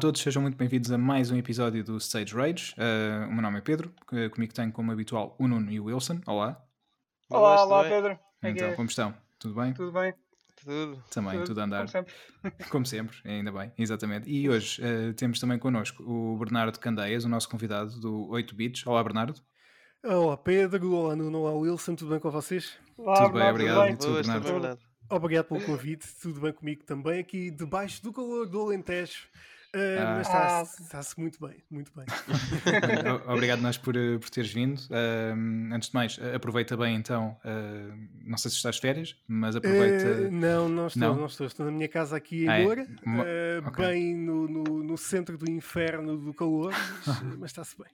a todos, sejam muito bem-vindos a mais um episódio do Stage Rage. Uh, o meu nome é Pedro, comigo tenho como habitual o Nuno e o Wilson. Olá. Olá, olá Pedro. Então, é? como estão? Tudo bem? Tudo bem. Tudo. Também, tudo, tudo a andar. Como sempre. como sempre, ainda bem, exatamente. E hoje uh, temos também connosco o Bernardo Candeias, o nosso convidado do 8 Bits. Olá, Bernardo. Olá, Pedro. Olá, Nuno. Olá, Wilson. Tudo bem com vocês? Olá, tudo bem, obrigado. Bem. E tu, Bernardo? Obrigado pelo convite, tudo bem comigo também, aqui debaixo do calor do Alentejo. Uh, ah. Mas está-se está muito bem, muito bem. Obrigado nós por, eh, por teres vindo. Uh, antes de mais, aproveita bem então. Uh, não sei se estás férias, mas aproveita. não, não estou, não? não? estou. Estou na minha casa aqui em ah, Moura, é? okay. bem no, no, no, centro do inferno do calor, mas, mas está-se bem.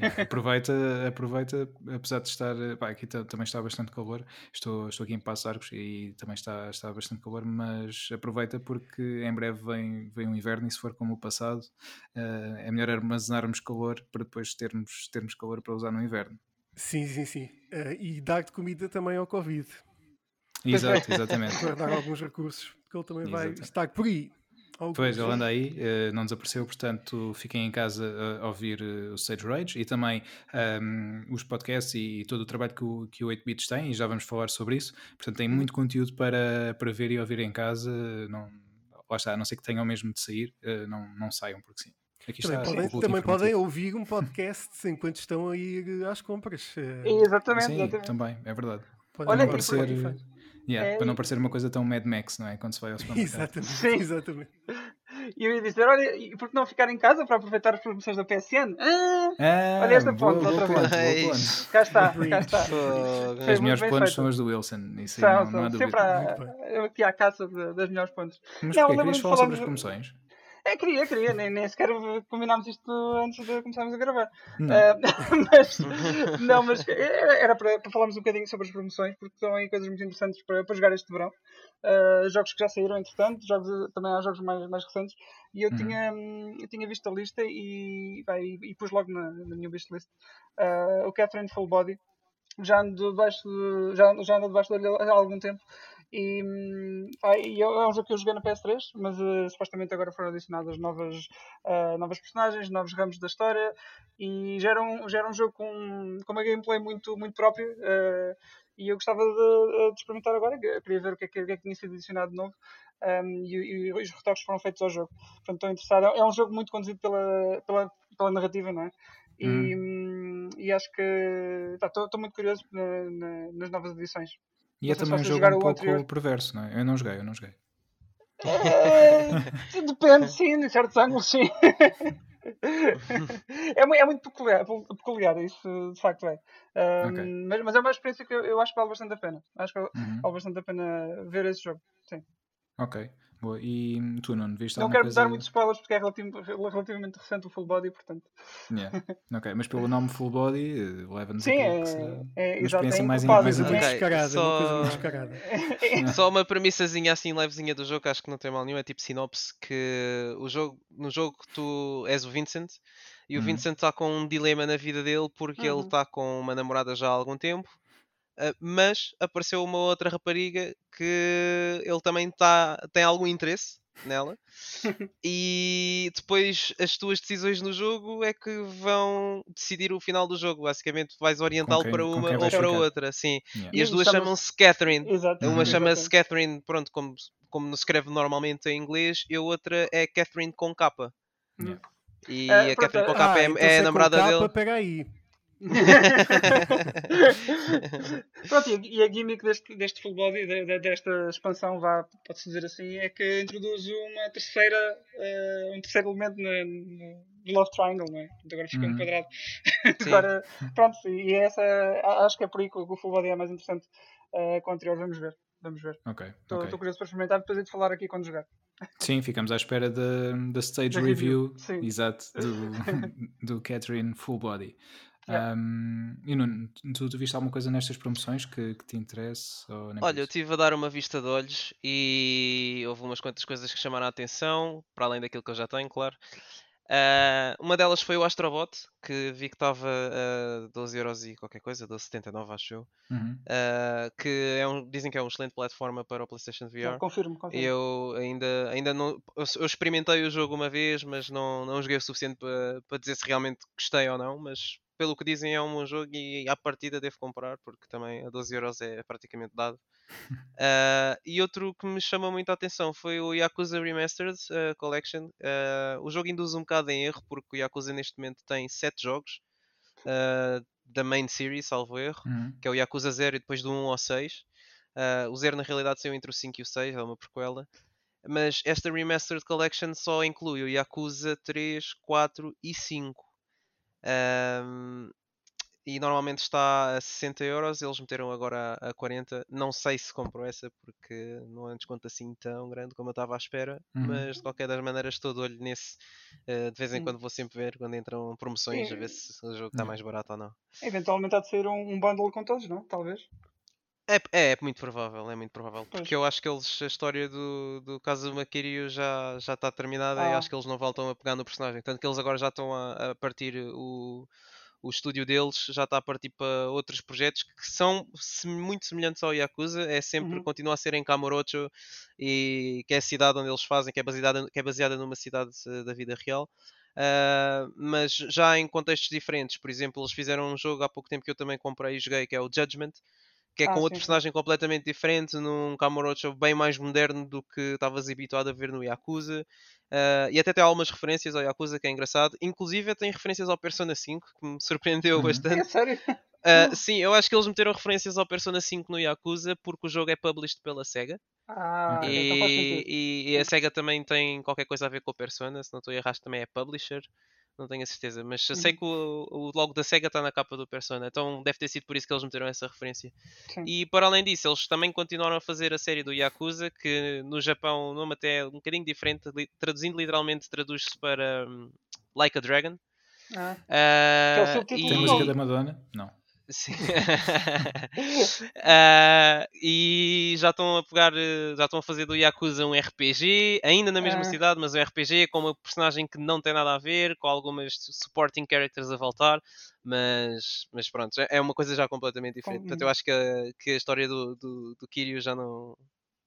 É, aproveita, aproveita, apesar de estar. Pá, aqui também está bastante calor. Estou, estou aqui em Passos Arcos e também está, está bastante calor, mas aproveita porque em breve vem, vem um inverno e se for como o passado, uh, é melhor armazenarmos calor para depois termos, termos calor para usar no inverno. Sim, sim, sim. Uh, e dar-te comida também ao Covid. Exato, exatamente. para dar alguns recursos, porque ele também vai estar por aí. Pois, ele anda aí, uh, não desapareceu, portanto fiquem em casa a, ouvir uh, o Sage Rage e também um, ehm, os podcasts e, e, todo o trabalho que o, que o 8-Bits tem, e já vamos falar sobre isso. Portanto, tem muito conteúdo para, para ver e ouvir em casa. Não, lá está, a não ser que tenham mesmo de sair, uh, não, não saiam, porque sim. Aqui também está, podem, também podem ouvir um podcast enquanto estão a ir às compras. Exatamente, sim, exatamente. também, é verdade. Podem Olha, aparecer. Yeah, é... Para não parecer uma coisa tão Mad Max, não é? Quando se vai ao supermercado. Exatamente. Sim. Exatamente. E eu ia dizer, olha, e por que não ficar em casa para aproveitar as promoções da PSN? Ah, ah, olha esta ponte outra vez. Ponto, cá está, cá está. as melhores pontes são as do Wilson. Isso são, não, não há Sempre há, aqui à caça de, das melhores pontes. Mas porquê? Querias falar sobre as promoções? É, queria, queria, nem, nem sequer combinámos isto antes de começarmos a gravar. Não, uh, mas, não, mas era para, para falarmos um bocadinho sobre as promoções, porque estão aí coisas muito interessantes para, para jogar este verão. Uh, jogos que já saíram, entretanto, jogos, também há jogos mais, mais recentes. E eu, uhum. tinha, eu tinha visto a lista e, vai, e, e pus logo na, na minha wishlist uh, o Catherine Full Body. Já ando debaixo, de, já, já ando debaixo dele há algum tempo. E, ah, e é um jogo que eu joguei na PS3, mas uh, supostamente agora foram adicionadas novas, uh, novas personagens, novos ramos da história e já era um, já era um jogo com, com uma gameplay muito, muito própria. Uh, e eu gostava de, de, experimentar agora, queria ver o que é que, o que, é que tinha sido adicionado de novo. Um, e, e, os retoques foram feitos ao jogo. Portanto, estou interessado. É um jogo muito conduzido pela, pela, pela narrativa, não é? E, hum. e acho que estou muito curioso na, na, nas novas edições. E é também um jogo um pouco anterior. perverso, não é? Eu não joguei, eu não joguei. É, depende, sim, em certos ângulos, sim. é, é, muito peculiar, peculiar, isso de facto é. Um, okay. mas, mas, é uma experiência que eu, eu, acho que vale bastante a pena. Acho que uhum. vale bastante a pena ver esse jogo. Sim. Ok. Boa. E tu, não viste Não quero coisa... dar muitos spoilers porque é relativamente recente o Full Body, portanto. Yeah. Ok, mas pelo nome Full Body leva-nos Sim, a é, é, uma experiência mais, mais okay. descarada, Só... uma coisa descarada. Só uma premissazinha assim levezinha do jogo, acho que não tem mal nenhum, é tipo sinopse que o jogo, no jogo tu és o Vincent e o uhum. Vincent está com um dilema na vida dele porque uhum. ele está com uma namorada já há algum tempo mas apareceu uma outra rapariga que ele também tá, tem algum interesse nela. E depois as tuas decisões no jogo é que vão decidir o final do jogo. Basicamente vais orientá-lo para uma ou para ficar. outra sim. Yeah. e as duas chamam-se Catherine. Exatamente. uma chama-se Catherine pronto como, como se escreve normalmente em inglês e a outra é Catherine com capa. Yeah. e uh, a Catherine com capa ah, é, então é a namorada capa, dele. pega aí Pronto, e a gimmick deste, deste full body, desta expansão, pode-se dizer assim, é que introduz uma terceira, uh, um terceiro elemento no, no Love Triangle, não é? Agora fica um uhum. quadrado. Agora, pronto, e essa, acho que é por aí que o full body é mais interessante uh, que o anterior, vamos ver. Vamos ver. Estou okay. curioso para experimentar, depois de falar aqui quando jogar. Sim, ficamos à espera da, da stage review, review exato, do, do Catherine Full Body. Um, e Nuno, tu, tu viste alguma coisa nestas promoções que, que te interesse? Olha, eu estive a dar uma vista de olhos e houve umas quantas coisas que chamaram a atenção, para além daquilo que eu já tenho, claro. Uh, uma delas foi o Astrobot, que vi que estava a uh, 12 euros e qualquer coisa, 12,79 acho eu. Uhum. Uh, que é um, dizem que é uma excelente plataforma para o PlayStation VR. Não, confirmo, confirmo. Eu ainda, ainda não. Eu, experimentei o jogo uma vez, mas não, não joguei o suficiente para, para dizer se realmente gostei ou não. Mas pelo que dizem é um bom jogo e à partida devo comprar, porque também a 12 euros é praticamente dado. Uh, e outro que me chamou muito a atenção foi o Yakuza Remastered uh, Collection. Uh, o jogo induz um bocado em erro, porque o Yakuza neste momento tem 7 jogos da main series, salvo erro, uhum. que é o Yakuza 0 e depois do 1 ao 6. o 0 na realidade saiu entre o 5 e o 6, é uma prequela. Mas esta Remastered Collection só inclui o Yakuza 3, 4 e 5. Um, e normalmente está a 60 euros, eles meteram agora a 40. Não sei se compro essa porque não é um desconto assim tão grande como eu estava à espera, uhum. mas de qualquer das maneiras estou de olho nesse. Uh, de vez em quando vou sempre ver quando entram promoções, a ver se o jogo está mais barato ou não. Eventualmente há de ser um, um bundle com todos, não? Talvez. É, é, é, muito provável, é muito provável. Porque eu acho que eles, a história do, do caso do Makiryu já, já está terminada ah. e acho que eles não voltam a pegar no personagem. Tanto que eles agora já estão a, a partir o, o estúdio deles já está a partir para outros projetos que são muito semelhantes ao Yakuza, é sempre, uhum. continua a ser em Kamurocho e que é a cidade onde eles fazem, que é baseada, que é baseada numa cidade eh, da vida real. Uh, mas já em contextos diferentes, por exemplo, eles fizeram um jogo há pouco tempo que eu também comprei e joguei, que é o Judgment, que é ah, com outro sim, personagem sim. completamente diferente, num Kamurocho bem mais moderno do que estavas habituado a ver no Yakuza. Uh, e até tem algumas referências ao Yakuza que é engraçado. Inclusive tem referências ao Persona 5, que me surpreendeu uhum. bastante. É sério? Uh, sim, eu acho que eles meteram referências ao Persona 5 no Yakuza porque o jogo é published pela SEGA. Ah, e, então e, e, a SEGA também tem qualquer coisa a ver com o Persona, se não estou a errar, também é publisher não tenho a certeza, mas sei uhum. que o, o logo da SEGA está na capa do Persona, então deve ter sido por isso que eles meteram essa referência. Sim. E para além disso, eles também continuaram a fazer a série do Yakuza, que no Japão o nome até é um bocadinho diferente, traduzindo literalmente traduz-se para um, Like a Dragon. Ah. Uh, é Tem música da Madonna? Não. Sim. uh, e já estão a pegar, já estão a fazer do Yakuza um RPG, ainda na mesma uh. cidade, mas um RPG com uma personagem que não tem nada a ver, com algumas supporting characters a voltar, mas, mas pronto, é uma coisa já completamente diferente. Portanto, eu acho que a, que a história do, do, do Kiryu já não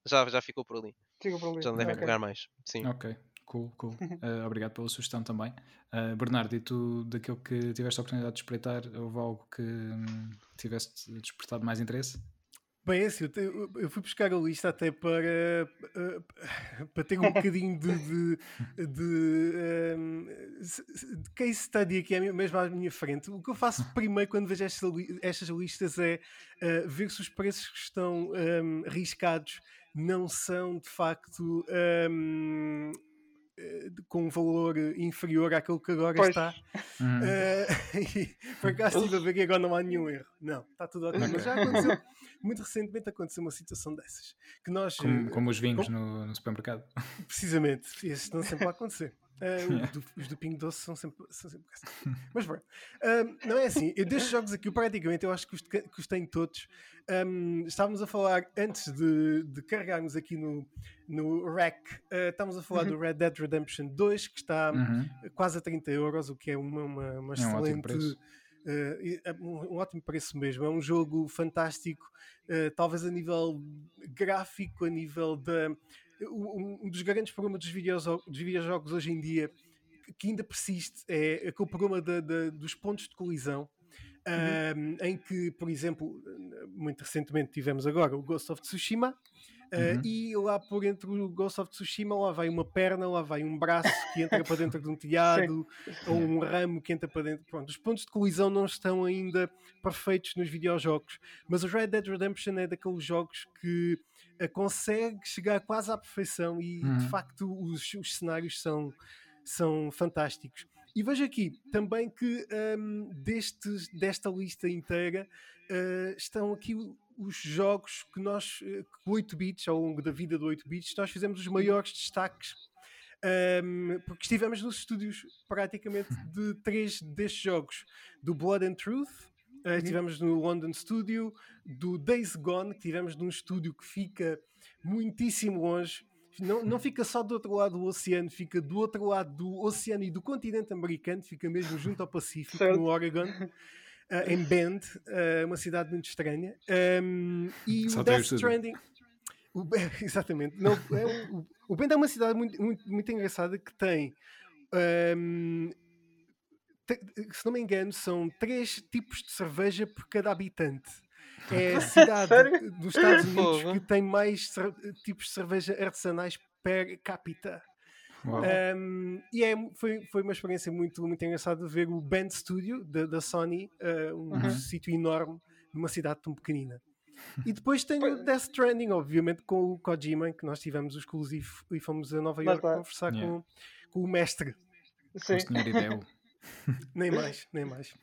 já, já ficou por ali. Ficou por ali. Já não devem okay. pegar mais. Sim. Ok. Cool, cool. Uh, obrigado pela sugestão também. Uh, Bernardo, e tu, daquilo que tiveste a oportunidade de espreitar, houve algo que hum, tiveste despertado mais interesse? Bem, é assim, eu, te, eu, fui buscar a lista até para, uh, para ter um bocadinho de, de, de, um, de, case study aqui mesmo à minha frente. O que eu faço primeiro quando vejo estas, estas listas é uh, ver se os preços que estão um, riscados não são de facto um, eh, com um valor inferior àquele que agora pois. está. Hum. Uh, e por acaso estive a ver que agora não há nenhum erro. Não, está tudo ótimo. Okay. Mas já aconteceu, muito recentemente aconteceu uma situação dessas. Que nós, como, como os vinhos com... no, no, supermercado. Precisamente, esses estão sempre a acontecer. Uh, do, os do Pingo Doce são sempre, são sempre. Mas pronto, uh, não é assim. Eu destes jogos aqui, praticamente, eu acho que os, que os tenho todos. Um, estávamos a falar, antes de, de carregarmos aqui no, no rack, uh, estávamos a falar uhum. do Red Dead Redemption 2, que está uhum. quase a 30 euros, o que é uma, uma, uma é um excelente. Uh, um, um, ótimo preço mesmo. É um jogo fantástico, talvez a nível gráfico, a nível da um, dos grandes problemas dos videojogos, dos videojogos hoje em dia que ainda persiste é aquele problema de, de, dos pontos de colisão. Uhum. Um, em que, por exemplo, muito recentemente tivemos agora o Ghost of Tsushima, Uh, E lá por entre o Ghost of Tsushima, lá vai uma perna, lá vai um braço que entra para dentro de um telhado, ou um ramo que entra para dentro. Pronto, os pontos de colisão não estão ainda perfeitos nos videojogos, mas o Red Dead Redemption é daqueles jogos que consegue chegar quase à perfeição e uhum. de facto os, os, cenários são, são fantásticos. E vejo aqui também que um, destes, desta lista inteira uh, estão aqui os jogos que nós, que 8 bits, ao longo da vida do 8 bits, nós fizemos os maiores destaques um, porque estivemos nos estúdios praticamente de três destes jogos: do Blood and Truth, Uh, estivemos no London Studio, do Days Gone, que tivemos num estúdio que fica muitíssimo longe. Não, não fica só do outro lado do oceano, fica do outro lado do oceano e do continente americano, fica mesmo junto ao Pacífico, Certo. no Oregon. ah, em Bend, ah, uma cidade muito estranha. Um, e Só o Death. Stranding. O, exatamente. Não, é, o, o Bend é uma cidade muito, muito, muito engraçada que tem. um, te- se não me engano, são três tipos de cerveja por cada habitante. É a cidade dos Estados Unidos Fogo. que tem mais tipos de cerveja artesanais per capita. Um, e é, foi, foi uma experiência muito, muito engraçada ver o Band Studio da, da Sony, uh, um Uhum. sítio enorme numa cidade tão pequenina. E depois tem o Death Stranding, obviamente, com o Kojima, que nós tivemos o exclusivo e fomos a Nova York está. conversar Yeah. com, com o mestre. Sim. O senhor. Nem mais, nem mais.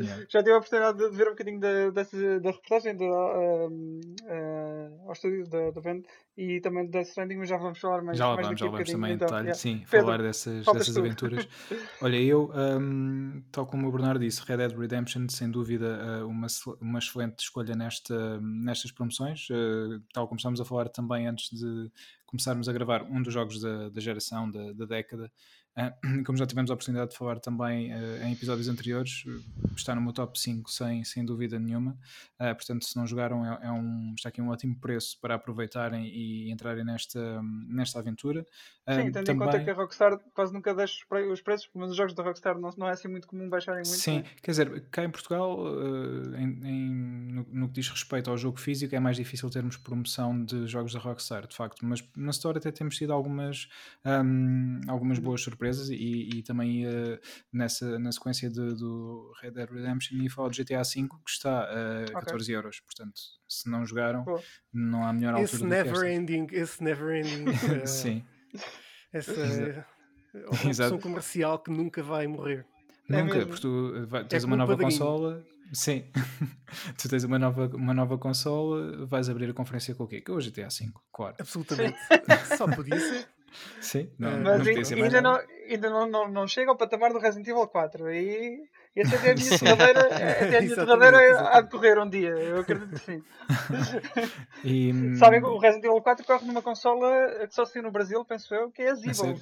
Yeah. Já tive a oportunidade de ver um bocadinho da, dessa, da reportagem da, um, uh, ao estúdio da, da band e também do Death Stranding, mas já vamos falar mais, Já lá mais vamos, já lá vamos também em então, detalhe, yeah. sim, Pedro, falar dessas, dessas tu. aventuras. Olha, eu, hum, tal como o Bernardo disse, Red Dead Redemption, sem dúvida, uh, uma, uma excelente escolha nesta, nestas promoções. Uh, tal como estamos a falar também antes de começarmos a gravar um dos jogos da, da geração, da, da década. Uh, como já tivemos a oportunidade de falar também uh, em episódios anteriores, está no meu top 5 sem, sem dúvida nenhuma. Uh, portanto, se não jogaram, é, é um, está aqui um ótimo preço para aproveitarem e entrarem nesta, nesta aventura. Sim, Uh, tendo em conta que a Rockstar quase nunca deixa os pre- os preços, mas os jogos da Rockstar não, não é assim muito comum baixarem muito. Sim, né? quer dizer, cá em Portugal, eh, em- em- no, no que diz respeito ao jogo físico, é mais difícil termos promoção de jogos da Rockstar, de facto, mas na Store até temos tido algumas, ahm, algumas boas surpresas e, e também eh, nessa, na sequência de- do Red Dead Redemption e falar do GTA V, que está a 14 euros, portanto, se não jogaram, Boa. não há melhor altura Esse do que never esta. ending, esse never ending, uh, Sim, essa Exato. opção comercial que nunca vai morrer. É Nunca, mesmo. porque tu eh, vai- tens como uma nova padrinho. consola. Sim, tu tens uma nova, uma nova consola, vais abrir a conferência com o quê? Com o GTA V, claro. Absolutamente. Só podia ser. Sim, não, Eh, não Mas podia ainda, não, ainda não, não, não chega ao patamar do Resident Evil 4. E essa é a minha derradeira, é a minha Exatamente, derradeira a exatamente. decorrer um dia. Eu acredito que sim. E, hum, Sabem que o Resident Evil 4 corre numa consola que só saiu no Brasil, penso eu, que é a Zibo. sério?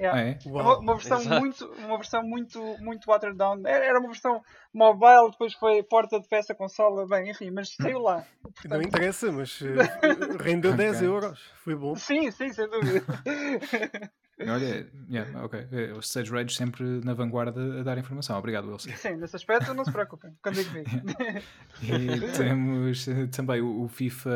Yeah. Ah, é? É Uma, uma versão Exato. muito, uma versão muito, muito watered down. Era, era uma versão mobile, depois foi porta de peça consola, bem, enfim, mas saiu lá. Não Portanto, interessa, mas eh, rendeu 10 Ok. euros. Foi bom. sim, sim, sem dúvida. Olha, yeah, ok. Eh, O Stage Rage sempre na vanguarda a dar informação. Obrigado, Wilson. sim, nesse aspecto não se preocupem. Quando digo vi. E temos eh, também o, FIFA,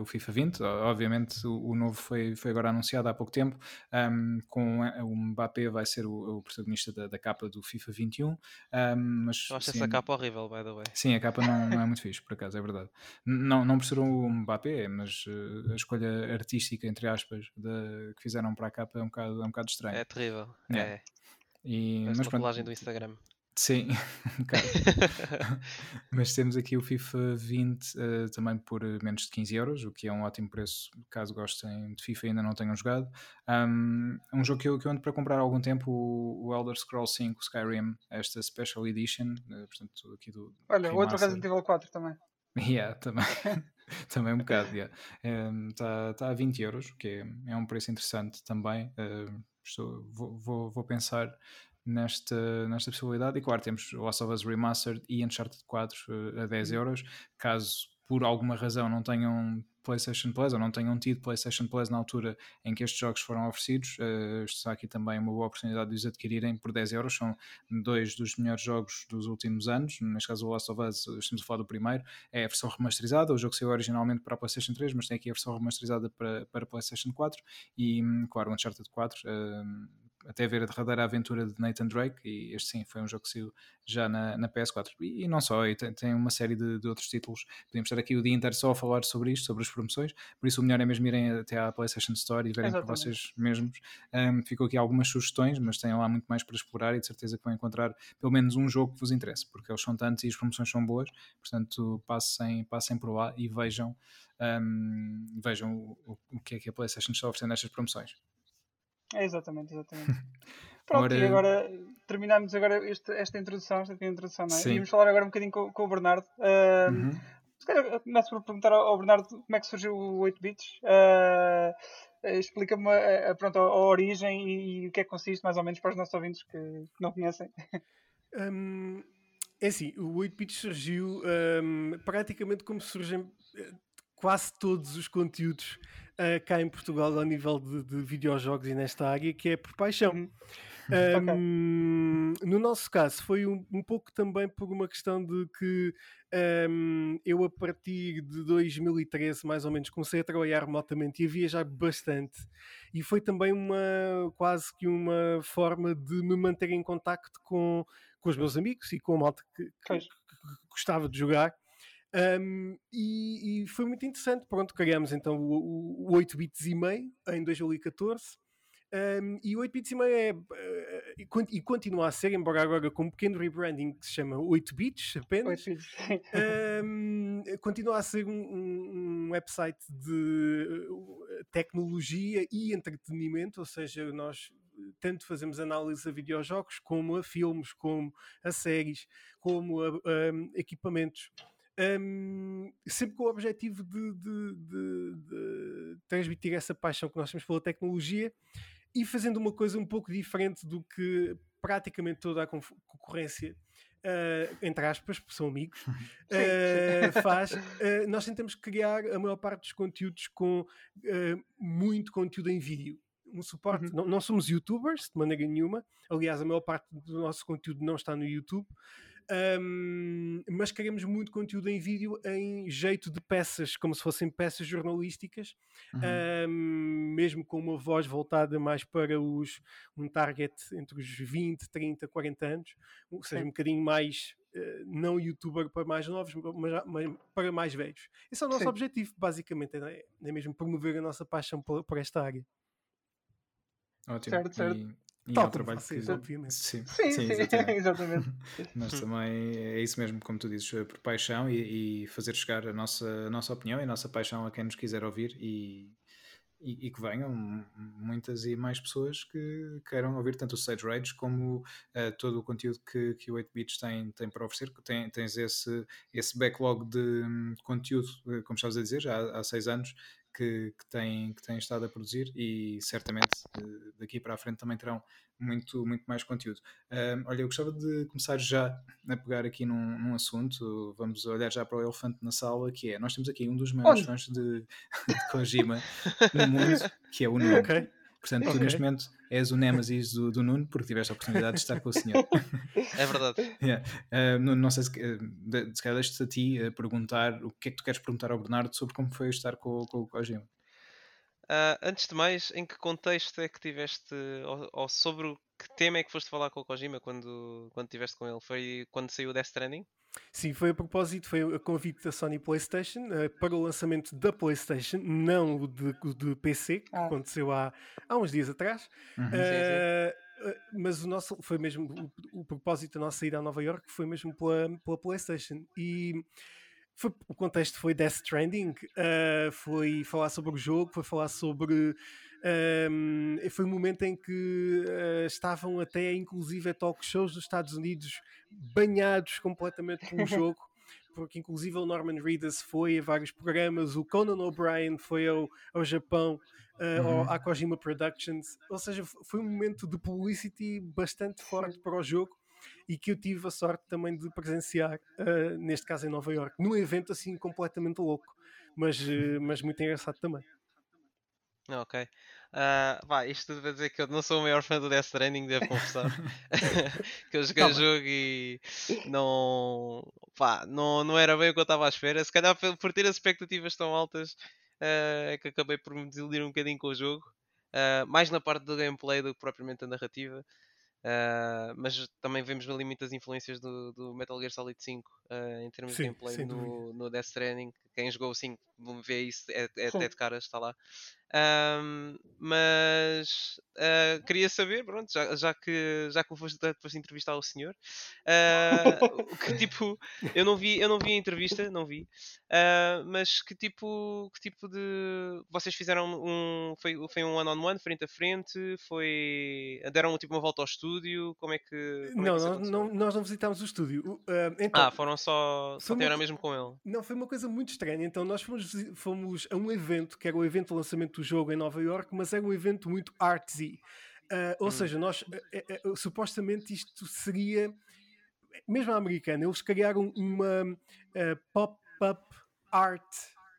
o FIFA 20, o- obviamente o, novo foi, foi agora anunciado há pouco tempo, ahm, com a- o Mbappé vai ser o, o protagonista da, da capa do FIFA 21, ahm, mas Eu acho sim, essa capa horrível, by the way. Sim, a capa não, não é muito fixe, por acaso, é verdade. Não, não por ser o Mbappé, mas eh, a escolha artística, entre aspas, da- que fizeram para a capa é um bocado, é um bocado estranho. É terrível. Yeah. É. E, Parece mas pronto, do Instagram. Sim, mas temos aqui o FIFA 20 eh, também por eh, menos de 15 euros, o que é um ótimo preço caso gostem de FIFA e ainda não tenham jogado. Um, um jogo que eu, que eu ando para comprar há algum tempo, o, Elder Scrolls 5 Skyrim, esta Special Edition, eh, portanto, aqui do. Olha, outro. Resident Evil 4 também. Yeah, também, também um bocado. Está tá, tá a 20 euros, que é, é um preço interessante também. eh, estou, vou, vou, vou pensar nesta, nesta possibilidade. E claro, temos Last of Us Remastered e Uncharted 4 eh, a 10 euros. Caso por alguma razão não tenham PlayStation Plus ou não tenham tido PlayStation Plus na altura em que estes jogos foram oferecidos, eh, está aqui também uma boa oportunidade de os adquirirem por 10 euros. São dois dos melhores jogos dos últimos anos. Neste caso, o Last of Us, estamos a falar do primeiro, é a versão remasterizada. O jogo saiu originalmente para a PlayStation 3, mas tem aqui a versão remasterizada para, para a PlayStation 4. E, hum, claro, o Uncharted 4. hum, até ver a derradeira aventura de Nathan Drake, e este sim foi um jogo que saiu já na, na PS4. E, e não só, e tem, tem uma série de, de outros títulos. Podemos estar aqui o dia inteiro só a falar sobre isto, sobre as promoções. Por isso, o melhor é mesmo irem até à PlayStation Store e verem por vocês mesmos. Um, ficou aqui algumas sugestões, mas têm lá muito mais para explorar e de certeza que vão encontrar pelo menos um jogo que vos interesse, porque eles são tantos e as promoções são boas. Portanto, passem, passem por lá e vejam, um, vejam o- o que é que a PlayStation está oferecendo nestas promoções. É, exatamente, exatamente. Pronto, Ora- e agora terminamos agora este- esta introdução, esta pequena introdução, não é? Sim. Íamos falar agora um bocadinho com, com o Bernardo. Ah, Uhum. Se calhar começo por perguntar ao Bernardo como é que surgiu o 8 bits. Uh, Explica-me a, a, pronto, a, origem e, e, o que é que consiste, mais ou menos, para os nossos ouvintes que, que não conhecem. Um, é assim, o 8 bits surgiu um, praticamente como surgem eh, quase todos os conteúdos uh, cá em Portugal ao nível de, de videojogos e nesta área, que é por paixão. Uhum. Um, okay. No nosso caso, foi um, um, pouco também por uma questão de que um, eu, a partir de 2013, mais ou menos, comecei a trabalhar remotamente e a viajar bastante. E foi também uma quase que uma forma de me manter em contacto com, com os meus amigos e com a malta que, que, que, que gostava de jogar. Um, e, e, foi muito interessante. Pronto, criamos então o, o, o 8 bits e meio em 2014 um, e o 8 bits e meio é, uh, e continua a ser, embora agora com um pequeno rebranding que se chama 8 bits apenas, 8 bits. um, continua a ser um, um, website de eh, tecnologia e entretenimento, ou seja, nós tanto fazemos análise a videojogos, como a filmes, como a séries, como a, a equipamentos. Um, sempre com o objetivo de, de, de, de, transmitir essa paixão que nós temos pela tecnologia e fazendo uma coisa um pouco diferente do que praticamente toda a concorrência. Uh, entre aspas, são amigos, uh, faz. Uh, nós tentamos criar a maior parte dos conteúdos com muito conteúdo em vídeo. Um suporte, uhum. não, não, somos youtubers de maneira nenhuma, aliás, a maior parte do nosso conteúdo não está no YouTube, um, mas queremos muito conteúdo em vídeo em jeito de peças, como se fossem peças jornalísticas, uhum. um, mesmo com uma voz voltada mais para os um target entre os 20, 30, 40 anos, ou seja, Sim. um bocadinho mais uh, não youtuber para mais novos, mas, mas, para mais velhos. Esse é o nosso Sim. objetivo, basicamente, é, é mesmo promover a nossa paixão por, por esta área. Ótimo. Certo, certo. E e Tal é um trabalho vocês, que... obviamente. Sim, sim, sim, exatamente. exatamente. Nós também é isso mesmo, como tu dizes, por paixão e, e, fazer chegar a nossa, a nossa opinião e a nossa paixão a quem nos quiser ouvir e, e, e que venham muitas e mais pessoas que queiram ouvir tanto o Sage Rage como uh, todo o conteúdo que, que o 8-Bits tem, tem para oferecer. Tem, tens esse, esse backlog de um, conteúdo, eh, como estavas a dizer, já há, há seis anos, que, que, têm, que têm estado a produzir e certamente daqui para a frente também terão muito, muito mais conteúdo. Olha, eu gostava de começar já a pegar aqui num, num, assunto, vamos olhar já para o elefante na sala, que é, nós temos aqui um dos maiores fãs de, de Kojima no mundo, que é o Nuno. Okay. Portanto, okay. tu neste momento és o Nemesis do, do, Nuno, porque tiveste a oportunidade de estar com o senhor. É verdade. yeah. uh, não, não, sei se, uh, se calhar deixo-te a ti uh, perguntar o que é que tu queres perguntar ao Bernardo sobre como foi estar com, com o Kojima. Uh, antes de mais, em que contexto é que tiveste, ou, ou, sobre que tema é que foste falar com o Kojima quando, quando estiveste com ele? Foi quando saiu o Death Stranding? Sim, foi a propósito, foi a convite da Sony PlayStation uh, para o lançamento da PlayStation, não o de, de PC, que ah. aconteceu há, há uns dias atrás. Uhum. Uh, sim, sim. mas o nosso foi mesmo o, o, propósito da nossa ida a Nova York foi mesmo pela, pela PlayStation e foi, o contexto foi Death Stranding, foi falar sobre o jogo, foi falar sobre um, foi um momento em que uh, estavam até, inclusive, talk shows dos Estados Unidos banhados completamente pelo jogo. Porque, inclusive, o Norman Reedus foi a vários programas, o Conan O'Brien foi ao, ao Japão, uh, uhum. ao, à Kojima Productions. Ou seja, foi um momento de publicity bastante forte para o jogo e que eu tive a sorte também de presenciar, uh, neste caso em Nova York, num evento assim completamente louco, mas, uh, mas muito engraçado também. Ok. Uh, vá, isto tudo para dizer que eu não sou o maior fã do Death Stranding, devo confessar. que eu joguei o jogo e não, pá, não, não era bem o que eu estava à espera. Se calhar por ter as expectativas tão altas uh, é que acabei por me desiludir um bocadinho com o jogo. Uh, mais na parte do gameplay do que propriamente da narrativa. Uh, mas também vemos ali muitas influências do, do Metal Gear Solid 5 uh, em termos Sim, de gameplay no, no, Death Stranding. Quem jogou o 5 vê isso, é, é até de caras, está lá. Um, mas uh, queria saber, pronto, já, já, que já que foste de entrevistar o senhor, uh, que tipo, eu não vi, eu não vi a entrevista, não vi, uh, mas que tipo, que tipo de vocês fizeram um foi, foi um one on one, frente a frente, foi deram tipo uma volta ao estúdio, como é que como não, é que nós, não, nós não visitámos o estúdio. então, ah, foram só, só tiveram mesmo com ele. Não, foi uma coisa muito estranha. Então nós fomos, fomos a um evento que era o evento de lançamento do jogo em Nova York, mas era um evento muito artsy. Uh, ou hum. seja, nós uh, uh, supostamente isto seria mesmo a americana, eles criaram uma pop-up art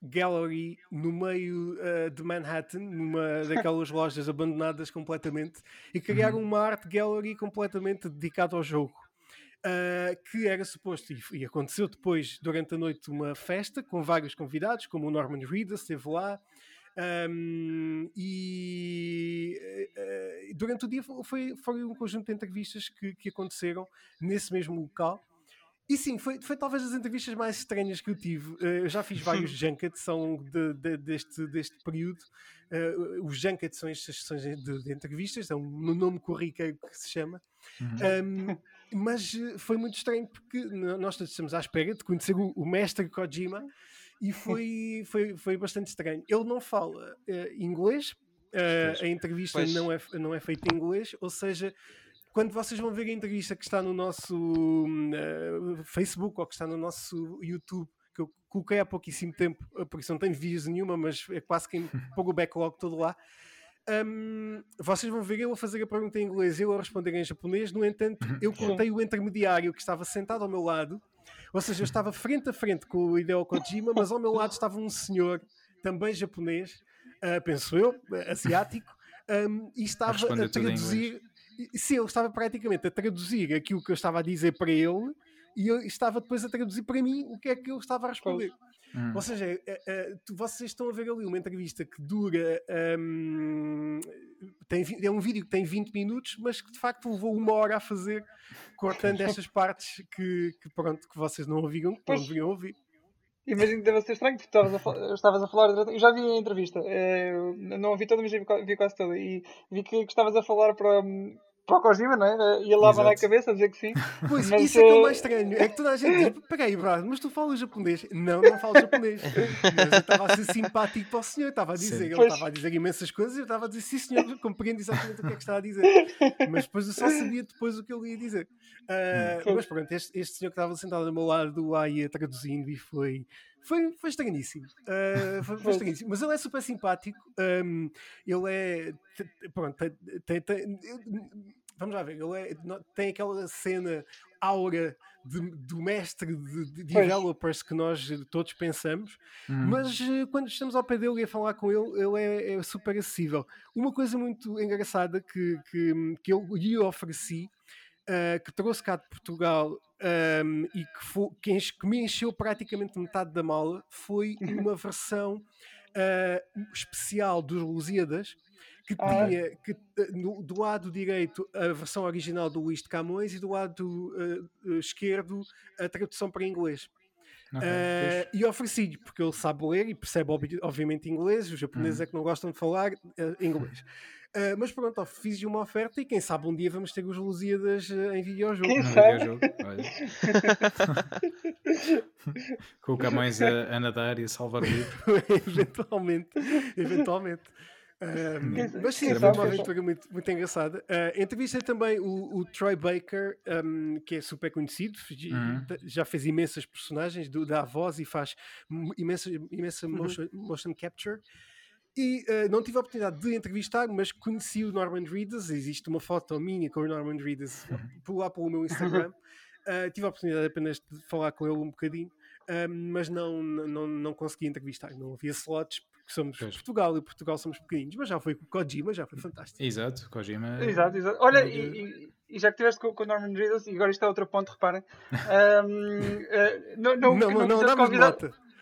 gallery no meio de Manhattan, numa daquelas lojas abandonadas completamente, e criaram uhum. uma art gallery completamente dedicada ao jogo. Uh, que era suposto, e, e, aconteceu depois, durante a noite, uma festa com vários convidados, como o Norman Reedus esteve lá, um, e uh, durante o dia foi, foi um conjunto de entrevistas que, que aconteceram nesse mesmo local. E sim, foi, foi talvez as entrevistas mais estranhas que eu tive. Uh, eu já fiz vários junkets longo de, de, deste, deste período. Uh, os junkets são estas sessões de, de entrevistas, é um nome corriqueiro que se chama. Uhum. Um, mas foi muito estranho porque nós estamos à espera de conhecer o, o mestre Kojima e foi, foi, foi bastante estranho. Ele não fala uh, inglês, uh, a entrevista não é, não é feita em inglês, ou seja, quando vocês vão ver a entrevista que está no nosso uh, Facebook ou que está no nosso YouTube, que eu coloquei há pouquíssimo tempo, porque não tem vídeos nenhuma, mas é quase que pôr o backlog todo lá. Um, vocês vão ver eu a fazer a pergunta em inglês e eu a responder em japonês. No entanto, uhum. eu contei o intermediário que estava sentado ao meu lado ou seja, eu estava frente a frente com o Hideo Kojima, mas ao meu lado estava um senhor, também japonês, uh, penso eu, asiático, um, e estava a, a traduzir. Sim, ele estava praticamente a traduzir aquilo que eu estava a dizer para ele e eu estava depois a traduzir para mim o que é que eu estava a responder. Hum. Ou seja, é, é, vocês estão a ver ali uma entrevista que dura. Um, tem, é um vídeo que tem 20 minutos, mas que de facto levou uma hora a fazer, cortando estas partes que, que, pronto, que vocês não ouviam, que não deveriam ouvir. Imagino que deve ser estranho, porque estavas a, falar, estavas a falar. Eu já vi a entrevista, eh, não ouvi toda, mas vi quase toda. E vi que, que estavas a falar para, para o Kojima, não é? E ele lava na cabeça a dizer que sim. Pois, mas, isso é que é o mais estranho. É que toda a gente diz: peraí, Brad, mas tu falas japonês? Não, não falo japonês. mas eu estava a ser simpático para o senhor, estava a dizer, sim. ele pois. estava a dizer imensas coisas e eu estava a dizer, sim, senhor, compreendo exatamente o que é que está a dizer. Mas depois eu só sabia depois o que ele ia dizer. Uh, mas pronto, este, este senhor que estava sentado ao meu lado lá ia traduzindo e foi. Foi, foi estranhíssimo. Uh, foi, foi estranhíssimo. Mas ele é super simpático. Um, ele é. Pronto, tem, tem, vamos lá ver, ele é, tem aquela cena aura de, do mestre de, de developers que nós todos pensamos, hum. mas eh, quando estamos ao pé dele e a falar com ele, ele é, é super acessível. Uma coisa muito engraçada que, que, que eu lhe ofereci, uh, que trouxe cá de Portugal um, ehm, e que, foi, que, enche, que, me encheu praticamente metade da mala, foi uma versão uh, especial dos Lusíadas que ah. tinha que, eh, no, do lado direito a versão original do Luís de Camões e do lado uh, esquerdo a tradução para inglês. Okay, uh, e ofereci-lhe, porque ele sabe ler e percebe obviamente inglês, os japoneses hum. é que não gostam de falar uh, inglês. Uh, mas pronto, fiz-lhe uma oferta e quem sabe um dia vamos ter os Lusíadas em videojogo. Quem sabe? Com o Camões a, a nadar e a salvar o livro. eventualmente, eventualmente. Um, mas sim, foi uma aventura muito, muito engraçada. Uh, entrevistei também o, o Troy Baker, um, que é super conhecido, uhum. já fez imensas personagens do, da voz e faz imensa, imensa uhum. motion, motion capture. E uh, não tive a oportunidade de entrevistar, mas conheci o Norman Reedus. Existe uma foto minha com o Norman Reedus uhum. por lá pelo meu Instagram. Uh, tive a oportunidade apenas de falar com ele um bocadinho, mas não, não, não consegui entrevistar. Não havia slots porque somos pois. Portugal e Portugal somos pequeninos, mas já foi com o Kojima, já foi fantástico. Exato, Kojima. Exato, exato. Olha, e, e, já que estiveste com, com o Norman Reedus, e agora isto é outro ponto, reparem. Um, uh, eh, não, não, não, não, não, não convidar...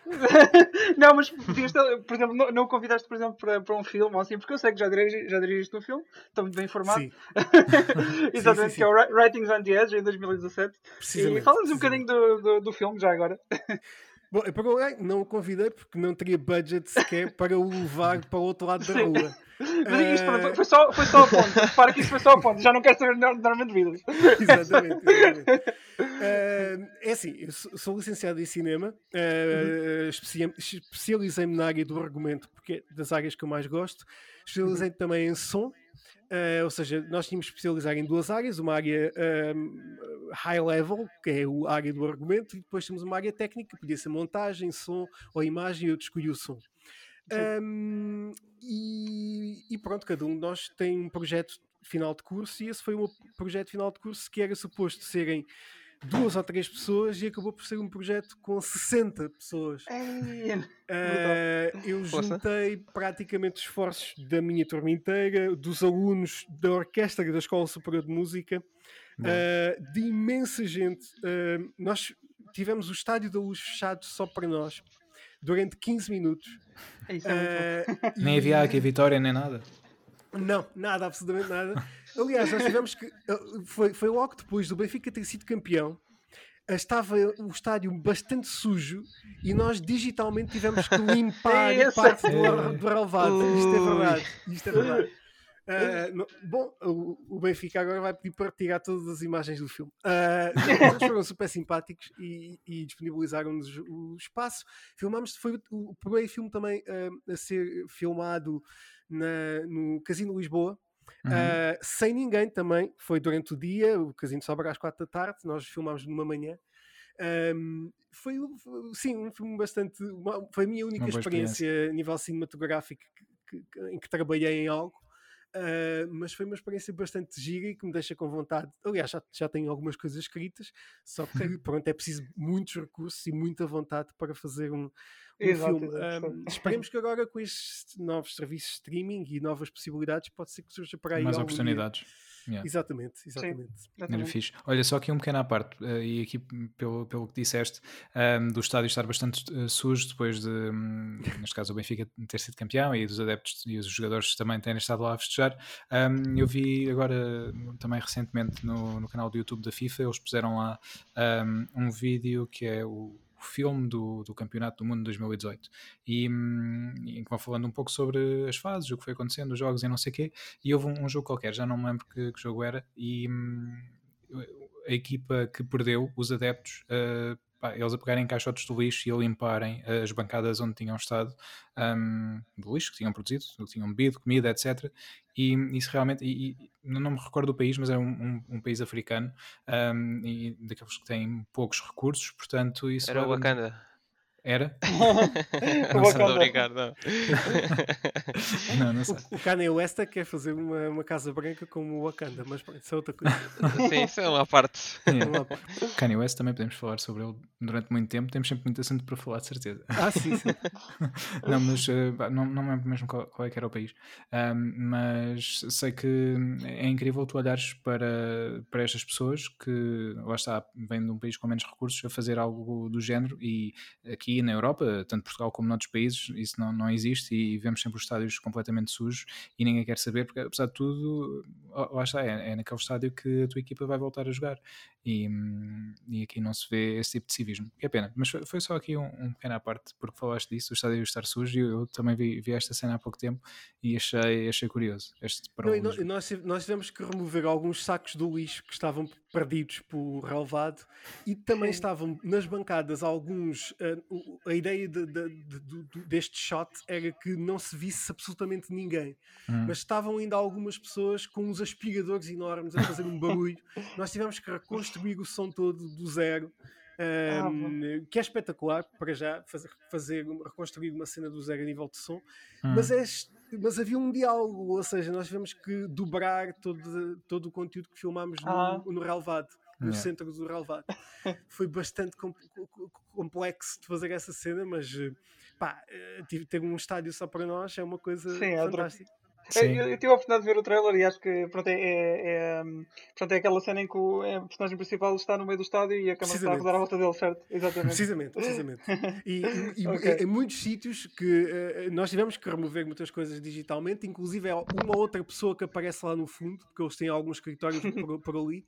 não, mas podias, por exemplo, não, não o convidaste, por exemplo, para, para um filme ou assim, porque eu sei que já dirigiste, já dirigiste um filme, estou muito bem informado. Sim. Exatamente, sim, sim, que é o Writings on the Edge, em 2017. E fala-nos um bocadinho do, do, do filme, já agora. Bom, para o não o convidei porque não teria budget sequer para o levar para o outro lado da rua. Uh... foi, só, foi só a ponte. Repara que isso foi só a ponte. Já não quero saber de de vidas. exatamente. exatamente. Uh, é assim, eu sou licenciado em cinema, uh, uhum. especializei-me na área do argumento, porque é das áreas que eu mais gosto. Especializei-me também em som, Uh, ou seja, nós tínhamos que especializar em duas áreas, uma área um, high level, que é a área do argumento, e depois temos uma área técnica, podia ser montagem, som ou imagem, e eu escolhi o som. Um, e, e, pronto, cada um de nós tem um projeto final de curso, e esse foi o projeto final de curso que era suposto serem duas ou três pessoas e acabou por ser um projeto com 60 pessoas. uh, eu juntei praticamente esforços da minha turma inteira, dos alunos da orquestra da Escola Superior de Música, uh, de imensa gente. Uh, nós tivemos o Estádio da Luz fechado só para nós durante 15 minutos. É nem havia aqui vitória nem nada. Não, nada, absolutamente nada. Aliás, nós tivemos que. Eh, foi, foi logo depois do Benfica ter sido campeão. Estava o estádio bastante sujo e nós digitalmente tivemos que limpar é parte do, do relevado. Isto é verdade. Isto é verdade. Uh, no, bom, o, o, Benfica agora vai pedir para retirar todas as imagens do filme. Uh, eles foram super simpáticos e, e disponibilizaram-nos o espaço. Filmámos, foi o, o primeiro filme também uh, a ser filmado na, no Casino Lisboa. Uhum. Uh, sem ninguém também, foi durante o dia, o casino só às quatro da tarde, nós filmámos numa manhã. Um, foi, sim, um filme bastante. Uma, foi a minha única experiência, experiência, a nível cinematográfico que, que, em que trabalhei em algo. Uh, mas foi uma experiência bastante gira e que me deixa com vontade. Aliás, já, já tenho algumas coisas escritas, só que pronto, é preciso muitos recursos e muita vontade para fazer um, um filme. Um, esperemos que agora com estes novos serviços de streaming e novas possibilidades, pode ser que surja para aí. Mais oportunidades. Dia Yeah. Exatamente, exatamente. Era fixe. Olha, só aqui um pequeno à parte, uh, e aqui pelo, pelo que disseste, um, ehm, do estádio estar bastante uh, sujo depois de, um, neste caso, o Benfica ter sido campeão e dos adeptos e os jogadores também terem estado lá a festejar. Um, ehm, eu vi agora, também recentemente, no, no canal do YouTube da FIFA, eles puseram lá ehm, um vídeo que é o o filme do, do Campeonato do Mundo 2018 e hum, em que vão falando um pouco sobre as fases, o que foi acontecendo, os jogos e não sei o quê. E houve um, um, jogo qualquer, já não me lembro que, que jogo era, e hum, a equipa que perdeu, os adeptos, uh, pá, eles a pegarem caixotes do lixo e a limparem as bancadas onde tinham estado um, do lixo que tinham produzido, que tinham bebido, comida, etc. E isso realmente, e, e não me recordo do país, mas é um, um, um país africano um, e daqueles que têm poucos recursos, portanto isso... Era o Wakanda. Era? não sei. Obrigado, não. não, não sei. O, o Kanye West quer fazer uma, uma casa branca como o Wakanda, mas isso é outra coisa. Sim, isso é uma parte. É. Uma parte. Kanye West também podemos falar sobre ele durante muito tempo, temos sempre muito assunto para falar, de certeza. Ah, sim, sim. não, mas uh, não, não me lembro mesmo qual, qual é que era o país. Um, mas sei que é incrível tu olhares para, para estas pessoas que, lá está, vêm de um país com menos recursos a fazer algo do género e aqui na Europa, tanto Portugal como noutros países, isso não, não existe e vemos sempre os estádios completamente sujos e ninguém quer saber, porque apesar de tudo, lá está, é, é naquele estádio que a tua equipa vai voltar a jogar e, e aqui não se vê esse tipo de civismo, que é pena. Mas foi, foi só aqui um, um, pequeno à parte, porque falaste disso, o estádio estar sujo e eu, eu também vi, vi, esta cena há pouco tempo e achei, achei curioso. Este não, nós, nós tivemos que remover alguns sacos do lixo que estavam perdidos por relevado e também estavam nas bancadas alguns. Uh, a ideia de, de, de, deste shot era que não se visse absolutamente ninguém, hum. mas estavam ainda algumas pessoas com uns aspiradores enormes a fazer um barulho. nós tivemos que reconstruir o som todo do zero. Um, ah, que é espetacular para já fazer, fazer reconstruir uma cena do zero a nível de som, hum. mas, é, mas havia um diálogo, ou seja, nós tivemos que dobrar todo, todo o conteúdo que filmámos ah. no, no relevado no yeah. centro do relevado. Foi bastante complexo de fazer essa cena, mas pá, eh, ter um estádio só para nós é uma coisa Sim, é fantástica. É, eu, eu, tive a oportunidade de ver o trailer e acho que pronto, é, é, é, pronto, é aquela cena em que o, é, personagem principal está no meio do estádio e a câmera está a rodar à volta dele, certo? Exatamente. Precisamente, precisamente. E, e, okay. em, em, muitos sítios que uh, nós tivemos que remover muitas coisas digitalmente, inclusive é uma outra pessoa que aparece lá no fundo, porque eles têm alguns escritórios por, por ali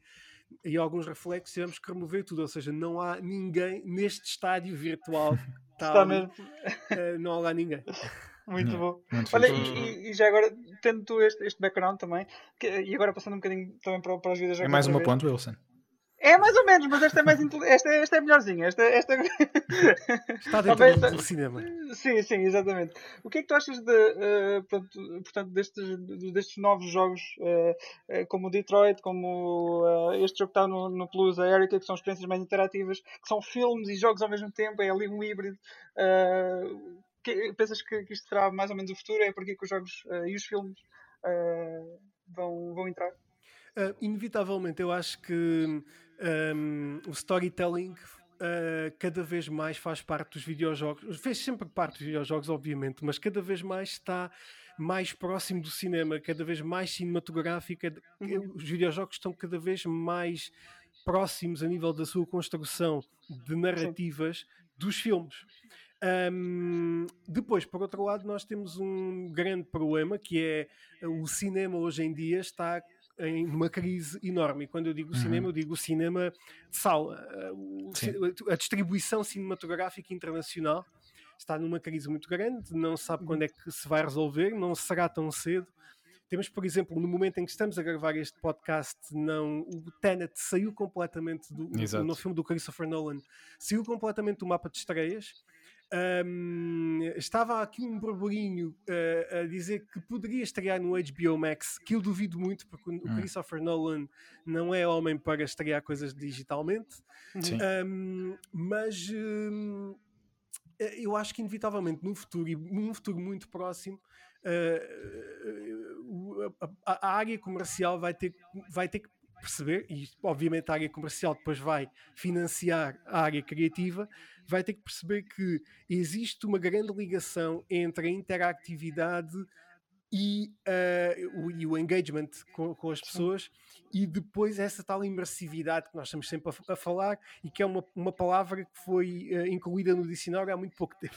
e alguns reflexos tivemos que remover tudo, ou seja, não há ninguém neste estádio virtual. Está mesmo. Uh, não há lá ninguém. Muito bom. Muito Olha, e, e, já agora, tendo tu este, este background também, que, e agora passando um bocadinho também para, para as vidas É mais uma ponte, Wilson. É mais ou menos, mas esta é mais esta, esta é melhorzinha. Esta, esta... Está dentro Talvez, do cinema. Sim, sim, exatamente. O que é que tu achas de, uh, portanto, destes, destes novos jogos uh, como Detroit, como uh, este jogo que está no, no Plus, a Erika, que são experiências mais interativas, que são filmes e jogos ao mesmo tempo, é ali um híbrido. Que, pensas que, que, isto será mais ou menos o futuro? É porque que os jogos e os filmes vão, vão entrar? inevitavelmente, eu acho que um, o storytelling uh, cada vez mais faz parte dos videojogos. Fez sempre parte dos videojogos, obviamente, mas cada vez mais está mais próximo do cinema, cada vez mais cinematográfica. Uhum. Os videojogos estão cada vez mais próximos a nível da sua construção de narrativas Sim. dos filmes. Um, depois, por outro lado, nós temos um grande problema que é o cinema hoje em dia está em uma crise enorme. E quando eu digo uhum. cinema, eu digo o cinema de sala. a distribuição cinematográfica internacional está numa crise muito grande, não sabe quando é que se vai resolver, não será tão cedo. Temos, por exemplo, no momento em que estamos a gravar este podcast, não, o Tenet saiu completamente do no filme do Christopher Nolan, saiu completamente do mapa de estreias. Um, estava aqui um burburinho uh, a dizer que poderia estrear no HBO Max, que eu duvido muito, porque hum. o Christopher Nolan não é homem para estrear coisas digitalmente. Um, mas um, eu acho que, inevitavelmente, no futuro, e num futuro muito próximo, uh, a, a, área comercial vai ter, vai ter que perceber, e obviamente a área comercial depois vai financiar a área criativa, vai ter que perceber que existe uma grande ligação entre a interatividade e, uh, o, e o, engagement com, com as pessoas e depois essa tal imersividade que nós estamos sempre a, a falar e que é uma, uma palavra que foi uh, incluída no dicionário há muito pouco tempo.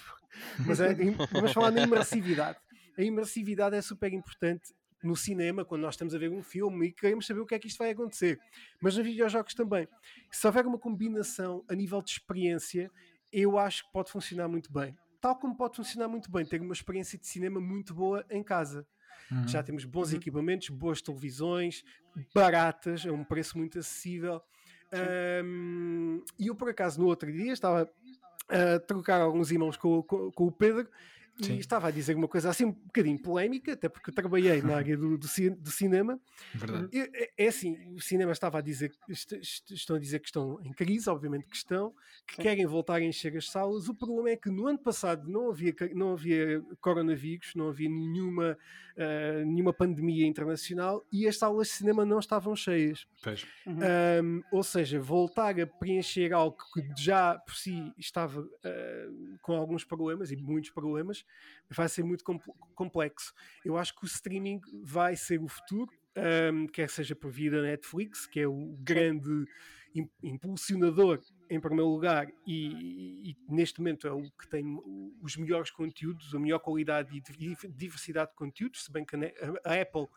Mas é, vamos falar na imersividade. A imersividade é super importante no cinema, quando nós estamos a ver um filme e queremos saber o que é que isto vai acontecer. Mas nos videojogos também. Se houver uma combinação a nível de experiência, eu acho que pode funcionar muito bem. Tal como pode funcionar muito bem ter uma experiência de cinema muito boa em casa. Uhum. Já temos bons uhum. equipamentos, boas televisões, baratas, a um preço muito acessível. Um, e eu, por acaso, no outro dia estava a trocar alguns irmãos com, com, com o Pedro e Sim. estava a dizer uma coisa assim um bocadinho polémica, até porque eu trabalhei na área do, do, do cinema. Verdade. É, é, assim, o cinema estava a dizer, estão a dizer que estão em crise, obviamente que estão, que Sim. querem voltar a encher as salas. O problema é que no ano passado não havia, não havia coronavírus, não havia nenhuma, uh, nenhuma pandemia internacional e as salas de cinema não estavam cheias. Uhum. Um, ou seja, voltar a preencher algo que já por si estava uh, com alguns problemas e muitos problemas vai ser muito complexo. Eu acho que o streaming vai ser o futuro, um, quer seja por via da Netflix, que é o grande impulsionador em primeiro lugar e, e, neste momento é o que tem os melhores conteúdos, a melhor qualidade e diversidade de conteúdos, se bem que a, Apple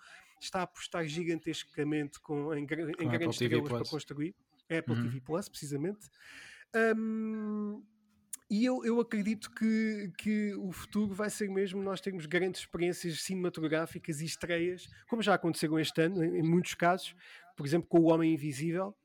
está a apostar gigantescamente com, em, em grandes estrelas para construir. A Apple uhum. TV Plus, precisamente. Um, e eu, eu acredito que, que o futuro vai ser mesmo nós termos grandes experiências cinematográficas e estreias, como já aconteceu este ano, em, em muitos casos, por exemplo, com O Homem Invisível,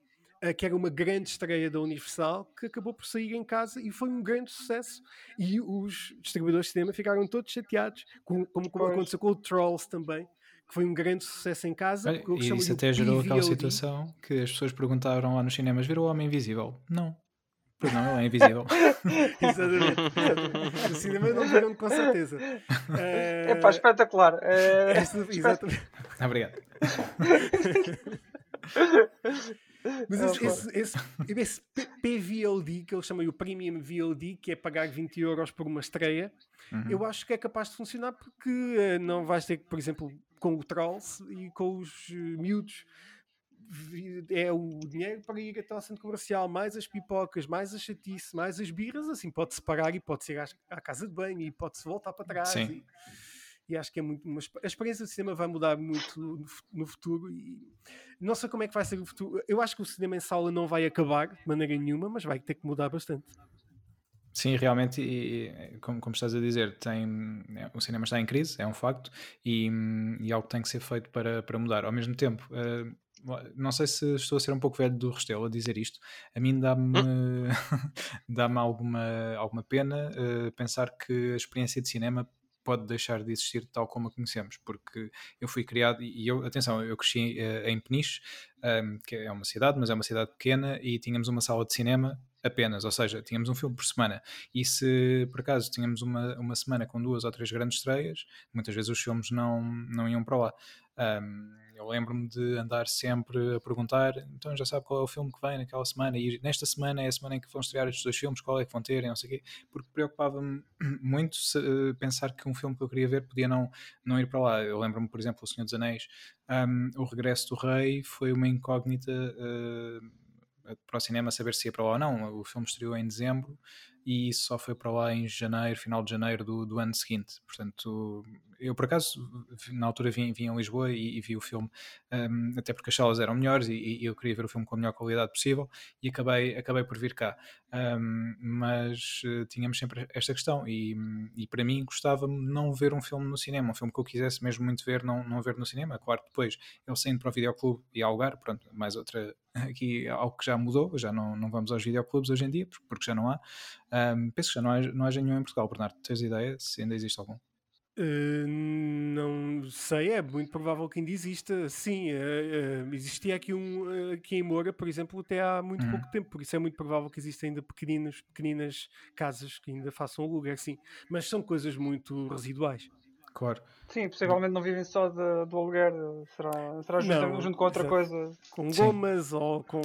uh, que era uma grande estreia da Universal, que acabou por sair em casa e foi um grande sucesso. E os distribuidores de cinema ficaram todos chateados, como, como, como aconteceu com o Trolls também que foi um grande sucesso em casa. Olha, e isso até gerou aquela situação que as pessoas perguntaram lá nos cinemas: viram o Homem Invisível? Não. Pois não, ele é invisível. exatamente. O cinema não viram com certeza. É, é pá, espetacular. É... exatamente. Obrigado. Mas esse, esse, esse, esse, PVOD, que eles chamam o Premium VOD, que é pagar 20 euros por uma estreia, uhum. eu acho que é capaz de funcionar porque eh, não vais ter, por exemplo, com o Trolls e com os uh, miúdos é o dinheiro para ir até ao centro comercial, mais as pipocas, mais a chatice, mais as birras, assim pode-se parar e pode ser à, à, casa de banho e pode-se voltar para trás. E, e acho que é muito uma, a experiência do cinema vai mudar muito no, no, futuro e não sei como é que vai ser o futuro. Eu acho que o cinema em sala não vai acabar de maneira nenhuma, mas vai ter que mudar bastante. Sim, realmente, e, como, como, estás a dizer, tem, é, o cinema está em crise, é um facto, e, e algo tem que ser feito para, para mudar. Ao mesmo tempo, uh, não sei se estou a ser um pouco velho do Restelo a dizer isto, a mim dá-me hum? dá alguma, alguma pena uh, pensar que a experiência de cinema pode deixar de existir tal como a conhecemos, porque eu fui criado, e eu, atenção, eu cresci uh, em Peniche, um, ehm, que é uma cidade, mas é uma cidade pequena, e tínhamos uma sala de cinema apenas, ou seja, tínhamos um filme por semana. E se por acaso tínhamos uma, uma semana com duas ou três grandes estreias, muitas vezes os filmes não, não iam para lá. Um, eu lembro-me de andar sempre a perguntar, então já sabe qual é o filme que vem naquela semana, e nesta semana é a semana em que vão estrear estes dois filmes, qual é que vão ter, não sei o quê, porque preocupava-me muito se, uh, pensar que um filme que eu queria ver podia não, não ir para lá. Eu lembro-me, por exemplo, O Senhor dos Anéis, um, O Regresso do Rei foi uma incógnita. Uh, para o cinema saber se ia para lá ou não. O filme estreou em dezembro e só foi para lá em janeiro, final de janeiro do, do ano seguinte. Portanto, eu por acaso na altura vim, vim a Lisboa e, e vi o filme, um, até porque as salas eram melhores e, e, eu queria ver o filme com a melhor qualidade possível e acabei, acabei por vir cá. Um, mas uh, tínhamos sempre esta questão e, e para mim gostava-me não ver um filme no cinema, um filme que eu quisesse mesmo muito ver, não, não ver no cinema. Claro, depois ele saindo para o videoclube e alugar, pronto, mais outra aqui algo que já mudou, já não, não vamos aos videoclubes hoje em dia, porque já não há. Um, penso que já não há, não há nenhum em Portugal, Bernardo. Tens ideia se ainda existe algum? Uh, não sei, é muito provável que ainda exista. Sim, uh, uh, existia aqui um aqui em Moura, por exemplo, até há muito uhum. pouco tempo, por isso é muito provável que existam ainda pequeninas, pequeninas casas que ainda façam aluguer, sim, mas são coisas muito residuais. Claro. Sim, possivelmente não vivem só de, do aluguer, será, será junto, não, junto com outra exato. coisa. Com gomas Sim. ou com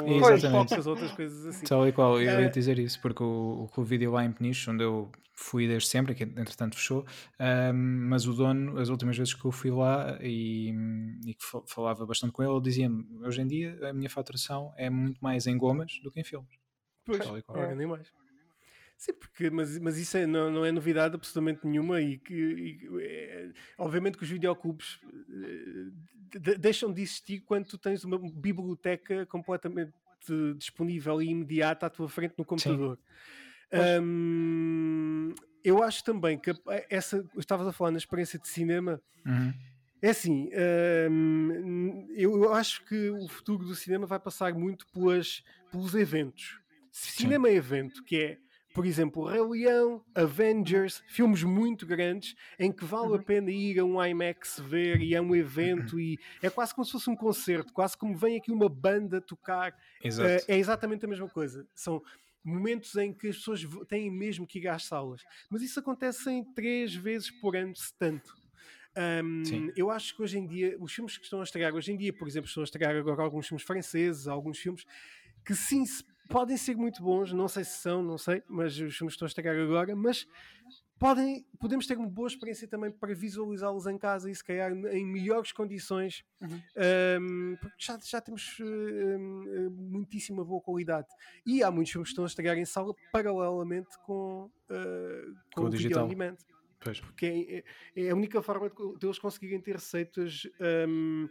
outras, outras coisas assim. Tal e qual, eu ia dizer isso, porque o, o vídeo lá em Peniche, onde eu fui desde sempre, que entretanto fechou, um, mas o dono, as últimas vezes que eu fui lá e, e que falava bastante com ele, ele dizia-me: hoje em dia a minha faturação é muito mais em gomas do que em filmes. Pois, é, nem mais. Sim, porque, mas, mas isso é, não, não é novidade absolutamente nenhuma e que e, é, obviamente que os videoclubes eh, de, deixam de existir quando tu tens uma biblioteca completamente disponível e imediata à tua frente no computador. Um, eu acho também que essa estavas a falar na experiência de cinema. Uhum. É assim, um, eu acho que o futuro do cinema vai passar muito pelas, pelos eventos. Cinema é evento, que é por exemplo, Rei Leão, Avengers, filmes muito grandes em que vale a uhum. pena ir a um IMAX ver e é um evento e é quase como se fosse um concerto, quase como vem aqui uma banda tocar. Exato. Uh, é exatamente a mesma coisa. São momentos em que as pessoas têm mesmo que ir às salas. Mas isso acontece em três vezes por ano, se tanto. Um, eu acho que hoje em dia, os filmes que estão a estrear hoje em dia, por exemplo, estão a estrear agora alguns filmes franceses, alguns filmes que sim se podem ser muito bons, não sei se são, não sei, mas os filmes estão a estragar agora, mas podem, podemos ter uma boa experiência também para visualizá-los em casa e se calhar em melhores condições, uhum. um, porque já, já temos um, muitíssima boa qualidade. E há muitos filmes que estão a estragar em sala paralelamente com, uh, com, com, o, digital. Pois. Porque é, é, a única forma de, de eles conseguirem ter receitas um,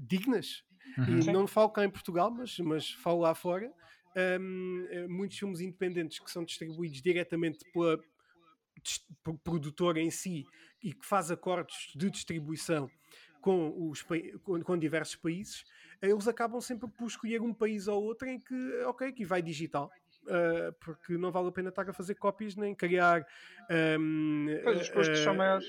dignas Uhum. E não falo cá em Portugal, mas, mas falo lá fora. Um, eh, muitos filmes independentes que são distribuídos diretamente pela produtora em si e que faz acordos de distribuição com, os, com, com, diversos países, eles acabam sempre por escolher um país ou outro em que, ok, que vai digital. Uh, porque não vale a pena estar a fazer cópias nem criar. Um, pois os custos uh, são maiores.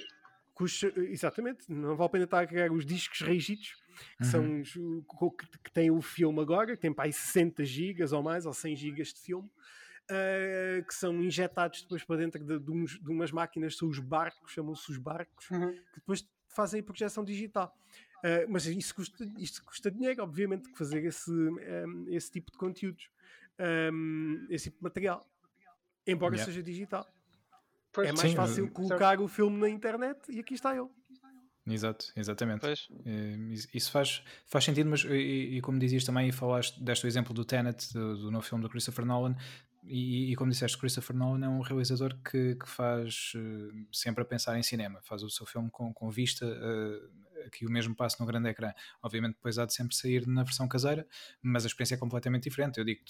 Custos, exatamente, não vale a pena estar a criar os discos rígidos que, uhum. são os, que, que tem o filme agora, que tem para aí 60 gigas ou mais, ou 100 gigas de filme, uh, que são injetados depois para dentro de, de, uns, de umas máquinas, são os barcos, chamam-se os barcos, uhum. que depois fazem a projeção digital. Uh, mas isso custa, isto custa dinheiro, obviamente, que fazer esse, um, esse tipo de conteúdos, um, esse tipo de material, embora yeah. seja digital. Pois, é mais sim, fácil colocar certo. o filme na internet e aqui está ele. Exato, exatamente. Pois. Eh, isso faz, faz sentido, mas e, e como dizias também, e falaste deste exemplo do Tenet, do, do novo filme do Christopher Nolan, e, e, como disseste, Christopher Nolan é um realizador que, que faz uh, sempre a pensar em cinema, faz o seu filme com, com vista uh, que o mesmo passe no grande ecrã. Obviamente, depois há de sempre sair na versão caseira, mas a experiência é completamente diferente. Eu digo,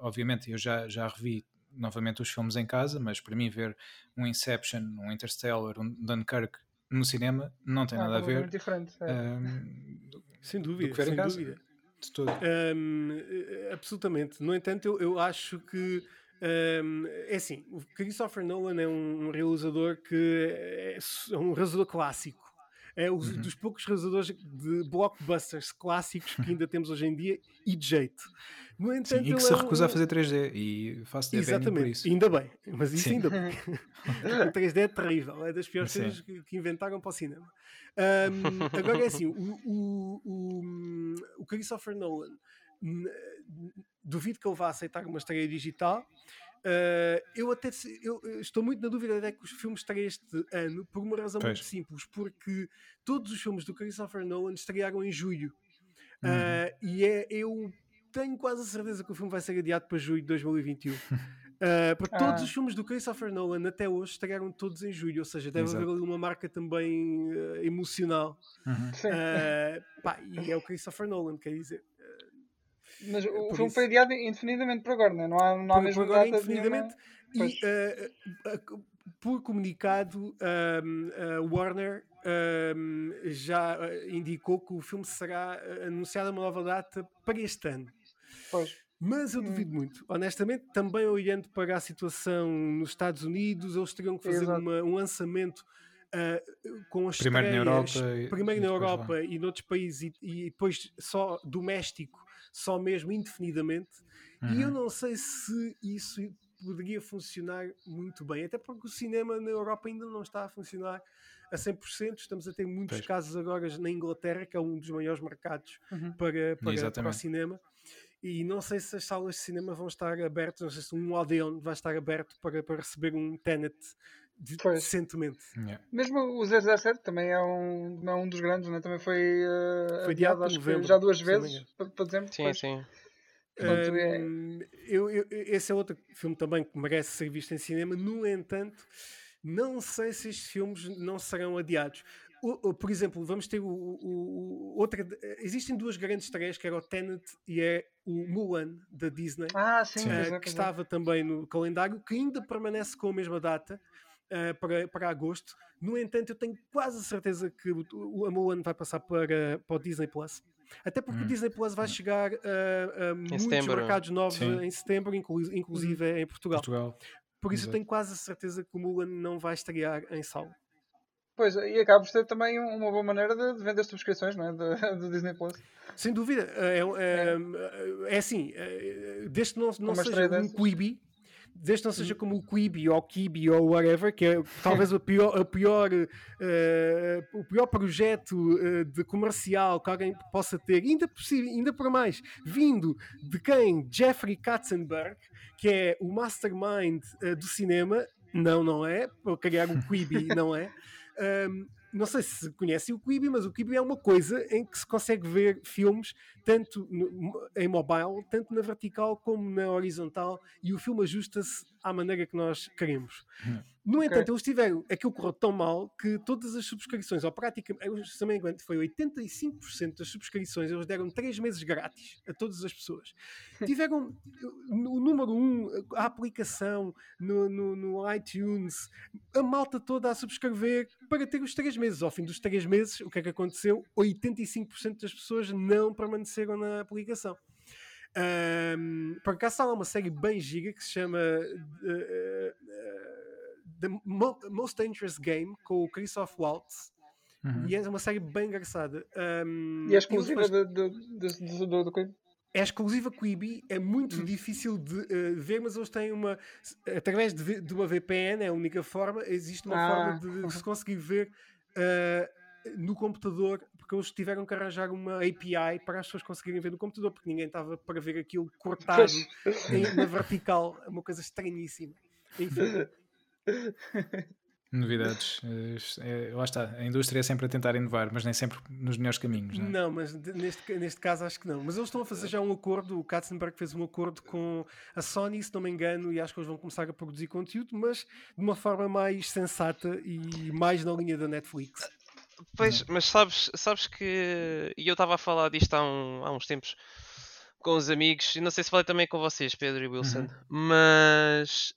obviamente, eu já, já revi novamente os filmes em casa, mas para mim, ver um Inception, um Interstellar, um Dunkirk no cinema não tem ah, nada a ver. Diferente, é. um, sem dúvida, sem dúvida de todo. Um, absolutamente. No entanto, eu, eu acho que. Um, é assim, o Christopher Nolan é um, um realizador que é, é um realizador clássico. É um uhum. dos poucos realizadores de blockbusters clássicos que ainda temos hoje em dia e de jeito. No entanto, Sim, e que se é recusa a fazer 3D e faço Exatamente, por isso. ainda bem, mas isso Sim. ainda bem. o 3D é terrível, é das piores coisas que, que, inventaram para o cinema. Um, agora é assim, o, o, o, o Christopher Nolan duvido que ele vá aceitar uma estreia digital. Uh, eu até eu estou muito na dúvida de é que os filmes estreiam este ano por uma razão pois. muito simples, porque todos os filmes do Christopher Nolan estrearam em julho. Uhum. Uh, e é, eu tenho quase a certeza que o filme vai ser adiado para julho de 2021. Uh, ah, para todos os filmes do Christopher Nolan até hoje estrearam todos em julho, ou seja, deve Exato. haver ali uma marca também uh, emocional. Uhum. Uh, pá, e é o Christopher Nolan, quer dizer. Mas o filme isso... foi adiado indefinidamente por agora, não, é? não há, não há por, mesmo por agora, indefinidamente. E por comunicado, um, a Warner um, já indicou que o filme será anunciado uma nova data para este ano. Pois. Mas eu duvido hum. muito, honestamente, também olhando para a situação nos Estados Unidos, eles teriam que fazer uma, um lançamento uh, com as primeiro estreias, na Europa, primeiro e, na Europa e noutros países e, e, depois só doméstico, só mesmo indefinidamente. Uhum. E eu uhum. não sei se isso poderia funcionar muito bem, até porque o cinema na Europa ainda não está a funcionar a 100%. Estamos a ter muitos pois. casos agora na Inglaterra, que é um dos maiores mercados uhum. para, para, para o cinema e não sei se as salas de cinema vão estar abertas, não sei se um Odeon vai estar aberto para, para receber um Tenet de, decentemente. Yeah. Mesmo o 007 também é um, é um dos grandes, né? também foi, uh, foi adiado, acho novembro, já duas vezes, para, para dezembro. Sim, sim. Um, eu, eu, esse é outro filme também que merece ser visto em cinema. No entanto, não sei se estes filmes não serão adiados por exemplo, vamos ter o, o, o, outra. Existem duas grandes estreias, que era o Tenet e é o Mulan da Disney, ah, sim, uh, que estava também no calendário, que ainda permanece com a mesma data uh, para, para agosto. No entanto, eu tenho quase a certeza que o, a Mulan vai passar para, para o Disney Plus. Até porque hum. o Disney Plus vai chegar a, a muitos setembro. mercados novos sim. em setembro, inclusive uhum. em Portugal. Portugal. Por isso, Exato. eu tenho quase a certeza que o Mulan não vai estrear em sala. Pois, e acaba por ser também uma boa maneira de, de vender subscrições não é? do Disney Plus. Sem dúvida. É, é, é, é assim, é, desde que não, não seja um Quibi, desde que não seja como o Quibi ou o Kibi ou whatever, que é talvez o pior, a pior, uh, o pior projeto uh, de comercial que alguém possa ter, ainda, possível, ainda por mais, vindo de quem? Jeffrey Katzenberg, que é o mastermind uh, do cinema. Não, não é. Para criar o Quibi, não é. Um, não sei se conhecem o Quibi, mas o Quibi é uma coisa em que se consegue ver filmes tanto no, em mobile, tanto na vertical como na horizontal, e o filme ajusta-se à maneira que nós queremos. Hum. No okay. entanto, eles tiveram aquilo correu tão mal que todas as subscrições, ou praticamente, também foi 85% das subscrições, eles deram 3 meses grátis a todas as pessoas. Tiveram o número 1, um, a aplicação no, no, no, iTunes, a malta toda a subscrever para ter os 3 meses. Ao fim dos 3 meses, o que é que aconteceu? 85% das pessoas não permaneceram na aplicação. Um, por acaso há uma série bem giga que se chama uh, The Most Dangerous Game com o Christoph Waltz. Uhum. E é uma série bem engraçada. Um, e é exclusiva do, do, do, do, do é exclusiva Quibi, é muito hum. difícil de uh, ver, mas eles têm uma. Através de, de, uma VPN, é a única forma, existe uma ah. forma de, se conseguir ver uh, no computador, porque eles tiveram que arranjar uma API para as pessoas conseguirem ver no computador, porque ninguém estava para ver aquilo cortado em, na vertical, é uma coisa estranhíssima. Enfim. Novidades. É, lá está. A indústria é sempre a tentar inovar, mas nem sempre nos melhores caminhos. Não, é? não mas neste, neste caso acho que não. Mas eles estão a fazer já um acordo. O Katzenberg fez um acordo com a Sony, se não me engano, e acho que eles vão começar a produzir conteúdo, mas de uma forma mais sensata e mais na linha da Netflix. Pois, mas sabes, sabes que. E eu estava a falar disto há, um, há uns tempos com os amigos, e não sei se falei também com vocês, Pedro e Wilson, uhum. mas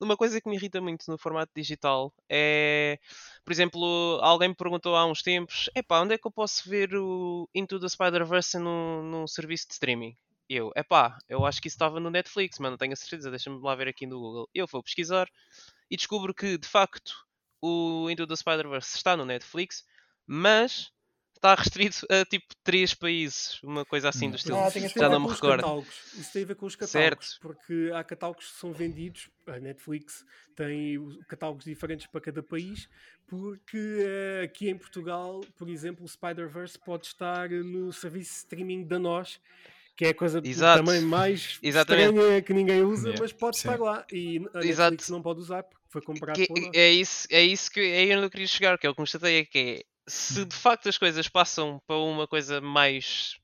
Uma coisa que me irrita muito no formato digital é, por exemplo, alguém me perguntou há uns tempos: epá, onde é que eu posso ver o Into the Spider-Verse num, num serviço de streaming? Eu, epá, eu acho que isso estava no Netflix, mas não tenho a certeza, deixa-me lá ver aqui no Google. Eu vou pesquisar e descubro que, de facto, o Into the Spider-Verse está no Netflix, mas está restrito a tipo três países, uma coisa assim do estilo. Ah, Já não me recordo. Isso tem a ver com os catálogos, certo. porque há catálogos que são vendidos, a Netflix tem catálogos diferentes para cada país, porque uh, aqui em Portugal, por exemplo, o Spider-Verse pode estar no serviço de streaming da nós que é a coisa Exato. também mais Exatamente. estranha que ninguém usa, yeah. mas pode Sim. estar lá e a Netflix Exato. não pode usar porque foi comprado que, por nós. É isso, é isso que é onde eu queria chegar, que é o que me chateia, que é se de facto as coisas passam para uma coisa mais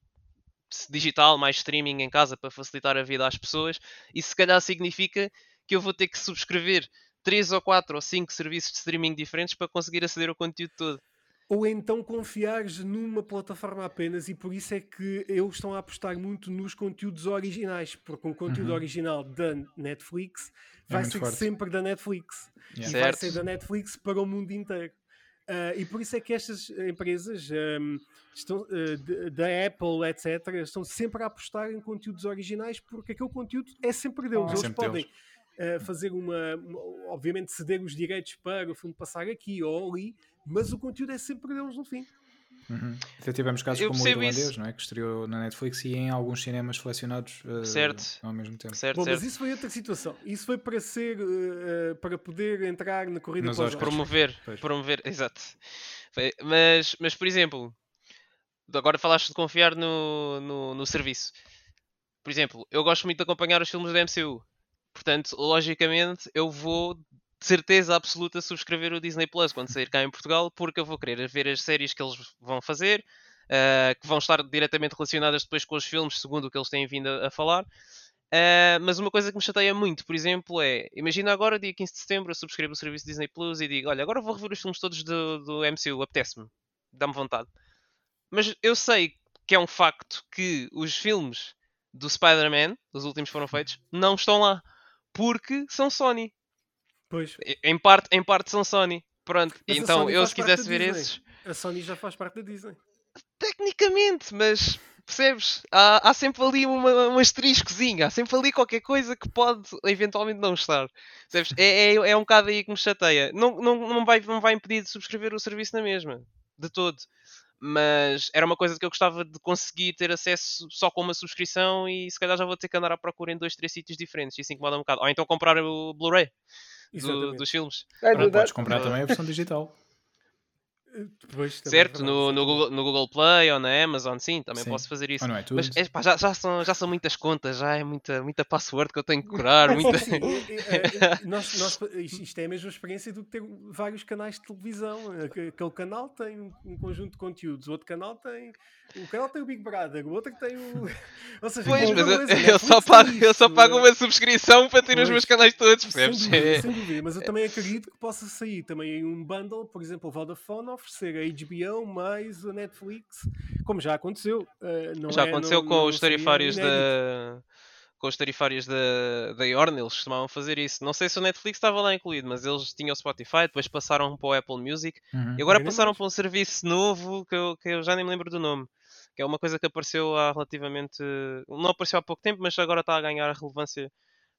digital, mais streaming em casa para facilitar a vida às pessoas, isso se calhar significa que eu vou ter que subscrever 3 ou 4 ou 5 serviços de streaming diferentes para conseguir aceder ao conteúdo todo. Ou então confiares numa plataforma apenas e por isso é que eles estão a apostar muito nos conteúdos originais, porque um conteúdo uhum. original da Netflix é vai é ser forte. sempre da Netflix. Yeah. E vai ser da Netflix para o mundo inteiro. Uh, e por isso é que estas empresas um, estão, uh, da Apple, etc., estão sempre a apostar em conteúdos originais porque aquele conteúdo é sempre deles. Ah, Eles sempre podem uh, fazer uma, uma, obviamente, ceder os direitos para o filme passar aqui ou ali, mas o conteúdo é sempre deles no fim. Uhum. Até tivemos casos eu como o irlandês, não é? que estreou na Netflix e em alguns cinemas selecionados uh, certo. ao mesmo tempo. Certo, Bom, certo. mas isso foi outra situação. Isso foi para ser uh, para poder entrar na corrida Nos para promover, pois. promover, exato. Mas, mas por exemplo, agora falaste de confiar no, no, no serviço. Por exemplo, eu gosto muito de acompanhar os filmes da MCU. Portanto, logicamente, eu vou de certeza absoluta subscrever o Disney Plus quando sair cá em Portugal, porque eu vou querer ver as séries que eles vão fazer, uh, que vão estar diretamente relacionadas depois com os filmes, segundo o que eles têm vindo a, falar. Uh, mas uma coisa que me chateia muito, por exemplo, é imagina agora, dia 15 de setembro, eu subscrevo o serviço Disney Plus e digo: Olha, agora vou rever os filmes todos do, do MCU, apetece-me, dá-me vontade. Mas eu sei que é um facto que os filmes do Spider-Man, os últimos foram feitos, não estão lá porque são Sony. Pois. Em parte, em parte são Sony. Pronto, mas então eu se quisesse ver esses. A Sony já faz parte da Disney. Tecnicamente, mas percebes? Há, há sempre ali uma, um asteriscozinho, há sempre ali qualquer coisa que pode eventualmente não estar. Percebes? É, é, é um bocado aí que me chateia. Não, não, não, vai, não vai impedir de subscrever o serviço na mesma, de todo. Mas era uma coisa que eu gostava de conseguir ter acesso só com uma subscrição e se calhar já vou ter que andar à procura em dois, três sítios diferentes. Isso incomoda um bocado. Ou então comprar o Blu-ray do, dos filmes. É, podes comprar também a versão digital. Depois, certo, no, no, Google, no Google Play ou na Amazon, sim, também sim. posso fazer isso. É Mas é, pá, já, já, são, já são muitas contas, já é muita, muita password que eu tenho que curar. muita... É, é, nós, nós, isto é a mesma experiência do que ter vários canais de televisão. Aquele canal tem um conjunto de conteúdos, o outro canal tem. O canal tem o Big Brother, o outro tem o. Ou seja, pois, mas eu, eu, só pago, eu só pago uma subscrição para ter pois, os meus canais todos, percebes? Sem dúvida, sem dúvida, mas eu também acredito que possa sair também em um bundle, por exemplo, o Vodafone oferecer a HBO mais a Netflix, como já aconteceu. Uh, já é, aconteceu não, com, não os tarifários da, com os tarifários da, da Yorn, eles costumavam fazer isso. Não sei se o Netflix estava lá incluído, mas eles tinham o Spotify, depois passaram para o Apple Music uhum. e agora passaram para um serviço novo que eu, que eu já nem me lembro do nome. Que é uma coisa que apareceu há relativamente. Não apareceu há pouco tempo, mas agora está a ganhar relevância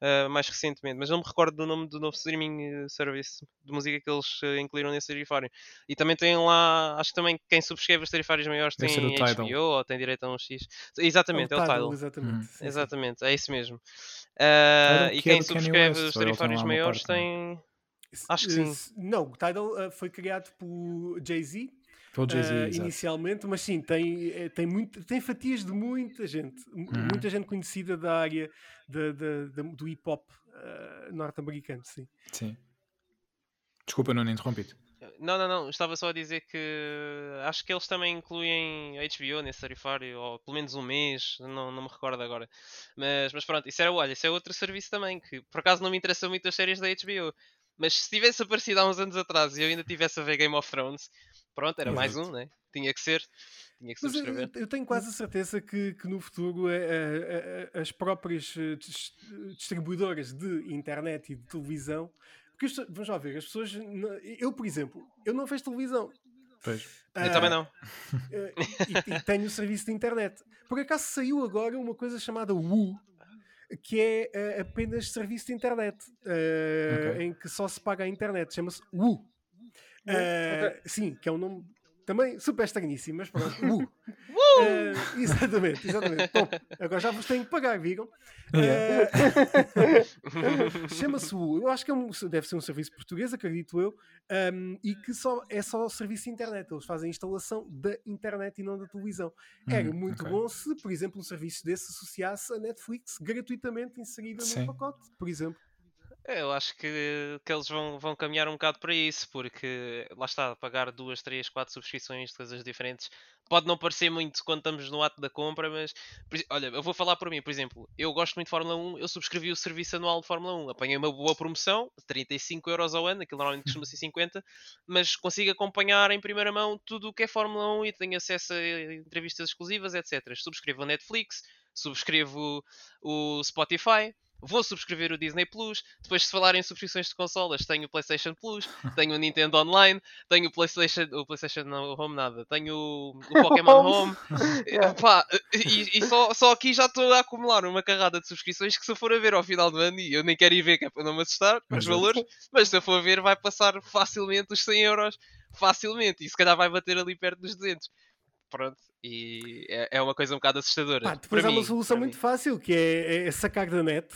uh, mais recentemente, mas não me recordo do nome do novo streaming eh, service de música que eles uh, incluíram nesse tarifário. E também tem lá, acho que também quem subscreve os tarifários maiores tem HBO ou tem direito a um X. Exatamente, é o, é o Tidal. Exatamente, hum. sim, exatamente sim. é isso mesmo. Uh, e quem subscreve os tarifários maiores parte, tem. Acho que sim. Não, o Tidal foi criado por Jay-Z uh, inicialmente, mas sim, tem, eh, tem, muito, tem fatias de muita gente, uhum. muita gente conhecida da área de, de, de, do hip hop uh, norte-americano, sim. Sim. Desculpa, não interrompi-te. Não, não, não. Estava só a dizer que acho que eles também incluem HBO nesse tarifário, ou pelo menos um mês, não, não me recordo agora. Mas, mas pronto, isso era, olha, isso é outro serviço também, que por acaso não me interessam muito as séries da HBO. Mas se tivesse aparecido há uns anos atrás e eu ainda tivesse a ver Game of Thrones, pronto, era mais um, né? Tinha que ser. Tinha que Mas eu, subscrever. eu tenho quase a certeza que, que no futuro eh, eh, eh, as próprias eh, dis- distribuidoras de internet e de televisão. Porque pessoas- vamos lá ver, as pessoas. Eu, por exemplo, eu não vejo televisão. Pois. Eu também Ah, não. eh, e, e tenho o serviço de internet. Por acaso saiu agora uma coisa chamada Woo, que é eh, apenas serviço de internet, eh, Ok. em que só se paga a internet. Chama-se Woo. Eh, Sim, que é um nome também super estranhíssimo, mas pronto. Woo. Eh, exatamente, exatamente. Bom, agora já vos tenho que pagar, viram? Yeah. Eh, Chama-se Woo. Eu acho que é um- deve ser um serviço português, acredito eu, um, e que só, é só serviço de internet. Eles fazem a instalação da internet e não da televisão. Era Hum, muito ok. bom se, por exemplo, um serviço desse associasse a Netflix gratuitamente inserida Sim. no pacote, por exemplo. É, Eu acho que, que eles vão, vão caminhar um bocado para isso, porque lá está, pagar duas, três, quatro subscrições de coisas diferentes pode não parecer muito quando estamos no ato da compra, mas olha, eu vou falar por mim, por exemplo, eu gosto muito de Fórmula 1, eu subscrevi o serviço anual de Fórmula 1, apanhei uma boa promoção, 35 euros ao ano, aquilo normalmente costuma ser 50, mas consigo acompanhar em primeira mão tudo o que é Fórmula 1 e tenho acesso a entrevistas exclusivas, etc. Subscrevo a Netflix, subscrevo o Spotify. Vou subscrever o Disney Plus. Depois, se falarem em subscrições de consolas, tenho o PlayStation Plus, tenho o Nintendo Online, tenho o PlayStation, o PlayStation não, Home nada, tenho o, o Pokémon Home. Yeah. Pá, e, e só, só aqui já estou a acumular uma carrada de subscrições que se eu for a ver ao final do ano, e eu nem quero ir ver, que é para não me assustar com os valores, mas se eu for a ver, vai passar facilmente os 100 euros. Facilmente. E se calhar vai bater ali perto dos 200. Pronto. E é, é uma coisa um bocado assustadora. Pá, depois Para há uma mim, solução para muito mim. fácil que é, é sacar da net.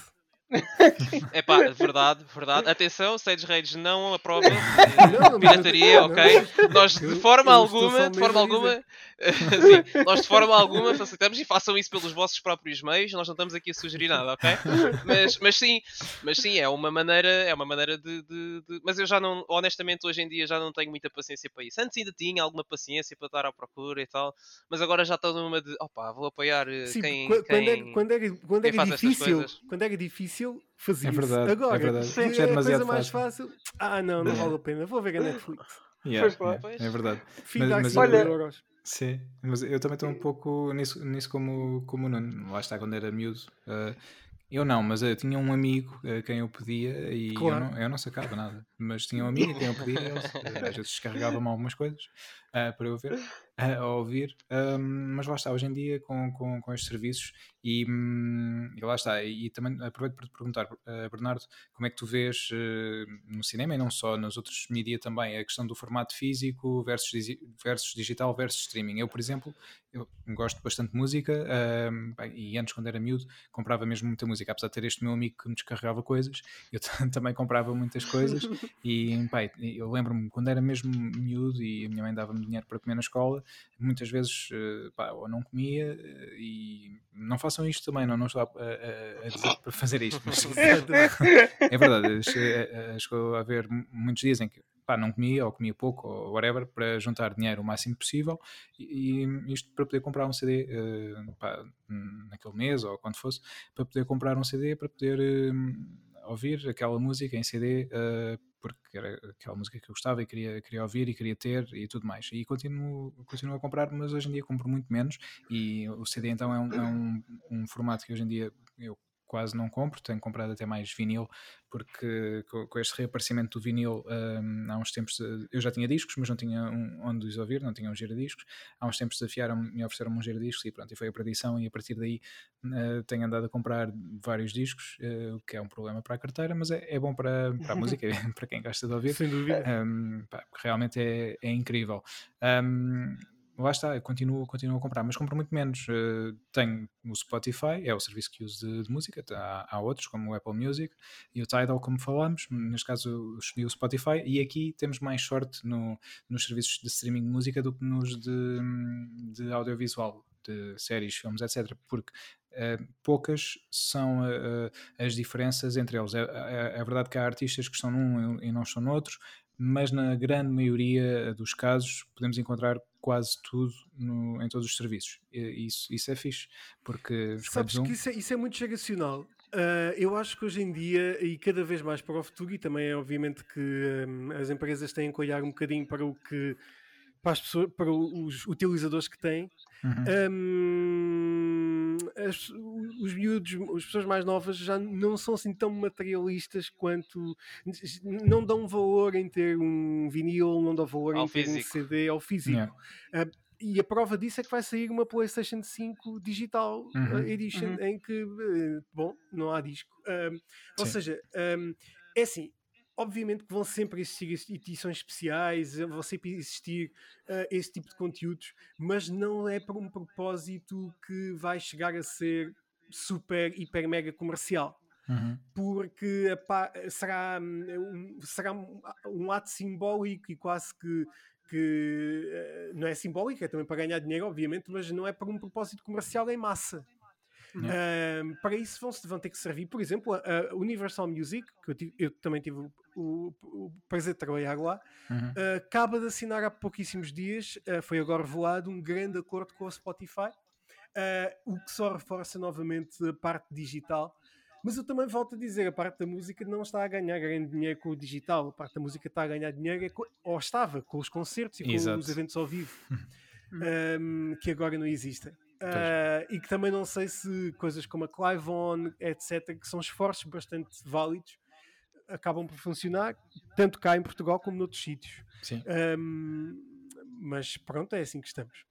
É pá, verdade, verdade. Atenção, Sage Rage não aprova Não, pirataria, não, ok? não. Nós de forma eu alguma, de forma alguma, sim, nós de forma alguma facilitamos e façam isso pelos vossos próprios meios, nós não estamos aqui a sugerir nada, ok? Mas, mas sim, mas sim, é uma maneira, é uma maneira de, de- de- Mas eu já não, honestamente, hoje em dia já não tenho muita paciência para isso. Antes ainda tinha alguma paciência para estar à procura e tal, mas agora já estou numa de, opá, vou apoiar eh, Sim, quem, qu- quando, quem... era, quando era, quando era faz estas difícil, coisas. quando era difícil, fazia É verdade, é Agora, verdade. que Já é é a coisa mais fácil. Ah, não, não vale a pena. Vou ver a Netflix. Yeah, yeah, é verdade. Mas- mas 5 olha- euros. Sim, mas eu também estou um pouco nisso, nisso como, como o Nuno. Lá está, quando era miúdo. eh, eu não, mas eu tinha um amigo a quem eu pedia e eu, Claro. não, eu não sacava nada. Mas tinha um amigo a quem eu pedia, ele, às vezes descarregava-me algumas coisas eh, para eu ver, eh, a ouvir. Ahm, mas lá está, hoje em dia com, com, com estes serviços e, hum, e lá está. E, também aproveito para te perguntar, eh, Bernardo, como é que tu vês no cinema e não só, nos outros mídia também, a questão do formato físico versus, versus digital versus streaming. Eu, por exemplo, eu gosto bastante de música bem, e antes, quando era miúdo, comprava mesmo muita música. Apesar de ter este meu amigo que me descarregava coisas, eu também comprava muitas coisas. E eu lembro-me quando era mesmo miúdo e a minha mãe dava-me dinheiro para comer na escola, muitas vezes eh, pá, ou não comia eh, e não façam isto também, não, não estou a, a- a dizer para fazer isto, mas é verdade, che- eh, chegou a haver mu- muitos dias em que pá, não comia ou comia pouco ou whatever para juntar dinheiro o máximo possível e, e isto para poder comprar um CD eh, pá, naquele mês ou quando fosse, para poder comprar um CD para poder hum, ouvir aquela música em CD eh, porque era aquela música que eu gostava e queria, queria ouvir e queria ter e tudo mais. E continuo, continuo a comprar, mas hoje em dia compro muito menos e o CD então é um, é um, um formato que hoje em dia eu quase não compro, tenho comprado até mais vinil, porque co- com, este reaparecimento do vinil hum, há uns tempos eu já tinha discos, mas não tinha um, onde os ouvir, não tinha um giradiscos. Há uns tempos desafiaram-me e ofereceram um giradiscos e pronto, e foi a perdição. E a partir daí eh, tenho andado a comprar vários discos, eh, o que é um problema para a carteira, mas é, é bom para, para a música, para quem gosta de ouvir. Sem dúvida. Um, pá, realmente é, é incrível. Um, lá está, eu continuo, continuo a comprar, mas compro muito menos. Uh, tenho o Spotify, é o serviço que uso de, de música, há, há, outros, como o Apple Music e o Tidal, como falámos. Neste caso, eu escolhi o Spotify e aqui temos mais sorte no, nos serviços de streaming de música do que nos de, de audiovisual, de séries, filmes, etc. Porque Uh, poucas são uh, as diferenças entre eles. É, é, é, verdade que há artistas que estão num e não estão noutro, mas na grande maioria dos casos podemos encontrar quase tudo no, em todos os serviços. E isso, isso é fixe, porque Sabes que isso é, isso é muito geracional. Uh, eu acho que hoje em dia, e cada vez mais para o futuro, e também é obviamente que um, as empresas têm que olhar um bocadinho para o que para, as pessoas, para os utilizadores que têm. Uhum. Um, as, os miúdos, as pessoas mais novas já não são assim tão materialistas quanto não dão valor em ter um vinil, não dão valor ao em ter físico. um CD ao físico. Yeah. Uh, e a prova disso é que vai sair uma PlayStation 5 Digital uh, uhum. Edition uhum. em que, uh, bom, não há disco. Uh, ou seja, um, é assim, obviamente que vão sempre existir edições especiais, vão sempre existir uh, esse tipo de conteúdos, mas não é para um propósito que vai chegar a ser super, hiper, mega comercial. Uhum. Porque será, um, será um ato simbólico e quase que que uh, não é simbólico, é também para ganhar dinheiro, obviamente, mas não é para um propósito comercial em massa. Uh, para isso vão, vão ter que servir, por exemplo, a, Universal Music, que eu, tive, eu também tive o, o, o, prazer de trabalhar lá, uhum. uh, acaba de assinar há pouquíssimos dias, uh, foi agora revelado, um grande acordo com a Spotify, o que só reforça novamente a parte digital mas eu também volto a dizer, a parte da música não está a ganhar grande dinheiro com o digital. A parte da música está a ganhar dinheiro, é ou estava, com os concertos e com Exato. os eventos ao vivo, um, que agora não existem. Uh, e que também não sei se coisas como a Clive On, etc., que são esforços bastante válidos, acabam por funcionar, tanto cá em Portugal como noutros sítios. Sim. Um, mas pronto, é assim que estamos.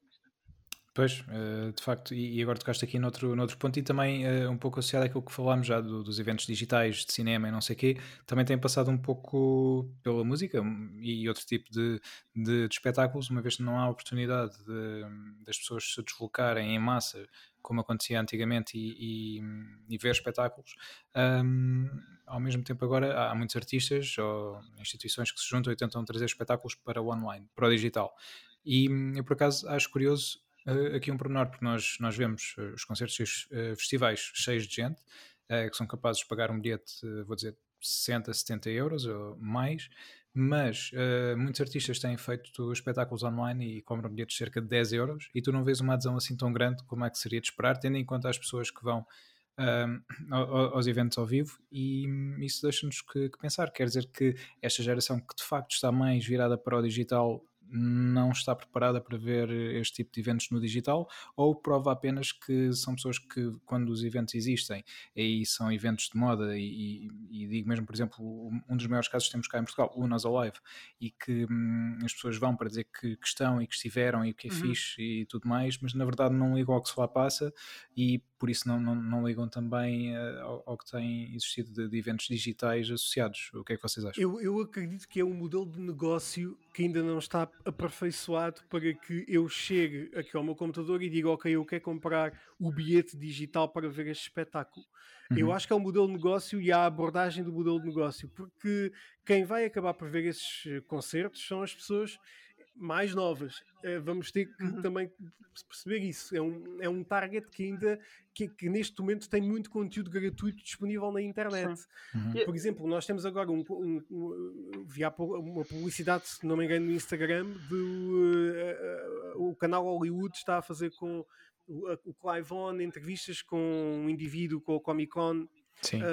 Pois, uh, de facto, e, agora tocaste aqui noutro, noutro ponto, e também uh, um pouco associado àquilo que falámos já do, dos eventos digitais de cinema e não sei o quê, também tem passado um pouco pela música e outro tipo de, de, de espetáculos, uma vez que não há oportunidade de, das pessoas se deslocarem em massa, como acontecia antigamente, e, e, e ver espetáculos. Um, ao mesmo tempo, agora há muitos artistas ou instituições que se juntam e tentam trazer espetáculos para o online, para o digital. E eu, por acaso, acho curioso aqui um pormenor, porque nós, nós vemos uh, os concertos e os uh, festivais cheios de gente, que são capazes de pagar um bilhete, vou dizer, 60, 70 euros ou mais, mas muitos artistas têm feito espetáculos online e cobram bilhetes de cerca de 10 euros e tu não vês uma adesão assim tão grande como é que seria de esperar, tendo em conta as pessoas que vão aos eventos ao vivo e isso deixa-nos que, que, pensar, quer dizer que esta geração que de facto está mais virada para o digital não está preparada para ver este tipo de eventos no digital ou prova apenas que são pessoas que, quando os eventos existem, e são eventos de moda, e, e, digo mesmo, por exemplo, um dos maiores casos que temos cá em Portugal, o Nós Alive, e que hum, as pessoas vão para dizer que, que, estão e que estiveram e que é uhum. fixe e tudo mais, mas na verdade não ligam ao que se lá passa e por isso não, não, não ligam também uh, ao, ao, que tem existido de, de, eventos digitais associados. O que é que vocês acham? Eu, eu acredito que é um modelo de negócio que ainda não está aperfeiçoado para que eu chegue aqui ao meu computador e diga, ok, eu quero comprar o bilhete digital para ver este espetáculo. Uhum. Eu acho que é um modelo de negócio e há a abordagem do modelo de negócio, porque quem vai acabar por ver esses eh, concertos são as pessoas mais novas. Uh, vamos ter que uhum. também perceber isso. É um, é um target que ainda que, que, neste momento tem muito conteúdo gratuito disponível na internet. Uhum. Por exemplo, nós temos agora um, um, um, via uma publicidade, se não me engano, no Instagram, do uh, uh, o canal Hollywood está a fazer com o, o Clive On entrevistas com um indivíduo com o Comic Con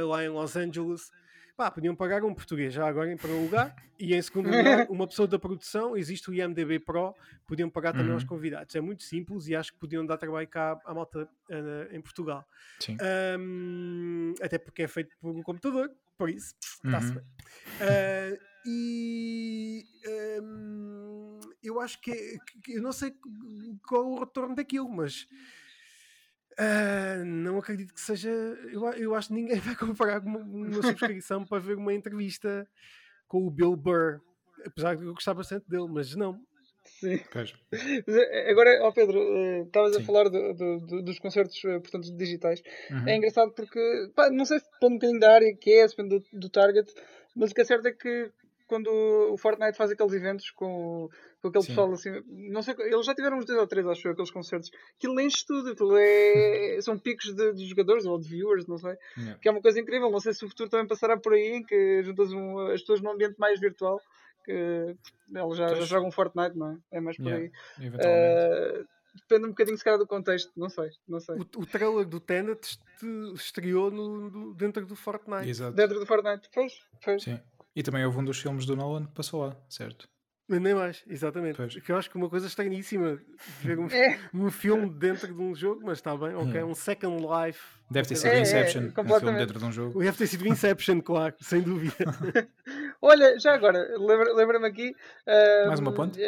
lá em Los Angeles pá, podiam pagar um português já agora em primeiro lugar e em segundo lugar uma pessoa da produção, existe o IMDB Pro, podiam pagar também uhum. aos convidados. É muito simples e acho que podiam dar trabalho cá à malta uh, em Portugal. Um, até porque é feito por um computador, por isso está-se uhum. bem. Uh, e um, eu acho que, que, eu não sei qual o retorno daquilo, mas Uh, não acredito que seja. Eu, eu acho que ninguém vai comprar uma, uma subscrição para ver uma entrevista com o Bill Burr. Apesar de eu gostar bastante dele, mas não. Sim. Eh, agora, ó Pedro, uh, estavas a falar do, do, do, dos concertos uh, portanto, digitais. Uhum. É engraçado porque, pá, não sei se depende um bocadinho da área que é, depende do, do target, mas o que é certo é que quando o Fortnite faz aqueles eventos com, com aquele Sim. pessoal assim, não sei, eles já tiveram uns dois ou três, acho eu, aqueles concertos, aquilo enche tudo, aquilo é, são picos de, de, jogadores ou de viewers, não sei, yeah. que é uma coisa incrível. Não sei se o futuro também passará por aí, em que juntas um, as pessoas num ambiente mais virtual que eles já, já jogam Fortnite, não é? É mais por Yeah, aí. eventualmente. Uh, depende um bocadinho se calhar do contexto, não sei, não sei. O, o trailer do Tenet est- estreou no, no- dentro do Fortnite. Exato. Dentro do Fortnite, pois, pois. Sim. E também houve um dos filmes do Nolan que passou lá, certo? Nem mais, exatamente. Pois. Que eu acho que uma coisa estranhíssima ver um, É, um filme dentro de um jogo, mas está bem, ok. Yeah. Um Second Life. Deve ter É, sido é, Inception, um filme dentro de um jogo. Deve ter sido Inception, claro, sem dúvida. olha, já agora, lembra- lembra-me aqui. uh, Mais uma ponte?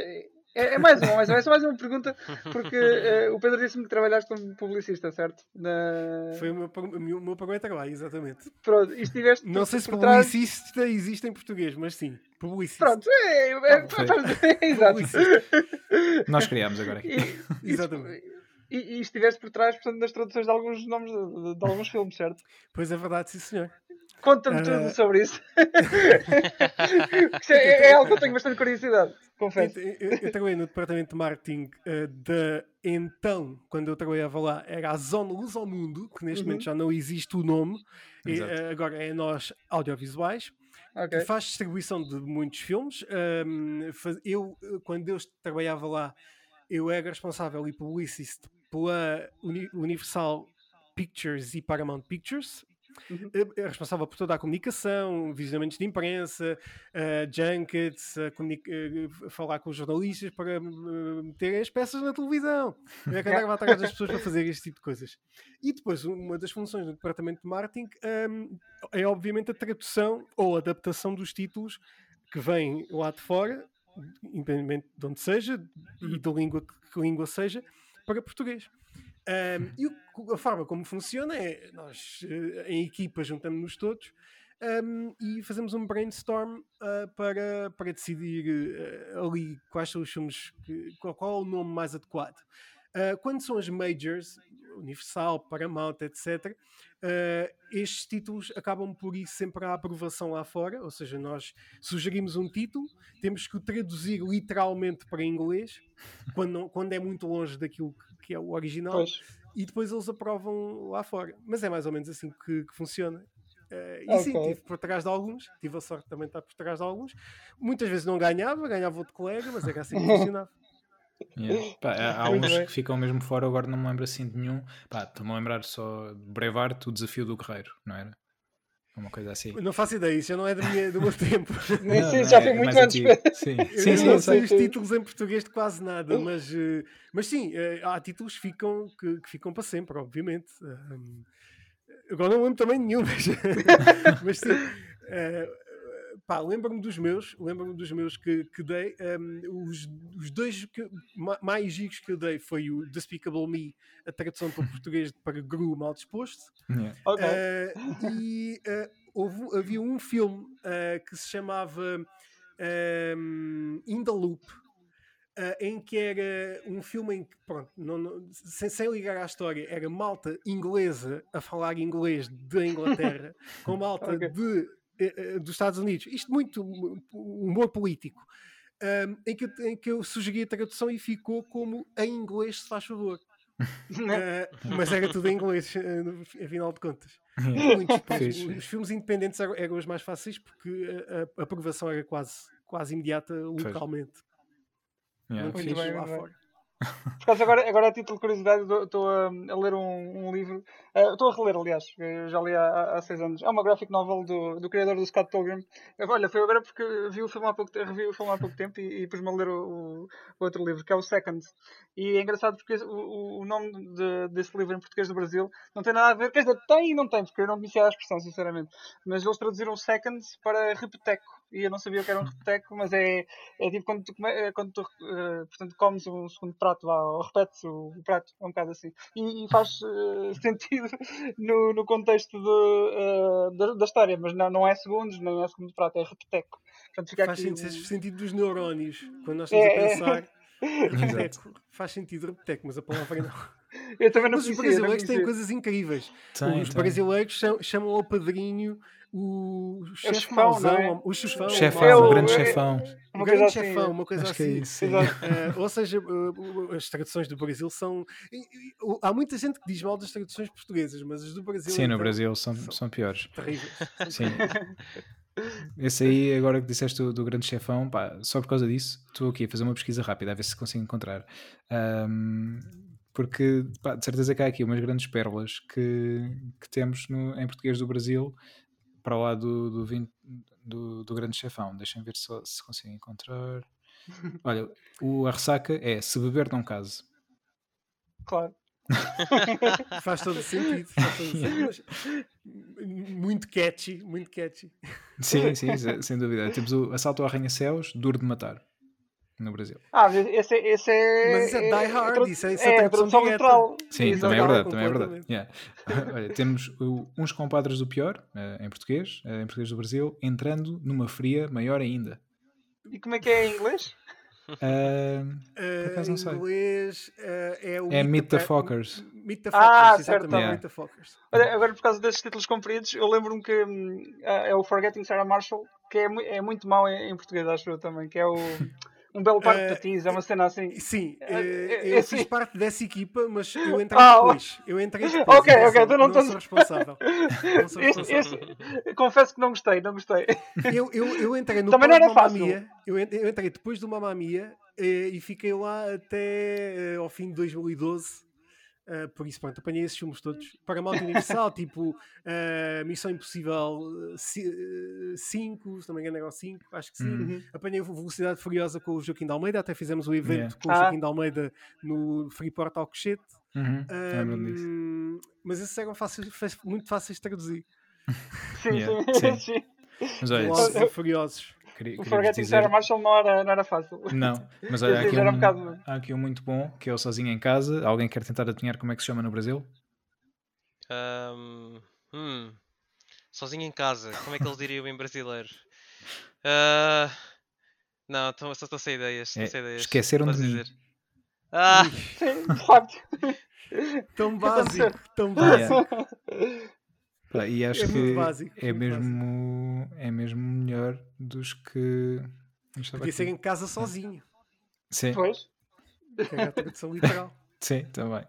É, é mais uma, mais uma, é só mais uma pergunta, porque uh, o Pedro disse-me que trabalhaste como publicista, certo? Na... Foi o meu, pro- o meu, o meu primeiro trabalho, exatamente. Pronto, e estiveste Não sei se por trás- publicista existe em português, mas sim, publicista. Pronto, é, é, Foi. é, exato. Publicista. Nós criámos agora aqui. E, Exatamente. e, e estiveste por trás, portanto, das traduções de alguns nomes de, de- de alguns filmes, certo? Pois é verdade, sim senhor. Conta-me Ah. tudo sobre isso. É, é algo que eu tenho bastante curiosidade, confesso. Eu, eu- eu trabalhei no departamento de marketing eh, da então, quando eu trabalhava lá, era a Zona Luz ao Mundo, que neste Uhum. momento já não existe o nome, e, eh, agora é nós audiovisuais, Ok. que faz distribuição de muitos filmes. Ahm, faz- eu, eh, quando eu trabalhava lá, eu era responsável e publicista pela Uni- Universal Pictures e Paramount Pictures. Uhum. Eu era responsável por toda a comunicação, visionamentos de imprensa, uh, junkets, eh, falar com os jornalistas para eh, meterem as peças na televisão. É que andava atrás das pessoas para fazer este tipo de coisas. E depois, uma das funções do departamento de marketing hum, é obviamente a tradução ou adaptação dos títulos que vêm lá de fora, independentemente de onde seja e da língua que língua seja, para português. Um, e o- a forma como funciona é nós eh, em equipa juntamos-nos todos um, e fazemos um brainstorm ah, para, para decidir eh, ali quais são os filmes, que, qual, qual é o nome mais adequado. Ah, quando são as majors, Universal, Paramount, etc., ah, estes títulos acabam por ir sempre à aprovação lá fora, ou seja, nós sugerimos um título, temos que o traduzir literalmente para inglês, quando, não- quando é muito longe daquilo que, que é o original, Pois. e depois eles aprovam lá fora. Mas é mais ou menos assim que, que funciona. Eh, e sim, Ok. estive por trás de alguns, tive a sorte também de estar por trás de alguns. Muitas vezes não ganhava, ganhava outro colega, mas era assim que funcionava. Yeah. Pá, há há Muito uns bem. que ficam mesmo fora, agora não me lembro assim de nenhum. Estou-me a lembrar só de Brevard, o desafio do guerreiro, não era? Uma coisa assim. Não faço ideia, isso já não é da minha, do meu tempo. Nem Não, sei, não, já é foi muito mais antes. Sim, Eu sim, sim, não sei os títulos em português de quase nada, mas, eh, mas sim, eh, há títulos que ficam, que, que ficam para sempre, obviamente. Agora não lembro também de nenhum, mas, mas sim. eh, pá, lembro-me dos meus, lembro-me dos meus que, que dei. um, os, os dois que, ma- mais giros que eu dei foi o Despicable Me, a tradução para o português para Gru Mal Disposto. Yeah. Ok. Eh, e eh, houve- havia um filme eh, que se chamava ehm, In the Loop, em que era um filme em que, pronto, não- não- sem, sem ligar à história, era malta inglesa a falar inglês da Inglaterra com malta Ok. de, dos Estados Unidos. Isto muito humor político. ehm, em, que, eu- em que eu sugeri a tradução e ficou como em inglês, se faz favor. Eh, mas era tudo em inglês, eh, no- afinal de contas. Muitos, os filmes independentes eram, eram os mais fáceis porque a, a aprovação era quase, quase imediata localmente. Yeah, Muito bem, lá bem. fora. Por acaso, agora, agora a título de curiosidade, estou a, a ler um, um livro. Eh, Estou a reler, aliás, já li há, há- seis anos. É uma graphic novel do, do criador do Scott Pilgrim. Eu, Olha, foi agora porque vi o filme há pouco, revi o filme há pouco tempo e, e pus-me a ler o, o- outro livro, que é o Second. E é engraçado porque o, o- nome de- desse livro em português do Brasil não tem nada a ver. Quer dizer, tem e não tem, porque eu não conhecia a expressão, sinceramente. Mas eles traduziram Second para repeteco. E eu não sabia o que era um repeteco, mas é, é tipo quando tu, come- é quando tu eh, portanto, comes um segundo prato, vá, ou repetes o, o prato, é um bocado assim. E, e faz eh, sentido no, no contexto de, eh, da, da história, mas não, não é segundos, nem é segundo prato, é repeteco. Portanto, fica Faz aqui. sentido, um- sentido dos neurónios. Quando nós É, estamos é. a pensar, Exato. repeteco, faz sentido repeteco, mas a palavra não. Eu também não Mas os conhecia, não brasileiros têm coisas incríveis. Tem, os tem. brasileiros cham- chamam ao padrinho o chefe chefão, mauzão, não é? o chefão, Chefão, É o o- grande é- chefão. o Uma grande assim, chefão, é. uma coisa Acho que é assim. Eh, ou seja, as traduções do Brasil são. há muita gente que diz mal das traduções portuguesas, mas as do Brasil. Sim, no então, Brasil são, são- são piores. terríveis. Sim. esse aí, agora que disseste do, do grande chefão, pá, só por causa disso, estou aqui a fazer uma pesquisa rápida, a ver se consigo encontrar. Um, porque pá, de certeza que há aqui umas grandes pérolas que, que temos no, em português do Brasil para lá do, do, 20, do, do grande chefão. Deixem ver se, se consigo encontrar. Olha, o, a ressaca é se beber não case. Claro. faz todo sentido. Faz todo sentido muito catchy, muito catchy. Sim, sim, sem dúvida. Temos o Assalto ao Arranha-Céus, Duro de Matar no Brasil. Ah, esse, esse é. Mas isso é Die Hard, é, isso é, isso é, é tradução literal. Sim, também é verdade, também é verdade. Yeah. Olha, temos o, uns compadres do pior, uh, em português, uh, em português do Brasil, entrando numa fria maior ainda. E como é que é em inglês? Uh, uh, em inglês uh, é o é Meet the Fockers. Meet the Fockers, ah, certo. Yeah. Meet the Fockers. Olha, agora por causa desses títulos compridos, eu lembro-me que um, é o Forgetting Sarah Marshall, que é, é muito mau em, em português, acho eu também, que é o um belo par de uh, patins, é uma cena assim. Sim, uh, eu fiz parte dessa equipa, mas eu entrei ah, depois. Eu entrei depois. Ok, ok, então não, sou responsável. Não sou responsável. Esse, esse, confesso que não gostei, não gostei. Eu, eu, eu entrei no Também não era fácil. Eu, entrei depois do Mamma Mia e fiquei lá até ao fim de 2012 Uh, por isso, pronto, apanhei esses filmes todos. Paramount Universal, tipo uh, Missão Impossível 5, se não me engano era o 5, acho que sim. Uhum. Apanhei Velocidade Furiosa com o Joaquim de Almeida, até fizemos o um evento yeah. com o ah. Joaquim de Almeida no Freeport Alcochete. Uhum. Um, mas esses eram fáceis, muito fáceis de traduzir. Sim, yeah. sim. sim. Mas olha, Furiosos. Queria, o Forgetting dizer... Sarah Marshall não era, não era fácil. Não, mas olha, há aqui, um, um bocado... há aqui um muito bom que é o Sozinho em Casa. Alguém quer tentar adivinhar como é que se chama no Brasil? Um, hum, sozinho em Casa, como é que eles diriam em brasileiro? Uh, não, tô, só estou sem ideias. É, sem ideias. Esqueceram de dizer. mim. Ah! Tão básico, tão básico. Yeah. E acho é que básico, é, mesmo, básico. é mesmo melhor dos que. Podia ser em casa sozinho. Sim. Pois. Que é a tradução literal. Sim, também.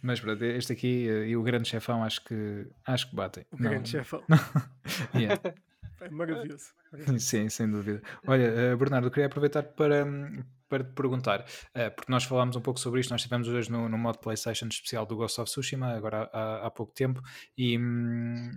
Mas pronto, este aqui eh, e o grande chefão acho que acho que batem. O Não, grande chefão. yeah. É maravilhoso. Sim, sem dúvida. Olha, eh, Bernardo, queria aproveitar para, para te perguntar, uh, porque nós falámos um pouco sobre isto, nós estivemos hoje no, no modo PlayStation especial do Ghost of Tsushima, agora há, há pouco tempo, e,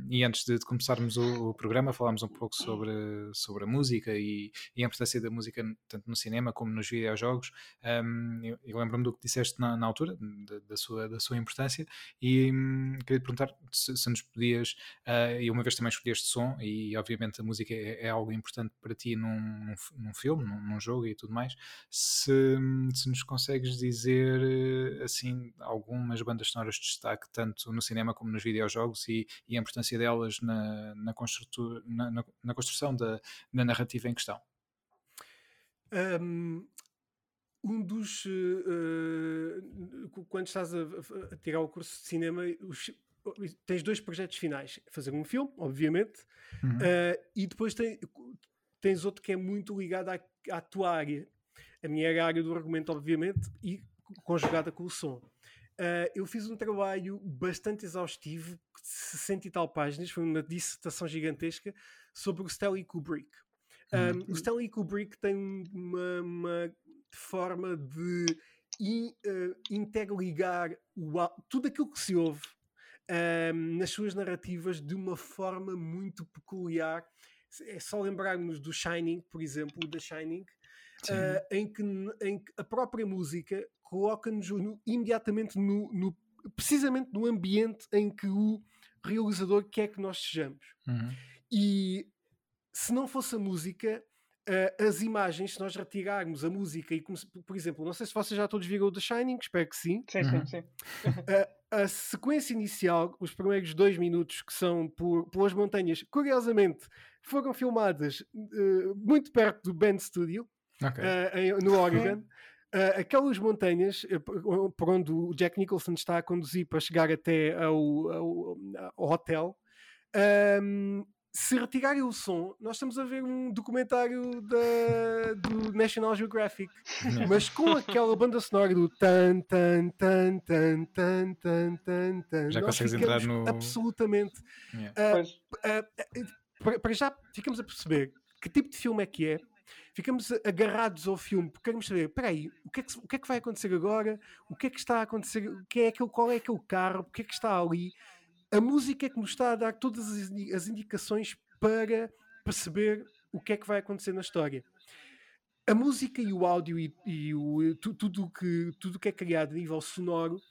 e antes de, de começarmos o, o, programa falámos um pouco sobre, sobre a música e, e, a importância da música tanto no cinema como nos videojogos. Um, eu, eu lembro-me do que disseste na, na altura, da, da, sua, da sua importância, e um, queria te perguntar se, se nos podias, uh, e uma vez também escolheste som, e obviamente a música é, é algo importante para ti num, num, num filme, num, num jogo e tudo mais se, se nos consegues dizer eh, assim algumas bandas sonoras de destaque, tanto no cinema como nos videojogos, e, e a importância delas na, na, na, na construção da, da narrativa em questão. Um, um dos. Uh, quando estás a, a, tirar o curso de cinema, os, tens dois projetos finais: fazer um filme, obviamente, uhum. uh, e depois tem, tens outro que é muito ligado à, à tua área, a minha era a área do argumento, obviamente, e conjugada com o som. Uh, eu fiz um trabalho bastante exaustivo, 60 e tal páginas, foi uma dissertação gigantesca sobre o Stanley Kubrick. Um, uhum. O Stanley Kubrick tem uma, uma forma de in, uh, interligar o, tudo aquilo que se ouve um, nas suas narrativas de uma forma muito peculiar. É só lembrarmos do Shining, por exemplo, da Shining, uh, em, que, em que a própria música coloca-nos imediatamente no, no, precisamente no ambiente em que o realizador quer que nós sejamos. Uhum. E se não fosse a música, uh, as imagens, se nós retirarmos a música e, por exemplo, não sei se vocês já todos viram o The Shining, espero que sim. Sim, uhum. sim, sim. Uh, a sequência inicial, os primeiros dois minutos que são por, pelas montanhas, curiosamente foram filmadas uh, muito perto do Band Studio okay. uh, no Oregon. Uh, aquelas montanhas por onde o Jack Nicholson está a conduzir para chegar até ao, ao, ao hotel, um, se retirarem o som, nós estamos a ver um documentário da, do National Geographic, mas com aquela banda sonora do tan tan tan tan tan tan tan tan já consegues entrar no absolutamente yeah. uh, uh, para, para já ficamos a perceber que tipo de filme é que é, ficamos agarrados ao filme porque queremos saber, espera aí, o que, é que, o que é que vai acontecer agora? O que é que está a acontecer? Quem é aquele, qual é aquele carro? O que é que está ali? A música é que nos está a dar todas as, as indicações para perceber o que é que vai acontecer na história. A música e o áudio e, e o, tudo que, tudo que é criado a nível sonoro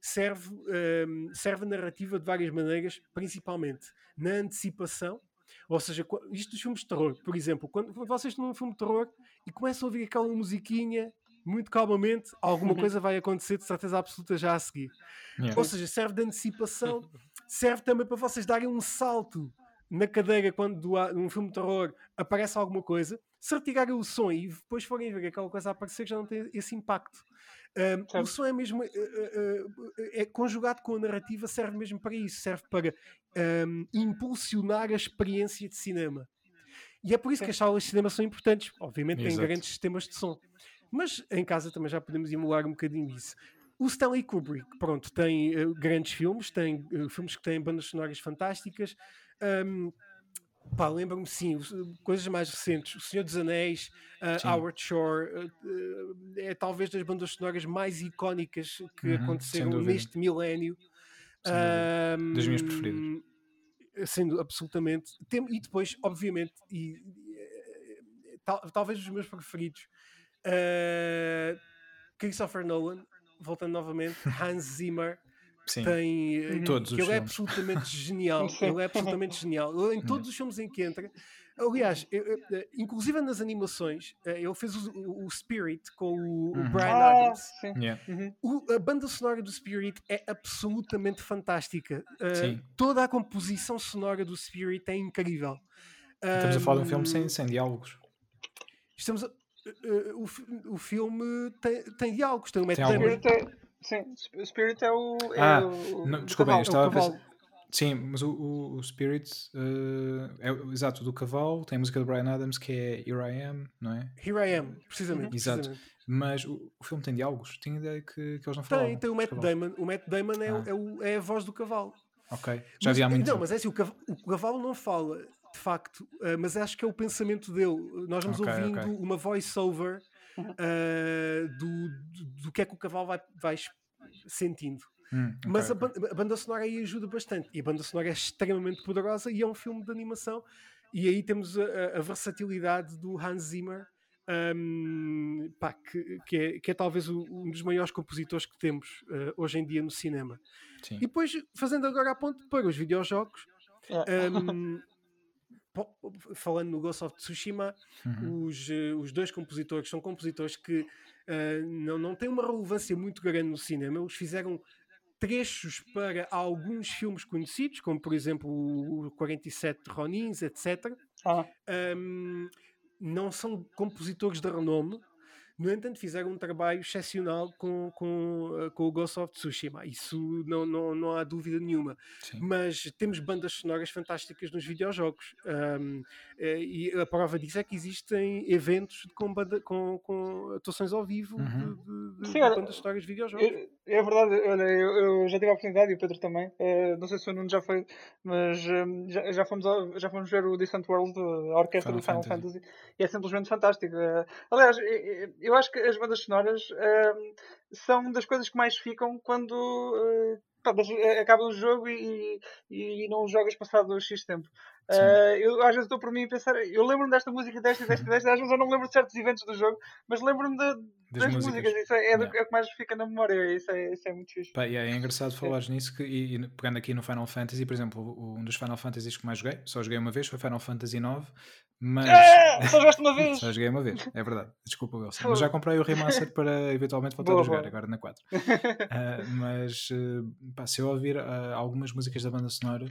serve, um, serve a narrativa de várias maneiras, principalmente na antecipação, ou seja, isto dos filmes de terror, por exemplo, quando vocês estão num filme de terror e começam a ouvir aquela musiquinha muito calmamente, alguma coisa vai acontecer de certeza absoluta já a seguir. Yeah. Ou seja, serve de antecipação, serve também para vocês darem um salto na cadeira quando num filme de terror aparece alguma coisa, se retirarem o som e depois forem ver aquela coisa a aparecer, já não tem esse impacto. Um, o som é mesmo uh, uh, é conjugado com a narrativa, serve mesmo para isso, serve para um, impulsionar a experiência de cinema. E é por isso que as salas de cinema são importantes. Obviamente Exato. têm grandes sistemas de som. Mas em casa também já podemos emular um bocadinho isso. O Stanley Kubrick, pronto, tem uh, grandes filmes, tem filmes que têm bandas sonoras fantásticas. Um, Pá, lembro-me sim, coisas mais recentes. O Senhor dos Anéis, uh, Howard Shore, uh, uh, é talvez das bandas sonoras mais icónicas que uhum, aconteceram neste milénio. Um, das minhas preferidas. Sendo absolutamente. Tem, e depois, obviamente, e, e tal, talvez os meus preferidos, Christopher Nolan, voltando novamente, Hans Zimmer. Sim. tem uhum. todos que ele é filmes. é absolutamente genial ele é absolutamente genial em todos os filmes em que entra aliás eu, eu, inclusive nas animações eh, ele fez o, o Spirit com o, uhum. o Brian ah, Adams yeah. uhum. o, a banda sonora do Spirit é absolutamente fantástica uh, toda a composição sonora do Spirit é incrível estamos um, a falar de um filme sem, sem diálogos estamos a, uh, o, o filme tem, tem diálogos tem o Matt Damon Sim, o Spirit é o. É ah, o, não, desculpa, eu estava a pensar. Sim, mas o, o, o Spirit uh, é exato do cavalo, tem a música do Brian Adams que é Here I Am, não é? Here I Am, precisamente. Exato. Precisamente. Mas o, o, filme tem diálogos, tinha ideia que, que eles não falavam. Tem, tem o Matt Damon. O Matt Damon é, ah. é, o, é a voz do cavalo. Ok, já havia muito. Não, mas é assim, o cavalo, o cavalo não fala, de facto, uh, mas acho que é o pensamento dele. Nós vamos okay, ouvindo okay. uma voice-over uh, do, do, do, que é que o cavalo vai, vai sentindo. Hum, okay, Mas a, okay. a, banda sonora aí ajuda bastante. E a banda sonora é extremamente poderosa e é um filme de animação. E aí temos a, a versatilidade do Hans Zimmer, um, pá, que, que, é, que, é, talvez o, um dos maiores compositores que temos uh, hoje em dia no cinema. Sim. E depois, fazendo agora a ponte para os videojogos, um, falando no Ghost of Tsushima, uhum. os, uh, os dois compositores são compositores que uh, não, não têm uma relevância muito grande no cinema. Eles fizeram trechos para alguns filmes conhecidos, como por exemplo o 47 Ronins, etc. Ah. Um, não são compositores de renome, no entanto, fizeram um trabalho excepcional com, com, eh, com o Ghost of Tsushima. Isso não, não, não há dúvida nenhuma. Sim. Mas temos bandas sonoras fantásticas nos videojogos. Um, eh, e a prova disso é que existem eventos com, banda, com, com atuações ao vivo uhum. de, de, de, Sim, de bandas sonoras de videojogos. É, é verdade, olha, eu, eu, já tive a oportunidade e o Pedro também. Uh, não sei se o Nuno já foi, mas um, já, já, fomos, já fomos ver o Distant World, a orquestra Final do Final Fantasy. Fantasy. e é simplesmente fantástico. Uh, aliás, eu acho que as bandas sonoras uh, são das coisas que mais ficam quando acaba o jogo e, e, e não jogas passado X tempo. Uh, eu às vezes estou por mim a pensar, eu lembro-me desta música, desta, desta, desta, às vezes eu não lembro de certos eventos do jogo, mas lembro-me das, das músicas. músicas. Isso é, é, yeah. é, o que mais fica na memória, isso é, isso é muito fixe. Pá, yeah, é engraçado falar nisso que, e, e, pegando aqui no Final Fantasy, por exemplo, um dos Final Fantasies que mais joguei, só joguei uma vez, foi Final Fantasy IX, mas. É, só jogaste uma vez! só joguei uma vez, é verdade. Desculpa, Wilson. Mas já comprei o remaster para eventualmente voltar boa, a jogar, boa. agora na 4. uh, mas uh, pá, se eu ouvir algumas músicas da banda sonora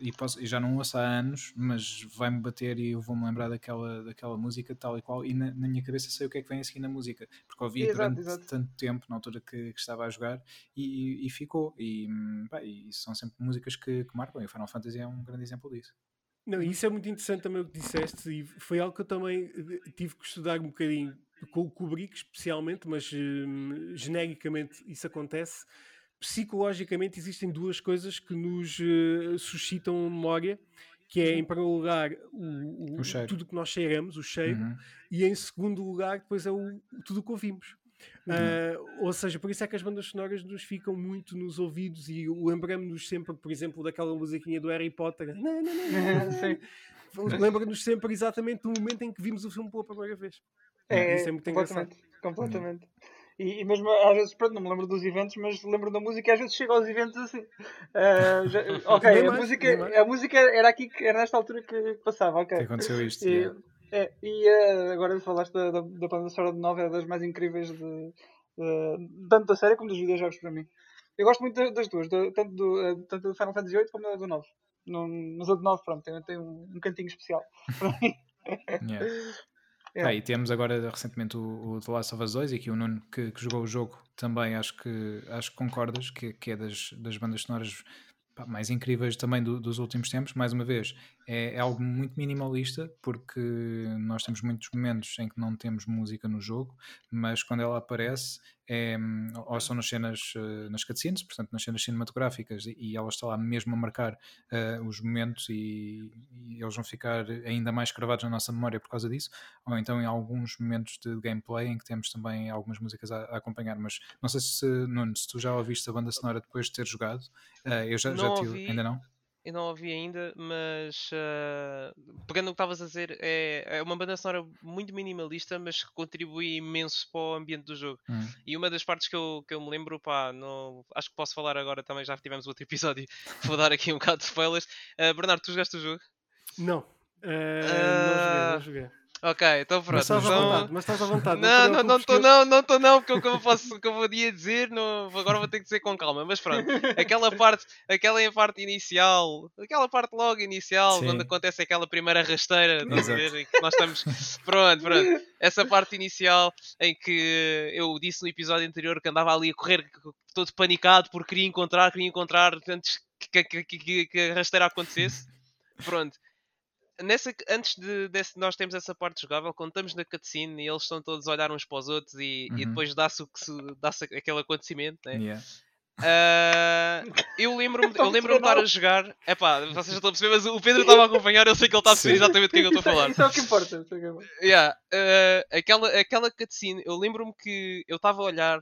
e, posso, e já não ouço há anos, mas vai-me bater e eu vou-me lembrar daquela, daquela música tal e qual, e na, na, minha cabeça sei o que é que vem a seguir na música, porque ouvi exato, durante exato. tanto tempo, na altura que, que estava a jogar, e, e, e ficou. E, pá, e, são sempre músicas que, que marcam, e o Final Fantasy é um grande exemplo disso. Não, isso é muito interessante também o que disseste, e foi algo que eu também eh, tive que estudar um bocadinho com o Kubrick, especialmente, mas uh, genericamente isso acontece psicologicamente existem duas coisas que nos uh, suscitam memória, que é, em primeiro lugar, o, o, O tudo que nós cheiramos, o cheiro, Uhum. e em segundo lugar, depois é o, tudo o que ouvimos. Ah, ou seja, por isso é que as bandas sonoras nos ficam muito nos ouvidos e lembramos-nos sempre, por exemplo, daquela musiquinha do Harry Potter. Na, na, na, Sim. Lembra-nos sempre exatamente do momento em que vimos o filme pela primeira vez. É, Isso é muito engraçado. completamente. completamente. E, e mesmo às vezes, pronto, não me lembro dos eventos, mas lembro da música e às vezes chego aos eventos assim. Ah, já- ok, a mais, música, a música era aqui, que- era nesta altura que passava, ok. Que aconteceu isto. E, yeah. é, e eh, agora falaste da, da, da banda sonora de 9, é das mais incríveis de, de- tanto da série como dos videojogos para mim. Eu gosto muito da- das duas, da- tanto, do, eh, tanto do Final Fantasy VIII como da do 9. No, mas a do 9, pronto, tem, tem um, um cantinho especial. Yeah. É. Temos agora recentemente o, o The Last of Us 2 e aqui o Nuno que, que jogou o jogo também acho que, acho que concordas que, que é das, das bandas sonoras pá, mais incríveis também do- dos últimos tempos. Mais uma vez, é, é algo muito minimalista porque nós temos muitos momentos em que não temos música no jogo, mas quando ela aparece é, ou são nas cenas, eh, nas cutscenes, portanto nas cenas cinematográficas e, ela está lá mesmo a marcar eh, os momentos e, e eles vão ficar ainda mais cravados na nossa memória por causa disso, ou então em alguns momentos de gameplay em que temos também algumas músicas a, a acompanhar, mas não sei se, Nuno, se tu já ouviste a banda sonora depois de ter jogado, Eh, eu já, já Não tive, ouvi. ainda não? Eu não ouvi ainda, mas ah, pegando no que estavas a dizer, é, é uma banda sonora muito minimalista, mas que contribui imenso para o ambiente do jogo. Hum. E uma das partes que eu, que eu me lembro, pá, não, acho que posso falar agora também, já tivemos outro episódio, vou dar aqui um bocado de spoilers. Ah, Bernardo, tu jogaste o jogo? Não. Ah, não joguei, não joguei. Ok, então pronto. Mas estás à então- vontade, mas estás à vontade. Não, não, não estou não, não estou não, porque o que eu posso, o que eu podia dizer, não, agora vou ter que dizer com calma, mas pronto, aquela parte, aquela parte inicial, aquela parte logo inicial, Sim. quando acontece aquela primeira rasteira, estás a ver, que nós estamos, pronto, pronto, essa parte inicial em que eu disse no episódio anterior que andava ali a correr todo panicado porque queria encontrar, queria encontrar antes que, que, que, que- que a rasteira acontecesse, pronto. Nessa, antes de, desse- nós temos essa parte jogável, quando estamos na cutscene e eles estão todos a olhar uns para os outros e, e Uhum. depois dá-se o dá-se aquele acontecimento, né? Yeah. Ah, eu lembro-me eu Não lembro-me de estar a jogar. Epá, vocês já estão a perceber, mas o Pedro estava a acompanhar, eu sei que ele está a perceber exatamente do que é que eu estou a falar. Isso é o que importa. é o. Yeah, eh, aquela, aquela cutscene, eu lembro-me que eu estava a olhar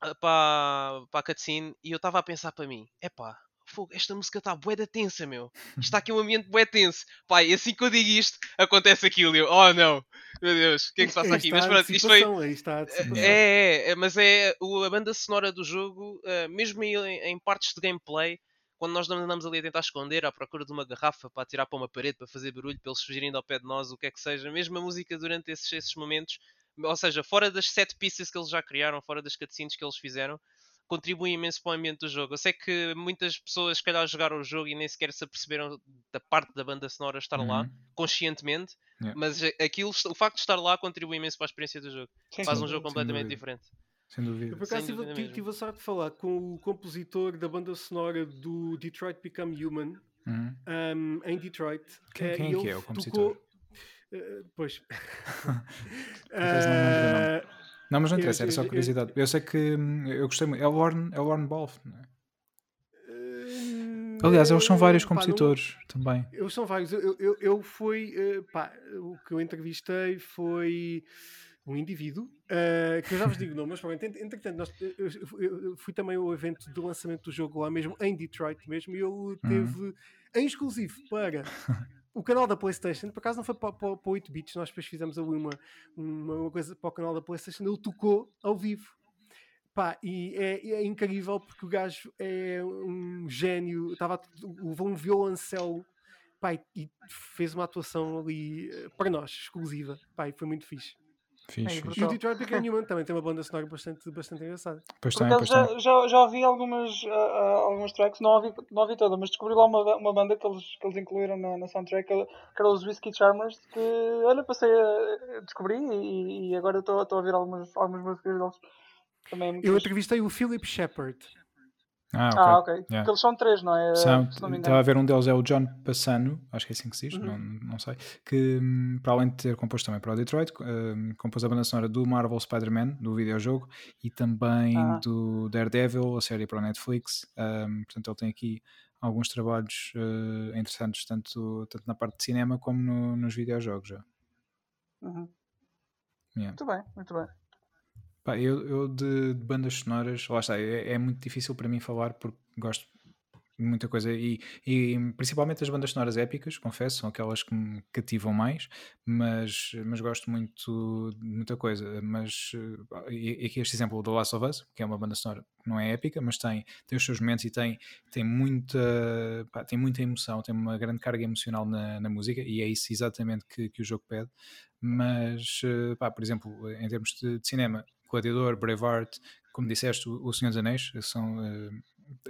ah, para, para a cutscene e eu estava a pensar para mim: epá, fogo, esta música está bué da tensa, meu. Está aqui um ambiente bué tenso. E assim que eu digo isto, acontece aquilo. Eu, oh não, meu Deus, o que é que se passa aqui? Mas pronto, isto foi. antecipação. É, é, é, mas é a banda sonora do jogo, eh, mesmo em, partes de gameplay, quando nós não andamos ali a tentar esconder à procura de uma garrafa para atirar para uma parede, para fazer barulho, para eles fugirem ao pé de nós, o que é que seja, mesmo a música durante esses, esses momentos, ou seja, fora das set pieces que eles já criaram, fora das cutscenes que eles fizeram, contribui imenso para o ambiente do jogo. Eu sei que muitas pessoas, se calhar, jogaram o jogo e nem sequer se aperceberam da parte da banda sonora estar lá, Uhum. conscientemente, Yeah. mas aquilo, o facto de estar lá contribui imenso para a experiência do jogo. Sim, Faz sim. um jogo completamente diferente. Sem dúvida. Eu por acaso tive, tive, a sorte de falar com o compositor da banda sonora do Detroit Become Human Uhum. um, em Detroit. Quem- eh, quem é que é o compositor? tocou- eh, pois. acaso não. Eh, Não, mas não Eu- interessa, era só eu- eu- curiosidade. Eu sei que hum, eu gostei muito. É o Warren, é o Warren Balfe. não é? eh, Aliás, eles são vários pá, não- compositores também. Eu são vários. Eu, eu, eu- fui. eh, pá, o que eu entrevistei foi um indivíduo, eh, que eu já vos digo o nome, mas pronto, ent- entretanto, nós- eu, eu- fui também ao evento do lançamento do jogo lá mesmo, em Detroit mesmo, e ele teve em exclusivo para o canal da PlayStation. Por acaso não foi para, para, para 8 bits, nós depois fizemos ali uma, uma, coisa para o canal da PlayStation. Ele tocou ao vivo. Pá, e é, é incrível porque o gajo é um gênio. Estava, levou um violoncelo pá, e- e fez uma atuação ali eh, para nós, exclusiva. Pá, e foi muito fixe. Fixe, É. E o brutal. Detroit Become Human também tem uma banda sonora bastante, bastante engraçada. Pois tem, pois tem. já, já, já ouvi algumas, ah, ah, algumas tracks, não ouvi, não ouvi toda, mas descobri lá uma, uma banda que eles, que eles incluíram na, na soundtrack, que era os Whiskey Charmers, que olha, passei a descobrir e, e agora estou estou a ouvir algumas, algumas músicas deles. Também é Eu fixe. entrevistei o Philip Shepard. Ah, ok. Ah, ok. Yeah. Porque eles são três, não é? São, Se não me estava a engano. ver um deles é o John Passano, acho que é assim que se diz, Uhum. não, não sei, que hum, para além de ter composto também para o Detroit, hum, compôs a banda sonora do Marvel Spider-Man, do videojogo, e também Ah. do Daredevil, a série para o Netflix. hum, portanto, ele tem aqui alguns trabalhos uh, interessantes, tanto, tanto na parte de cinema como no, nos videojogos já. Uhum. Yeah. Muito bem, muito bem. Pá, eu, eu de, de, bandas sonoras, lá está, é, é, muito difícil para mim falar porque gosto muita coisa e, e, principalmente as bandas sonoras épicas, confesso, são aquelas que me cativam mais, mas, mas gosto muito de muita coisa. Mas e, aqui este exemplo do Last of Us, que é uma banda sonora que não é épica, mas tem, tem os seus momentos e tem, tem, muita, pá, tem muita emoção, tem uma grande carga emocional na, na música, e é isso exatamente que, que o jogo pede. Mas, pá, por exemplo, em termos de, de cinema, Gladiador, Braveheart, como disseste, o Senhor dos Anéis são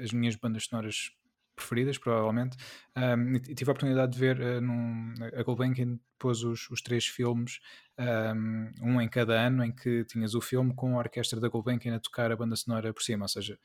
as minhas bandas sonoras preferidas, provavelmente. Um, e tive a oportunidade de ver uh, num, a Gulbenkian pôs os, os três filmes, um, um, em cada ano, em que tinhas o filme com a orquestra da Gulbenkian a tocar a banda sonora por cima, ou seja,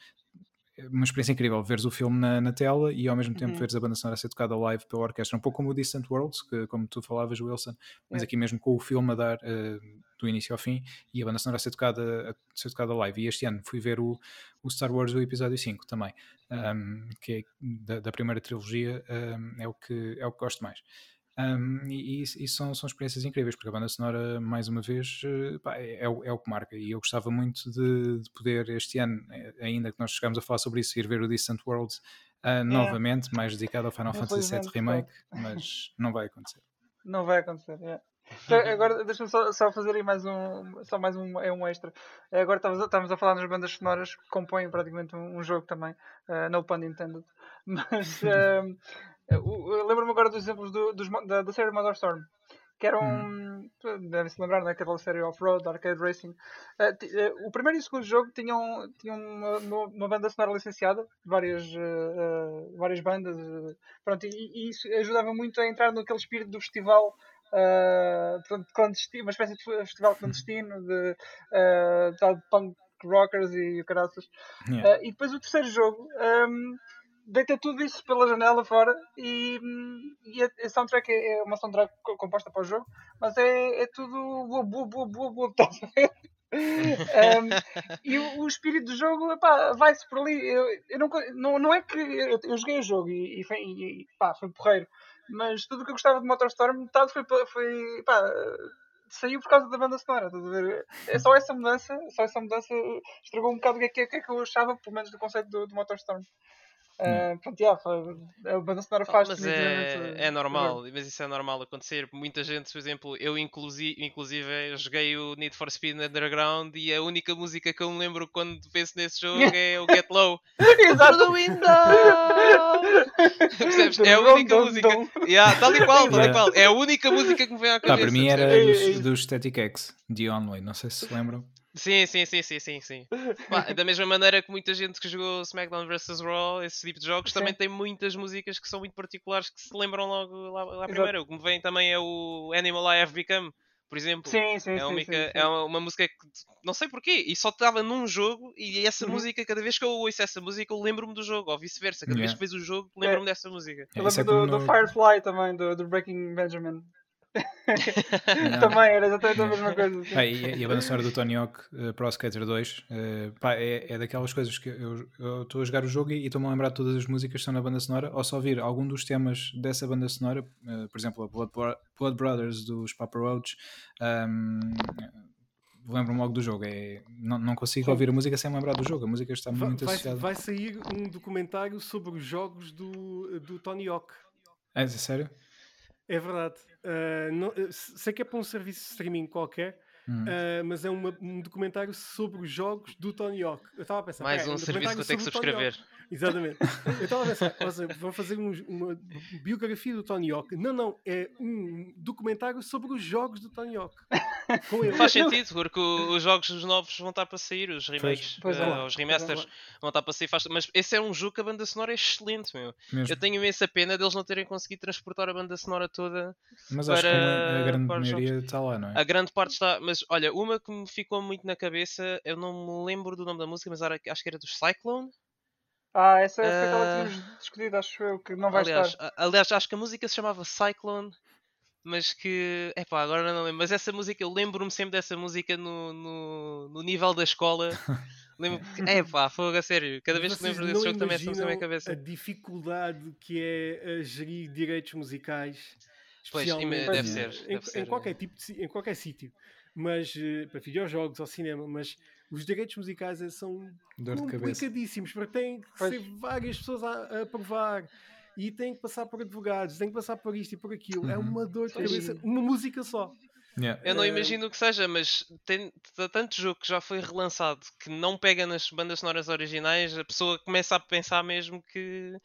uma experiência incrível veres o filme na, na tela e ao mesmo tempo uhum. veres a banda sonora a ser tocada live pela orquestra, um pouco como o Distant Worlds, que, como tu falavas, Wilson, mas é. aqui mesmo com o filme a dar uh, do início ao fim e a banda sonora a ser tocada, a ser tocada live. E este ano fui ver o, o Star Wars do episódio 5 também, um, que é da, da primeira trilogia, um, é, o que, é o que gosto mais. Um, e, e são, são experiências incríveis, porque a banda sonora, mais uma vez, eh, pá, é, é, o, é, o que marca. E eu gostava muito de, de, poder, este ano, eh, ainda que nós chegamos a falar sobre isso, ir ver o Distant Worlds uh, é. novamente, mais dedicado ao Final Fantasy VII Remake, mas não vai acontecer. Não vai acontecer, é. Então, agora deixa-me só, só, fazer aí mais um, só mais um, é um extra. Agora estávamos, estávamos a falar nas bandas sonoras que compõem praticamente um, um jogo também, uh, no pun intended. Mas uh, Lembro-me agora dos exemplos do, dos, da, da série Mother Storm que eram, hum. devem-se lembrar, né, aquela série Off-Road, Arcade Racing. Uh, uh, o primeiro e o segundo jogo tinham, tinham uma, uma banda sonora licenciada, várias, uh, várias bandas, pronto, e, e, isso ajudava muito a entrar naquele espírito do festival. Clandestino, uma espécie de festival clandestino de, punk rockers e caraças. Yeah. e depois o terceiro jogo um, deita tudo isso pela janela fora e, e a, a soundtrack é, é uma soundtrack composta para o jogo, mas é, é tudo boa, boa, boa, boa, boa, estás um, e o, o, espírito do jogo vai-se por ali. Eu, eu não, não, não é que eu, eu joguei o jogo e, e, foi, e pá, foi porreiro, mas tudo o que eu gostava de Motorstorm, metade foi, foi pá, saiu por causa da banda sonora. A ver? É só essa mudança, só essa mudança estragou um bocado o que é que, é que eu achava, pelo menos do conceito do, do Motorstorm. Uh, pronto, yeah, a banda sonora faz Mas é, é normal, mas isso é normal acontecer. Muita gente, por exemplo, eu inclusive, inclusive joguei o Need for Speed Underground e a única música que eu me lembro quando penso nesse jogo é o Get Low. Exato. window! Percebes? É a única música. Yeah, tal e qual, tal e qual. É a única música que me vem à cabeça. Tá, para mim era dos, dos Static X, The Only, não sei se se lembram. Sim, sim, sim, sim, sim, sim. da mesma maneira que muita gente que jogou SmackDown vs Raw, esse tipo de jogos, sim. também tem muitas músicas que são muito particulares que se lembram logo lá, lá primeiro. O que me vem também é o Animal I Have Become, por exemplo. Sim, sim, é, uma, sim, sim, é uma música que não sei porquê, e só estava num jogo, e essa uhum. música, cada vez que eu ouço essa música, eu lembro-me do jogo, ou vice-versa. Cada yeah. vez que vejo o jogo, lembro-me é. dessa música. Eu lembro é do, do, Firefly também, do, do Breaking Benjamin. Também era exatamente a mesma coisa. Pá, e, e, a banda sonora do Tony Hawk uh, Pro Skater 2 uh, pá, é, é daquelas coisas que eu estou a jogar o jogo e estou-me a lembrar de todas as músicas que estão na banda sonora, ou só ouvir algum dos temas dessa banda sonora, uh, por exemplo, a Blood, Blood Brothers dos Papa Roach. Um, lembro-me logo do jogo. É, não, não consigo ouvir a música sem lembrar do jogo. A música está muito vai, associada. Vai sair um documentário sobre os jogos do, do Tony Hawk. É, é sério? É verdade. Uh, não, sei que é para um serviço de streaming qualquer, uh, mas é uma, um documentário sobre os jogos do Tony Hawk. Eu estava a pensar. Mais um, um serviço que eu tenho que subscrever. Exatamente. Eu estava a pensar, vão fazer um, uma biografia do Tony Hawk. Não, não, é um documentário sobre os jogos do Tony Hawk. Faz sentido, porque os jogos os novos vão estar para sair, os remakes, pois, pois uh, os remasters vão estar para sair. Faz... Mas esse é um jogo que a banda sonora é excelente, meu. Mesmo. Eu tenho imensa pena deles não terem conseguido transportar a banda sonora toda. Mas para, acho que a grande maioria está lá, não é? A grande parte está. Mas olha, uma que me ficou muito na cabeça, eu não me lembro do nome da música, mas era, acho que era dos Cyclone. Ah, essa é uh... aquela que tínhamos discutido, acho eu, que não vai aliás, estar. Aliás, acho que a música se chamava Cyclone, mas que. é pá, agora não lembro. Mas essa música, eu lembro-me sempre dessa música no, no, no nível da escola. Lembro é pá, fogo a sério. Cada vez que lembro desse jogo também só na minha cabeça. A dificuldade que é a gerir direitos musicais, Pois, deve ser, em, deve em ser, qualquer tipo de, em qualquer sítio, mas eh, para videojogos ou cinema, mas os direitos musicais eh, são complicadíssimos, porque têm que Pois. ser várias pessoas a, a aprovar e têm que passar por advogados, têm que passar por isto e por aquilo. É Uhum. uma dor de cabeça, uma música só. Yeah. Eu não Eh, imagino o que seja, mas tem tanto jogo que já foi relançado que não pega nas bandas sonoras originais, a pessoa começa a pensar mesmo que,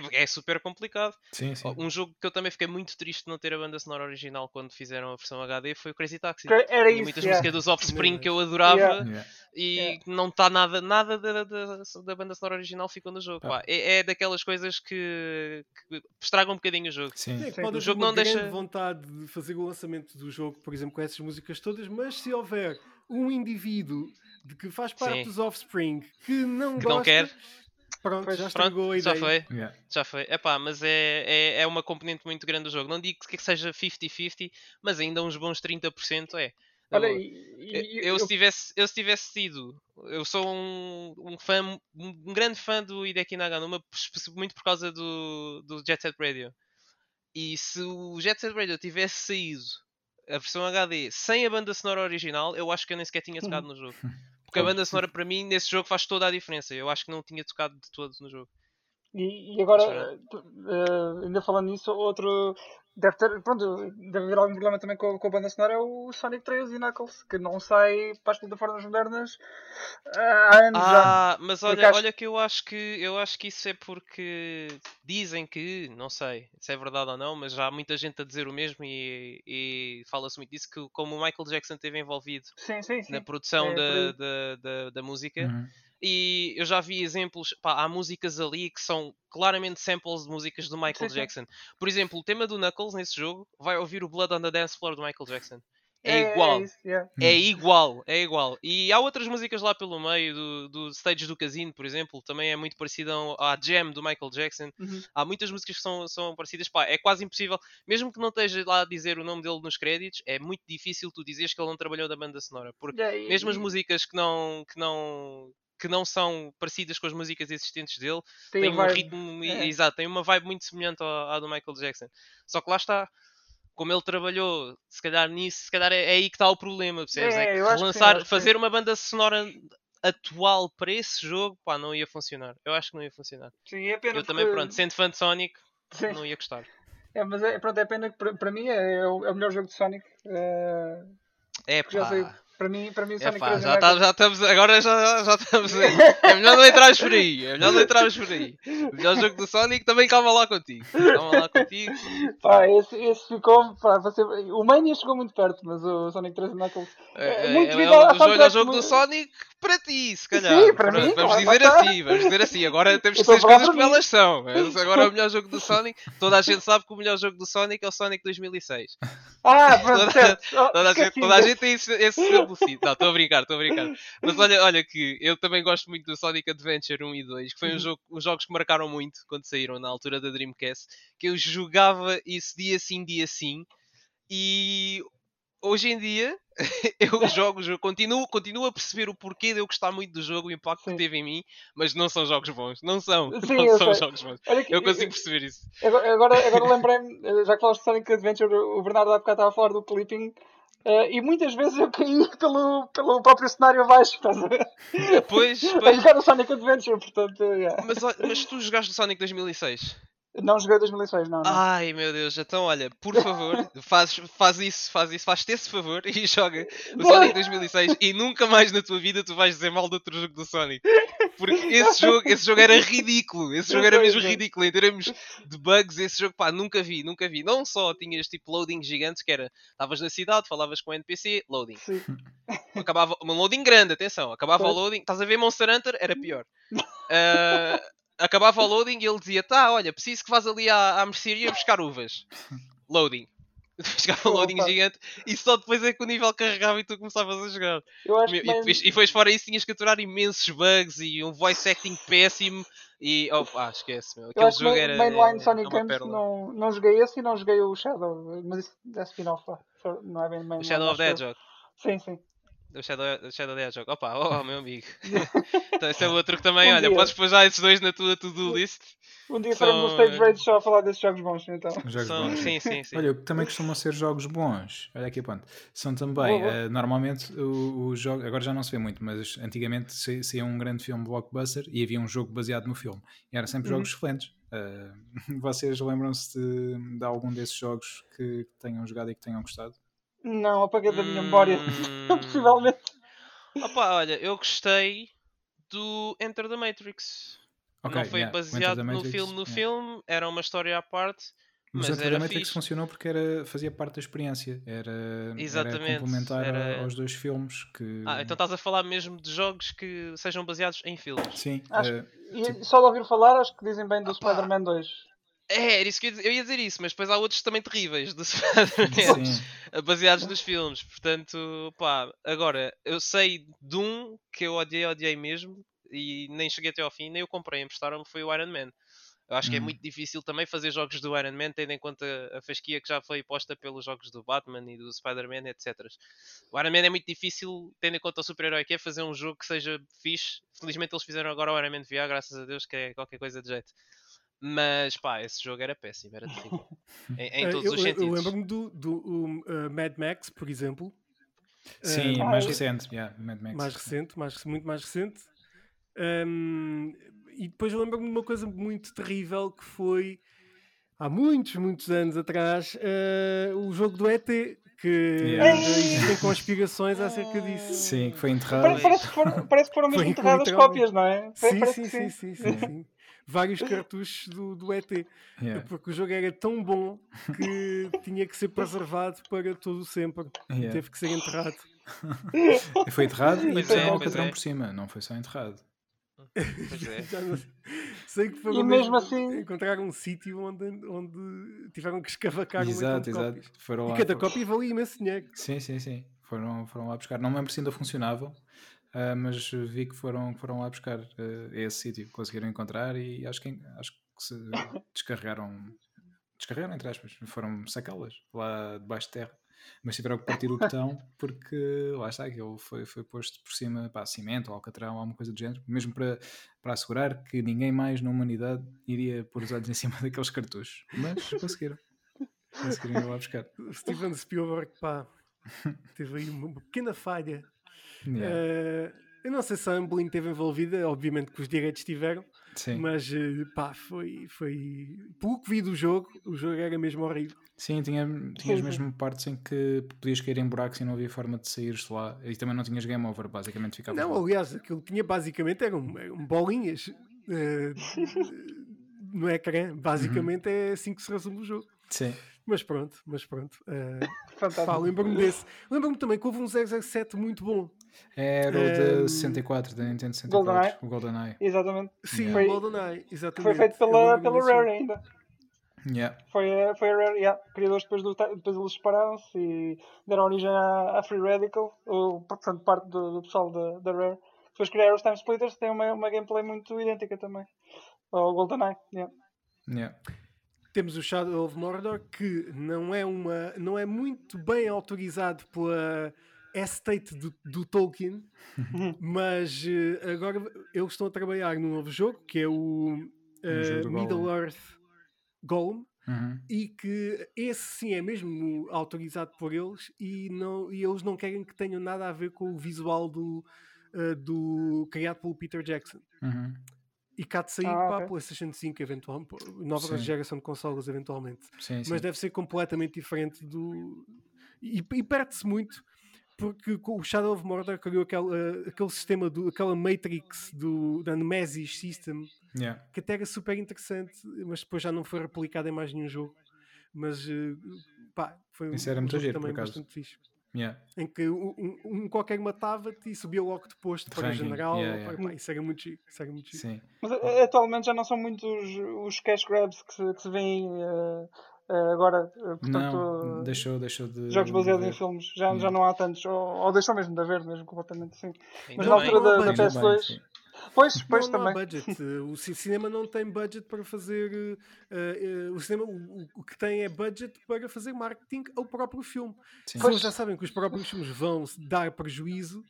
que é, é super complicado. Sim, sim. Um jogo que eu também fiquei muito triste de não ter a banda sonora original quando fizeram a versão HD foi o Crazy Taxi. Era isso, muitas yeah. músicas dos Offspring que eu adorava Yeah. E Yeah. não está nada, nada da, da, da banda sonora original ficou no jogo. Pá. É, é daquelas coisas que, que estragam um bocadinho o jogo. Sim. Sim, Sim. pode O jogo não deixa- vontade de fazer o lançamento do jogo, por exemplo, com essas músicas todas, mas se houver um indivíduo de que faz parte Sim. dos Offspring que não Que gosta, não quer. Pronto, Pois, já Pronto, estragou a já ideia. foi. Yeah. Já foi. Epá, mas é, é, é uma componente muito grande do jogo. Não digo que seja 50-50, mas ainda uns bons 30% é. Olha, boa. e, e- eu, eu se tivesse, eu se tivesse tido, eu sou um, um fã, um, grande fã do Hideki Naganuma, muito por causa do, do Jet Set Radio. E se o Jet Set Radio tivesse saído a versão HD sem a banda sonora original, eu acho que eu nem sequer tinha tocado no jogo. Porque a banda sonora para mim nesse jogo faz toda a diferença. Eu acho que não tinha tocado de todo no jogo. E, e agora, Mas, eh, ainda falando nisso, outro. Deve ter. Pronto, deve haver algum problema também com, com a banda sonora. É o Sonic 3 e Knuckles, que não sai para as plataformas modernas eh, há anos já. Ah, mas Por olha, acaso- olha que eu acho que eu acho que isso é porque dizem que, não sei se é verdade ou não, mas já há muita gente a dizer o mesmo e, e fala-se muito disso que como o Michael Jackson esteve envolvido Sim, sim, sim. na produção é por da, da, da, da música Uhum. E eu já vi exemplos, pá, há músicas ali que são claramente samples de músicas do Michael Sim, sim. Jackson. Por exemplo, o tema do Knuckles nesse jogo vai ouvir o Blood on the Dance Floor do Michael Jackson. É, É, igual. isso, yeah. É igual, é igual. E há outras músicas lá pelo meio, do, do stage do casino, por exemplo, também é muito parecida à Jam do Michael Jackson. Uhum. Há muitas músicas que são, são parecidas. Pá, é quase impossível, mesmo que não esteja lá a dizer o nome dele nos créditos, é muito difícil tu dizeres que ele não trabalhou da banda sonora. Porque Yeah, e- mesmo as músicas que não, que não, que não são parecidas com as músicas existentes dele, tem tem um vibe. ritmo, É. exato, tem uma vibe muito semelhante ao- à do Michael Jackson. Só que lá está, como ele trabalhou, se calhar nisso, se calhar é, é aí que está o problema, percebes? É, É, sim, lançar, que fazer uma banda sonora atual para esse jogo, pá, não ia funcionar. Eu acho que não ia funcionar. Sim, é pena Eu também, porque- pronto, sendo fã de Sonic, Sim. não ia gostar. É, mas é, pronto, é pena que para, para mim é, é o, é o melhor jogo de Sonic. eh, É pá. Para mim, para mim É Sonic pá, 3 e já, tá- já estamos, agora já, já estamos. É melhor não entrarmos por aí. É melhor não entrarmos por aí. O melhor jogo do Sonic também calma lá contigo. Calma lá contigo. Pá, esse, esse ficou. Pá, você, o Mania chegou muito perto, mas o Sonic 3 e Knuckles. É, É, muito é, devido é o jogo, é o jogo do muito- Sonic para ti, se calhar. Sim, para Pronto, mim, Vamos dizer está. assim, vamos dizer assim. Agora temos que dizer as coisas como elas são. Agora é o melhor jogo do Sonic. Toda a gente sabe que o melhor jogo do Sonic é o Sonic 2006. Ah, Toda- certo. Oh, Toda a gente, toda a gente tem esse, esse estabelecido. Não, estou a brincar, estou a brincar. Mas olha, olha que eu também gosto muito do Sonic Adventure 1 e 2, que foi um Uhum. jogo, os jogos que marcaram muito quando saíram na altura da Dreamcast, que eu jogava isso dia sim, dia sim, e hoje em dia eu jogo o jogo, continuo, continuo a perceber o porquê de eu gostar muito do jogo, o impacto Sim. que teve em mim, mas não são jogos bons, não são, Sim, não são sei. jogos bons. Olha Eu consigo perceber isso. Agora, agora, lembrei-me, eh, já que falaste de Sonic Adventure, o Bernardo há bocado estava a falar do clipping. eh, e muitas vezes eu caí pelo, pelo próprio cenário abaixo, estás a ver? Pois, A pois. jogar o Sonic Adventure, portanto, yeah. Mas, mas tu jogaste o Sonic 2006? Não joguei 2006, não, não. Ai meu Deus, então olha, por favor, faz, faz isso, faz isso, faz-te esse favor e joga o Sonic 2006 e nunca mais na tua vida tu vais dizer mal de outro jogo do Sonic. Porque esse jogo, esse jogo era ridículo, esse jogo era mesmo sei. ridículo em termos de bugs, esse jogo pá, nunca vi, nunca vi. Não só tinhas tipo loading gigantes que era, estavas na cidade, falavas com o NPC, loading. Sim. Acabava, um loading grande, atenção, acabava o loading, estás a ver Monster Hunter? Era pior. Ah, acabava o loading e ele dizia: Tá, olha, preciso que vás ali à, à mercearia buscar uvas. Loading. Chegava o loading Opa. gigante e só depois é que o nível carregava e tu começavas a jogar. Eu acho E, que depois, e depois fora isso tinhas que aturar imensos bugs e um voice acting péssimo e oh, ah, esquece meu. Eu Aquele jogo era Mainline é, Sonic Games não, não joguei esse e não joguei o Shadow, mas isso é spin-off. Não é bem O Mainline. Shadow of the. Hedgehog. Sim, sim. O Shadow, o Shadow the Hedgehog. Opa, oh meu amigo. então esse é outro que também, Um olha, dia. podes pôr já esses dois na tua to-do list. Um dia São- faremos um stage rage só a falar desses jogos bons, então. Os jogos São- bons. sim, sim, sim. Olha, o que também costumam ser jogos bons. Olha aqui a ponto. São também, Boa, boa. eh, normalmente, o, o jogo, agora já não se vê muito, mas antigamente sa- saía um grande filme blockbuster e havia um jogo baseado no filme. E eram sempre Uhum. jogos excelentes. Eh, vocês lembram-se de, de algum desses jogos que tenham jogado e que tenham gostado? Não, apaguei da minha memória. Hum. Possivelmente. Opa, olha, eu gostei do Enter the Matrix. Ok, não foi yeah, baseado no Matrix, filme no yeah. filme, era uma história à parte. Mas, Mas Enter era the Matrix fixe. funcionou porque era, fazia parte da experiência. Era, era Exatamente, complementar a- era- aos dois filmes que... Ah, então estás a falar mesmo de jogos que sejam baseados em filmes. Sim, Acho- eh, E só de ouvir falar, acho que dizem bem do. Spider-Man 2. É, era isso que eu ia dizer, eu ia dizer isso, mas depois há outros também terríveis do Spider-Man, baseados nos filmes. Portanto, pá, agora, eu sei de um que eu odiei, odiei mesmo, e nem cheguei até ao fim, nem eu comprei, emprestaram-me, foi o Iron Man. Eu acho que é Hum. muito difícil também fazer jogos do Iron Man, tendo em conta a fasquia que já foi posta pelos jogos do Batman e do Spider-Man, etc. O Iron Man é muito difícil, tendo em conta o super-herói que é, fazer um jogo que seja fixe. Felizmente eles fizeram agora o Iron Man VR, graças a Deus, que é qualquer coisa de jeito. Mas pá, esse jogo era péssimo, era terrível. em, em Eh, todos eu, os eu- eu sentidos. lembro-me do, do um, uh, Mad Max, por exemplo. Sim, Eh, mais recente. Yeah, Mad Max. mais recente, mais, muito mais recente. Um, e depois eu lembro-me de uma coisa muito terrível que foi há muitos, muitos anos atrás uh, o jogo do ET, que Yeah. existem conspirações acerca disso. Sim, que foi enterrado. Parece, parece que foram, parece que foram mesmo enterradas cópias, não é? Sim, Parece sim, que sim, sim, sim, sim. Vários cartuchos do, do ET. Yeah, Porque o jogo era tão bom que tinha que ser preservado para todo sempre. yeah. Teve que ser enterrado. E Foi enterrado e é, um pois alcatrão é. por cima, não foi só enterrado. É. Sei. Que foram E mesmo assim- encontraram um sítio onde, onde tiveram que escavacar exato, exato. cópias. Foram E lá, cada foram- cópia valia imenso dinheiro. Sim, sim, sim. Foram, foram lá buscar. Não me lembro se ainda funcionavam, ah, mas vi que foram, foram lá buscar a esse sítio. Conseguiram encontrar e acho que, acho que se descarregaram. Descarregaram, entre aspas. Foram sacá-las lá debaixo de terra. Mas tiveram que partir o botão porque lá está, aquilo foi, foi posto por cima para cimento ou alcatrão, alguma coisa do género, mesmo para, para assegurar que ninguém mais na humanidade iria pôr os olhos em cima daqueles cartuchos. Mas conseguiram. Conseguiram ir lá buscar. Steven Spielberg, pá, teve aí uma pequena falha. Yeah. Eh, eu não sei se a Amblin esteve envolvida, obviamente que os direitos tiveram, Sim. mas eh, pá, foi, foi. Pelo que vi do jogo, o jogo era mesmo horrível. Sim, tinha, tinhas sim. mesmo partes em que podias cair em buracos e não havia forma de saíres de lá. E também não tinhas game over, basicamente ficava. Não, aliás, aquilo que tinha basicamente eram, eram bolinhas eh, no ecrã. Basicamente é assim que se resume o jogo. Sim. Mas pronto, mas pronto. eh, Fantástico. lembro-me desse. Lembro-me também que houve um 007 muito bom. Era o Ehm, de 64, da Nintendo 64. GoldenEye. O GoldenEye. Exatamente. Sim, Foi- o GoldenEye, Que exatamente. foi feito pela, pela Rare ainda. Yeah. Foi, a- foi a Rare, yeah. criadores depois, do, depois eles separaram-se e deram origem à, à Free Radical, ou, portanto, parte do, do pessoal da, da Rare. Depois criaram os Time Splitters, tem uma, uma gameplay muito idêntica também. Ao GoldenEye. Yeah. Yeah. Temos o Shadow of Mordor, que não é, uma, não é muito bem autorizado pela estate do, do Tolkien, mas eh, agora eles estão a trabalhar num novo jogo, que é o do Middle Golem. Earth Golem, Uhum. e que esse sim é mesmo autorizado por eles e, não, e eles não querem que tenham nada a ver com o visual do, eh, do criado pelo Peter Jackson. Uhum. E cá de sair Ah, para ok. a PlayStation 5, eventualmente, nova Sim. geração de consolas, eventualmente. Sim, sim. Mas deve ser completamente diferente do. E, e perde-se muito, porque com o Shadow of Mordor criou aquele, aquele sistema, do, aquela Matrix do, da Nemesis System, Yeah. que até era super interessante, mas depois já não foi replicado em mais nenhum jogo. Mas eh, pá, foi Isso era muito jogo giro, por também acaso. bastante fixe. Yeah. Em que um, um- um qualquer matava-te e subia logo de posto De para ranking, general. yeah, yeah. pá, isso era muito. Isso era muito. Sim. Mas a- atualmente já não são muitos os cash grabs que se, que se vêem eh, eh, agora. eh, portanto, Não, eh, deixou, deixou de. jogos baseados de em filmes. Já, já Yeah. não há tantos. Ou, ou deixou mesmo de haver, mesmo completamente assim. Ainda Mas na altura da, da Ainda bem, PS2, sim. Pois, pois não, não há também. budget. O ci- cinema não tem budget para fazer. eh, eh, o cinema o, o que tem é budget para fazer marketing ao próprio filme. Sim. Se eles já sabem que os próprios filmes vão dar prejuízo,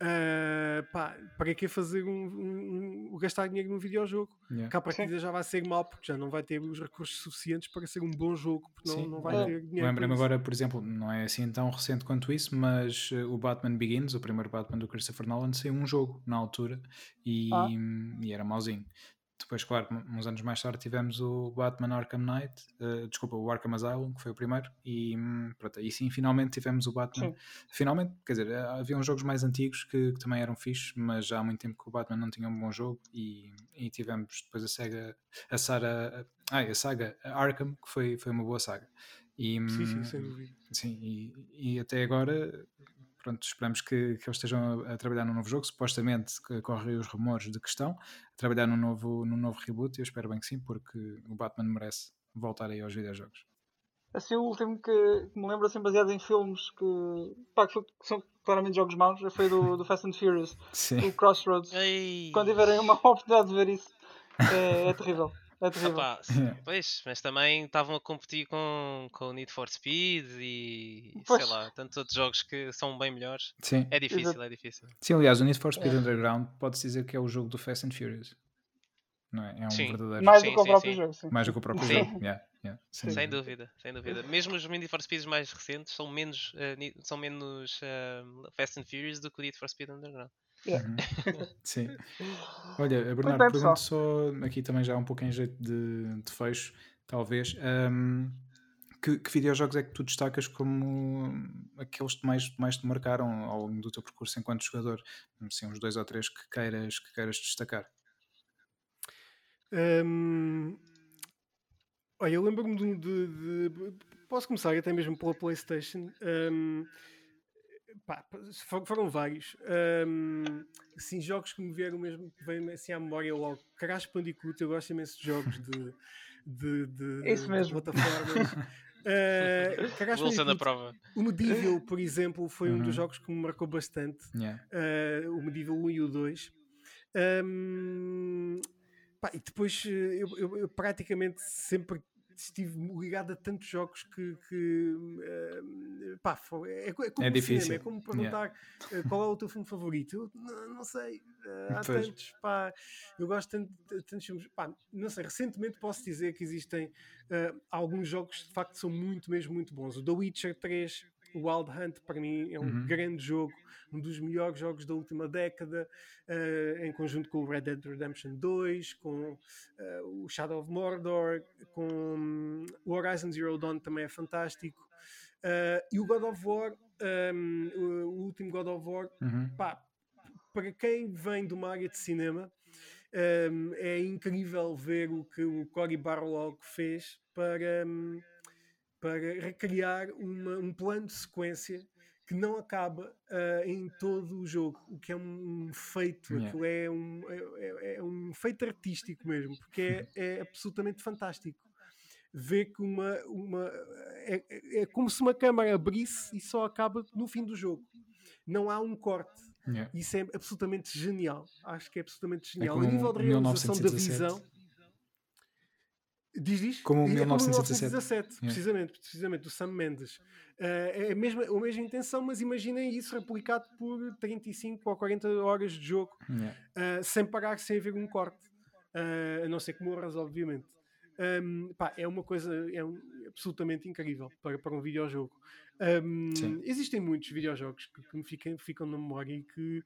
eh, pá, para que fazer um, um- um- gastar dinheiro num videojogo? Yeah. Que à partida já vai ser mal, porque já não vai ter os recursos suficientes para ser um bom jogo, porque não, não vai olha, ter dinheiro. Lembrei-me para isso. agora, por exemplo, não é assim tão recente quanto isso, mas eh, o Batman Begins, o primeiro Batman do Christopher Nolan, saiu um jogo na altura e, Ah. e era mauzinho. Depois, claro, uns anos mais tarde tivemos o Batman Arkham Knight, eh, desculpa, o Arkham Asylum, que foi o primeiro, e hum, pronto, aí sim, finalmente tivemos o Batman. Sim. Finalmente, quer dizer, eh, havia uns jogos mais antigos que, que também eram fixes, mas já há muito tempo que o Batman não tinha um bom jogo e, e tivemos depois a Sega, a, Sara, ai, a saga Arkham, que foi, foi uma boa saga. E, Sim, sim, hum, sem dúvida. Sim, e, e até agora, pronto, esperamos que, que eles estejam a, a trabalhar num novo jogo. Supostamente que correm os rumores de que estão a trabalhar num novo, num novo reboot. E eu espero bem que sim, porque o Batman merece voltar aí aos videojogos. Assim, o último que, que me lembro, assim, baseado em filmes que, pá, que, foi- que são claramente jogos maus, foi do, do Fast and Furious, Sim, o Crossroads. Ei. Quando tiverem uma oportunidade de ver isso, é, é terrível. É terrível. Pois, mas também estavam a competir com, com o Need for Speed e Pois. sei lá, tantos outros jogos que são bem melhores. sim. É difícil, Exato. é difícil. Sim, aliás, o Need for Speed Underground pode-se dizer que é o jogo do Fast and Furious. Não é? É um Sim. verdadeiro. Mais do que o próprio sim. jogo, sim. Mais do que o próprio Sim. jogo. Yeah, yeah, sem Sem dúvida. dúvida, sem dúvida. Mesmo os Need for Speeds mais recentes são menos, ni- são menos eh, Fast and Furious do que o Need for Speed Underground. Uhum. Sim. Olha, Bernardo, bem, pergunto só aqui também já um pouco em jeito de, de fecho, talvez. hum, que, que videojogos é que tu destacas como aqueles que mais, mais te marcaram ao longo do teu percurso enquanto jogador? Assim, uns dois ou três que queiras, que queiras destacar. Hum, olha, eu lembro-me de, de- de- Posso começar até mesmo pela PlayStation. Hum, pá, for- foram vários. Assim, jogos que me vieram mesmo, que veio assim à memória logo. Crash Bandicoot, eu gosto imenso de jogos de, de, de, É isso de mesmo. plataformas. Uh, Crash Wilson na prova. o Medieval, por exemplo, foi um Uhum. dos jogos que me marcou bastante. Yeah. Uh, o Medieval 1 e o 2. Um, pá, e depois uh, eu, eu- eu praticamente sempre estive ligado a tantos jogos que, que, uh, pá, é, é como É difícil. cinema, é como perguntar uh, qual é o teu filme favorito. Eu não, não sei, uh, há Pois. tantos, pá, eu gosto tanto de tantos filmes, pá, não sei, recentemente posso dizer que existem uh, alguns jogos que de facto são muito, mesmo muito bons. O The Witcher 3, o Wild Hunt, para mim é um Uhum. grande jogo, um dos melhores jogos da última década, uh, em conjunto com o Red Dead Redemption 2, com uh, o Shadow of Mordor, com o Horizon Zero Dawn também é fantástico. Uh, e o God of War, um, o, o último God of War, Uhum. pá, para quem vem de uma área de cinema, hum, é incrível ver o que o Cory Barlog fez para, hum, para recriar uma- um plano de sequência que não acaba ah, em todo o jogo, o que é um, um feito, Yeah. é um, é, é- é um feito artístico mesmo, porque é, é absolutamente fantástico. Ver que uma. uma é, é- é como se uma câmara abrisse e só acaba no fim do jogo. Não há um corte. Yeah. Isso é absolutamente genial. Acho que é absolutamente É genial. como a nível de realização da 1917. visão. Diz, diz? Como o É 1917. 1917, precisamente, precisamente, do Sam Mendes. Eh, é a mesma, a mesma intenção, mas imaginem isso replicado por 35 ou 40 horas de jogo, Yeah. eh, sem parar, sem haver um corte. Eh, a não ser que morras, obviamente. Um, pá, é uma coisa é um- absolutamente incrível para, para um videojogo. Um, Sim. existem muitos videojogos que, que me ficam, ficam na memória e que,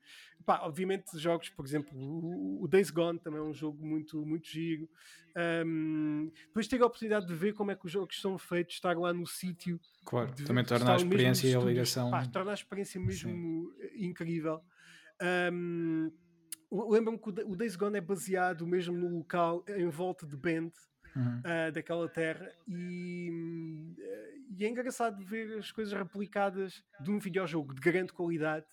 pá, obviamente, jogos, por exemplo, o, o Days Gone também é um jogo muito, muito giro. Um, depois ter a oportunidade de ver como é que os jogos são feitos, estar lá no sítio Claro, de- também torna a experiência e a ligação. Pá, torna a experiência mesmo incrível. Um, Lembro-me que o Da- o Days Gone é baseado mesmo no local em volta de Bend, Uhum. ah, daquela terra, e, eh, e é engraçado ver as coisas replicadas de um videojogo de grande qualidade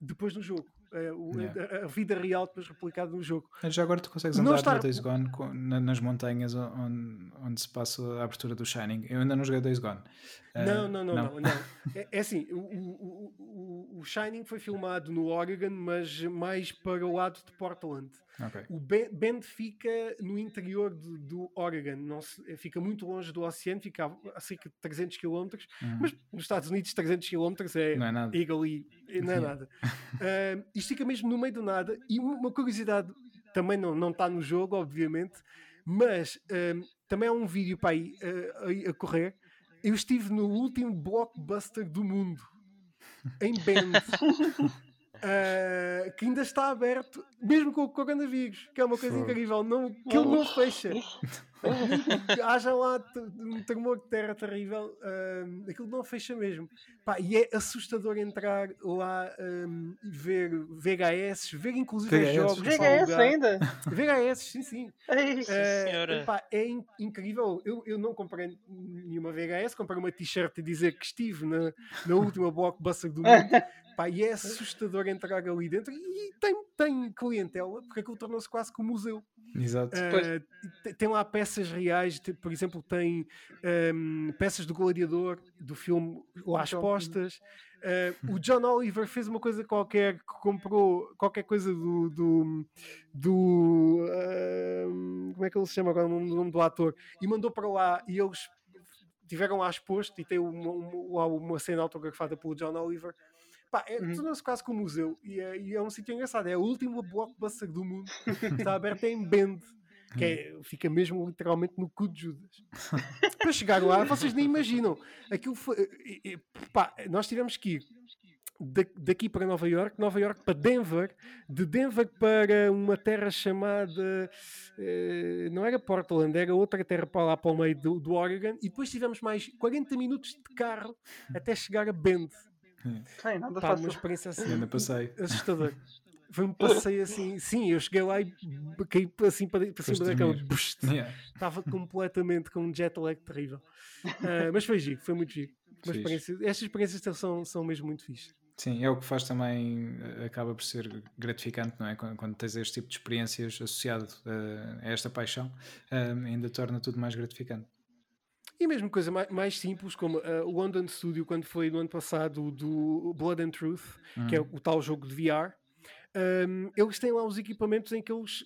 depois no jogo. é, Yeah. a, a vida real depois replicada no jogo. Já agora tu consegues Não andar estar- no Days Gone nas montanhas onde, onde se passa a abertura do Shining. Eu ainda não joguei Days Gone. Ah, Não, não, não, não, não. É, é assim, o, o, o, o Shining foi filmado no Oregon, mas mais para o lado de Portland. Ok. O Ben Bend fica no interior do, do Oregon, não se- fica muito longe do oceano, fica a, cerca de 300 km, Uhum. mas nos Estados Unidos 300 km é, Não é nada. Eagle não é nada. Ah, isto fica mesmo no meio do nada. E uma curiosidade também não não está no jogo, obviamente, mas ah, também há um vídeo para aí aí a correr. Eu estive no último blockbuster do mundo em Bend. ah, que ainda está aberto, mesmo com o coronavírus, que é uma coisa incrível, não, que ele não fecha. Haja lá um tremor de terra terrível, hum, aquilo não fecha mesmo. Pá, e é assustador entrar lá hum, e ver VHS, ver inclusive VHS. jogos. VHS ainda? VHS, sim, sim. Ei, Eh, senhora. epá, é in- incrível. Eu, eu não comprei nenhuma VHS, comprei uma t-shirt a dizer que estive na, na última blockbuster do mundo. Pá, e é assustador entrar ali dentro. E tem, tem clientela, porque aquilo tornou-se quase como um museu. Exato. Uh, te- tem lá peças reais, te- por exemplo, tem um, peças do Gladiador, do filme lá Então, expostas. Uh, o John Oliver fez uma coisa qualquer, que comprou qualquer coisa do. do, do, um, como é que ele se chama agora? O nome, do ator, e mandou para lá. E eles tiveram lá exposto e tem uma, uma, uma cena autografada pelo John Oliver. Pá, é, Uhum. tornou-se quase como um museu e é, e é um sítio engraçado. É a última blockbuster do mundo está aberta em Bend, que é- fica mesmo literalmente no cu de Judas. Para chegar lá, vocês nem imaginam. Aquilo foi. e- e, pá, nós tivemos que ir da- daqui para Nova York, Nova York para Denver, de Denver para uma terra chamada eh, não era Portland, era outra terra para lá para o meio do, do Oregon, e depois tivemos mais 40 minutos de carro até chegar a Bend. Ei, nada Pá, uma experiência assim Ainda passei. assustador. Foi um passeio assim, sim, eu cheguei lá e caí assim para, para cima da cama. dormir. Bust, Yeah. Estava completamente com um jet lag terrível. Ah, mas foi giro, foi muito giro. Uma experiência, estas experiências são, são mesmo muito fixe. Sim, é o que faz também, acaba por ser gratificante, não é? Quando, quando tens este tipo de experiências associado eh, a esta paixão, eh, ainda torna tudo mais gratificante. E mesmo coisa mais, mais simples, como ah, o London Studio, quando foi no ano passado do Blood and Truth, que é o, o tal jogo de VR, ahm, eles têm lá os equipamentos em que eles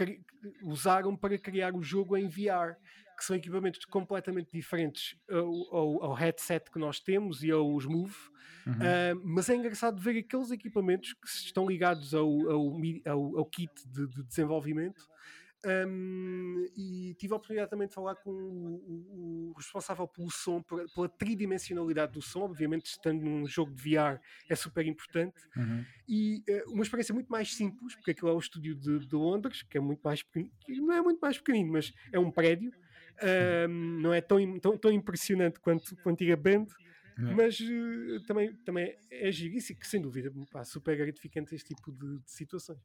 eh, usaram para criar o jogo em VR, que são equipamentos completamente diferentes ao, ao- ao headset que nós temos e aos Move. Uhum. Ah, mas é engraçado ver aqueles equipamentos que estão ligados ao, ao- ao kit de, de desenvolvimento. Um, e tive a oportunidade também de falar com o, o- o responsável pelo som, pela, tridimensionalidade do som. Obviamente, estando num jogo de VR é super importante. Uhum. E eh, uma experiência muito mais simples, porque aquilo é o estúdio de, de Londres, que é muito mais pequenino, não é muito mais pequenino, mas é um prédio. Um, não é tão, tão, tão impressionante quanto, quanto ir a Band, Yeah. mas eh, também, também é giro. Isso que sem dúvida pá, super gratificante este tipo de, de situações.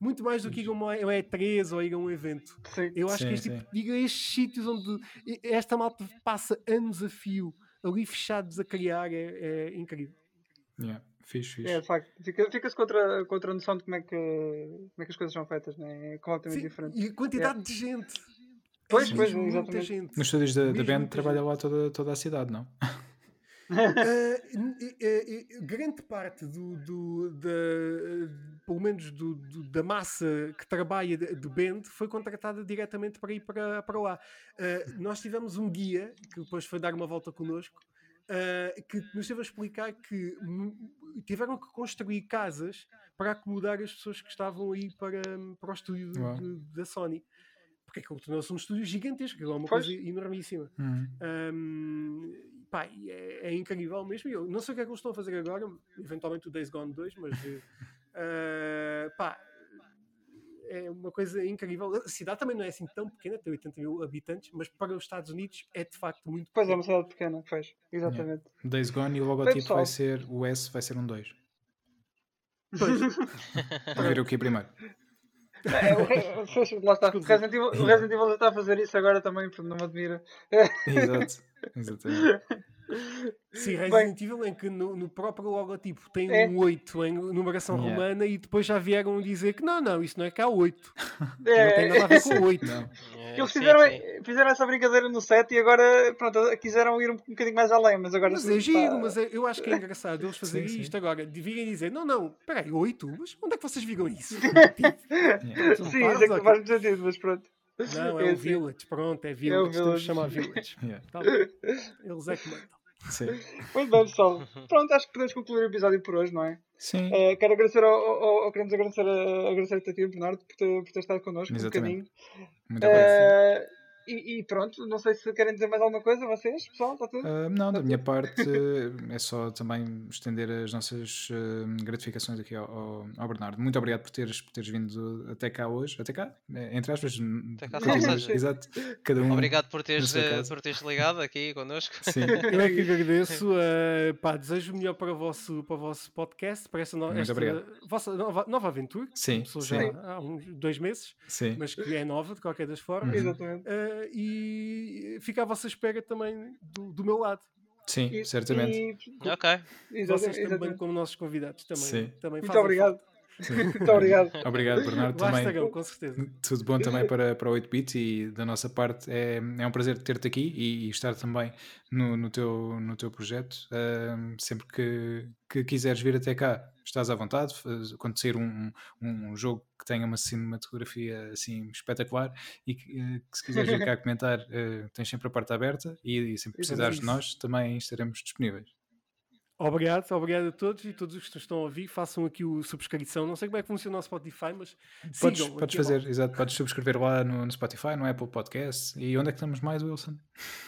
Muito mais do que ir a uma a uma E3 ou ir a um evento. Sim. Eu acho Sim, que este tipo, diga estes sítios onde esta malta passa anos a fio ali fechados a criar é, é incrível. Yeah. Fixe, fixe. É, de facto. Fica- Fica-se com outra, com outra noção de como é, que, como é que as coisas são feitas, né? é completamente Sim, diferente. e a quantidade de gente. Pois, É pois, mesmo muita exatamente. gente. Nos estúdios da, da band trabalha gente. lá toda, toda a cidade, não? N- eh, eh, grande parte do, do- da, pelo menos do- do- da massa que trabalha de, de Bend foi contratada diretamente para ir para, para lá. Ah, nós tivemos um guia que depois foi dar uma volta connosco ah, que nos esteve a explicar que tiveram que construir casas para acomodar as pessoas que estavam aí para, para o estúdio de- da Sony. Porque aquilo tornou-se um estúdio gigantesco, é uma Pois. coisa enormíssima. Uhum. Um, pá, é, é incrível mesmo. Eu não sei o que é que eles estão a fazer agora, eventualmente o Days Gone 2, mas eh, pá, é uma coisa incrível. A cidade também não é assim tão pequena, tem 80 mil habitantes, mas para os Estados Unidos é de facto muito Pois é, pequena. uma cidade pequena, pois. Exatamente. Days Gone e o logotipo pessoal. vai ser, o S vai ser um 2. Pois, Vou ver o que primeiro. É, o re- lá está. O Resident, Evil, o Resident Evil já está a fazer isso agora também, não me admira. Exato. Exatamente. Sim, Bem. Resident Evil em que no, no próprio logotipo tem É. um 8 em numeração Yeah. romana e depois já vieram dizer que não, não, isso não é K8. Não É, tem nada a ver com 8. Não. É, Eles sim, fizeram, sim. fizeram essa brincadeira no set e agora pronto, quiseram ir um bocadinho mais além, mas agora Mas sim, é giro, pá, mas é- eu acho que é engraçado eles fazerem Sim, sim. isto agora. De virem dizer, não, não, peraí, 8? Mas onde é que vocês viram isso? São Sim, isso é que faz muito sentido, mas pronto. Não, é É, o. Village, pronto, é Village, temos Village. de chamar Village. Yeah. Tá. Eles é que mandam. Sim. Muito bem, pessoal. Pronto, acho que podemos concluir o episódio por hoje, não é? Sim. Eh, quero agradecer ao, ao, ao- queremos agradecer a, agradecer a ti, Bernardo, por ter, por ter estado connosco Exatamente. um bocadinho. Muito obrigado. E, e pronto, não sei se querem dizer mais alguma coisa, vocês, pessoal, está tudo? Ah, não, da minha parte eh, é só também estender as nossas eh, gratificações aqui ao, ao- ao Bernardo. Muito obrigado por teres, por teres vindo até cá hoje. Até cá, eh, entre aspas. Até cá, continuas-. Exato. Cada um. Obrigado por teres, por teres ligado aqui connosco. Sim. Eu é que agradeço. eh, pá, desejo o melhor para o vosso, para o vosso podcast, para esta, no, esta vossa nova, nova aventura. que Sim, Começou sim. já há uns dois meses, Sim. mas que é nova de qualquer das formas. Uhum. Eh, e fica à vossa espera também do, do meu lado. Sim, E- certamente. e- ok. Vocês exatamente, também, como nossos convidados, também, Sim. também Muito fazem obrigado. Muito obrigado. Obrigado, Bernardo. Lá Também. com certeza. Tudo bom também para, para o 8-bit e da nossa parte é, é um prazer ter-te aqui e, e estar também no, no, teu, no teu projeto. Ahm, sempre que, que quiseres vir até cá, estás à vontade. Quando sair um, um, jogo que tenha uma cinematografia assim espetacular e que, eh, que se quiseres vir cá comentar, eh, tens sempre a porta aberta e, e sempre precisares de nós, também estaremos disponíveis. Obrigado, obrigado a todos e todos os que estão a ouvir. Façam aqui o subscrição. Não sei como é que funciona o Spotify, mas Podes, sigam. podes aqui a fazer, exato, podes subscrever lá no, no Spotify, no Apple Podcast. E onde é que estamos mais, Wilson?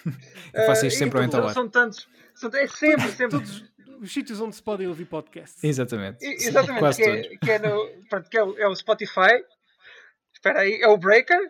Eu faço isto Eh, sempre ao e entalar. São tantos. São, é sempre, sempre. Todos os sítios onde se podem ouvir podcasts. Exatamente. E- Sim, Exatamente, quase que todos. é, que é, no, pronto, que é, o, é o Spotify. Espera aí, é o Breaker,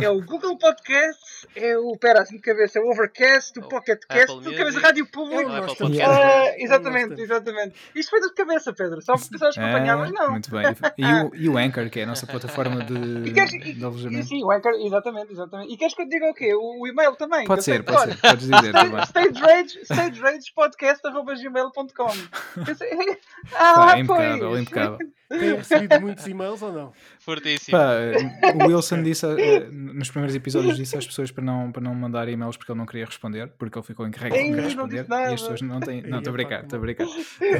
é o Google Podcasts, é o. Espera, assim de cabeça, é o Overcast, o O Pocket Cast, Apple tudo de cabeça. Rádio É Público. Podcast. Ah, podcast. exatamente, exatamente. Isto foi tudo de cabeça, Pedro, só porque precisavas acompanhar, mas não. Muito bem. E o, e o Anchor, que é a nossa plataforma de, E queres, e, de e, alojamento. sim, o Anchor, exatamente, exatamente. E queres que eu te diga o quê? O, o e-mail também? que Pode ser, que- pode olha, ser. Podes dizer também. Stage Rage, Stage Rage podcast.gmail.com Ah, impecável, impecável. Têm recebido muitos e-mails ou não? Fortíssimo. Pá, o Wilson disse eh, nos primeiros episódios disse às pessoas para não, para não mandar e-mails porque ele não queria responder, porque ele ficou encarregado de não responder e as pessoas não têm. Não, estou a brincar, estou a brincar.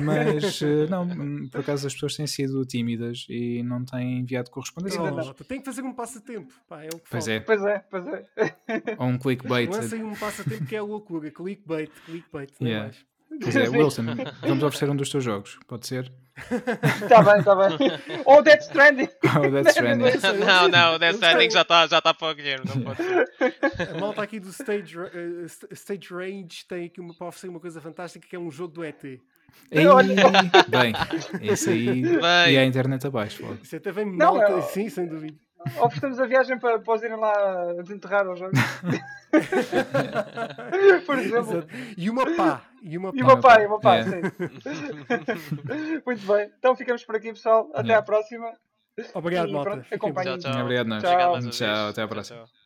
Mas eh, não, por acaso as pessoas têm sido tímidas e não têm enviado correspondência. Não. Tem que fazer um passatempo. Pá, é o que Pois falta. é, Pois é, pois é. ou um clickbait. Lancem um passatempo que é loucura. Clickbait, clickbait. Não é Yeah. mais. Pois é, Wilson, vamos oferecer um dos teus jogos, pode ser? Está bem, está bem. Ou Death Stranding. Oh, that's trending. não, não, o Death Stranding já está já tá para o Guilherme, não pode ser. A malta aqui do Stage, St- Stage Range tem aqui uma, para oferecer uma coisa fantástica que é um jogo do ET. Ei, bem, isso aí Bem. e a internet abaixo. logo. Isso até vem malta. é- Sim, sem dúvida. Oferecemos a viagem para, para os irem lá desenterrar os jogos. Por exemplo. Exato. E uma pá. E uma E pá. o meu pai, e meu pai, É. sim. Muito bem. Então ficamos por aqui, pessoal. Até Yeah. à próxima. Obrigado, E malta. pronto, acompanhem. Tchau, tchau. Obrigado, nós. Tchau. Obrigado uma Tchau, até à próxima. tchau.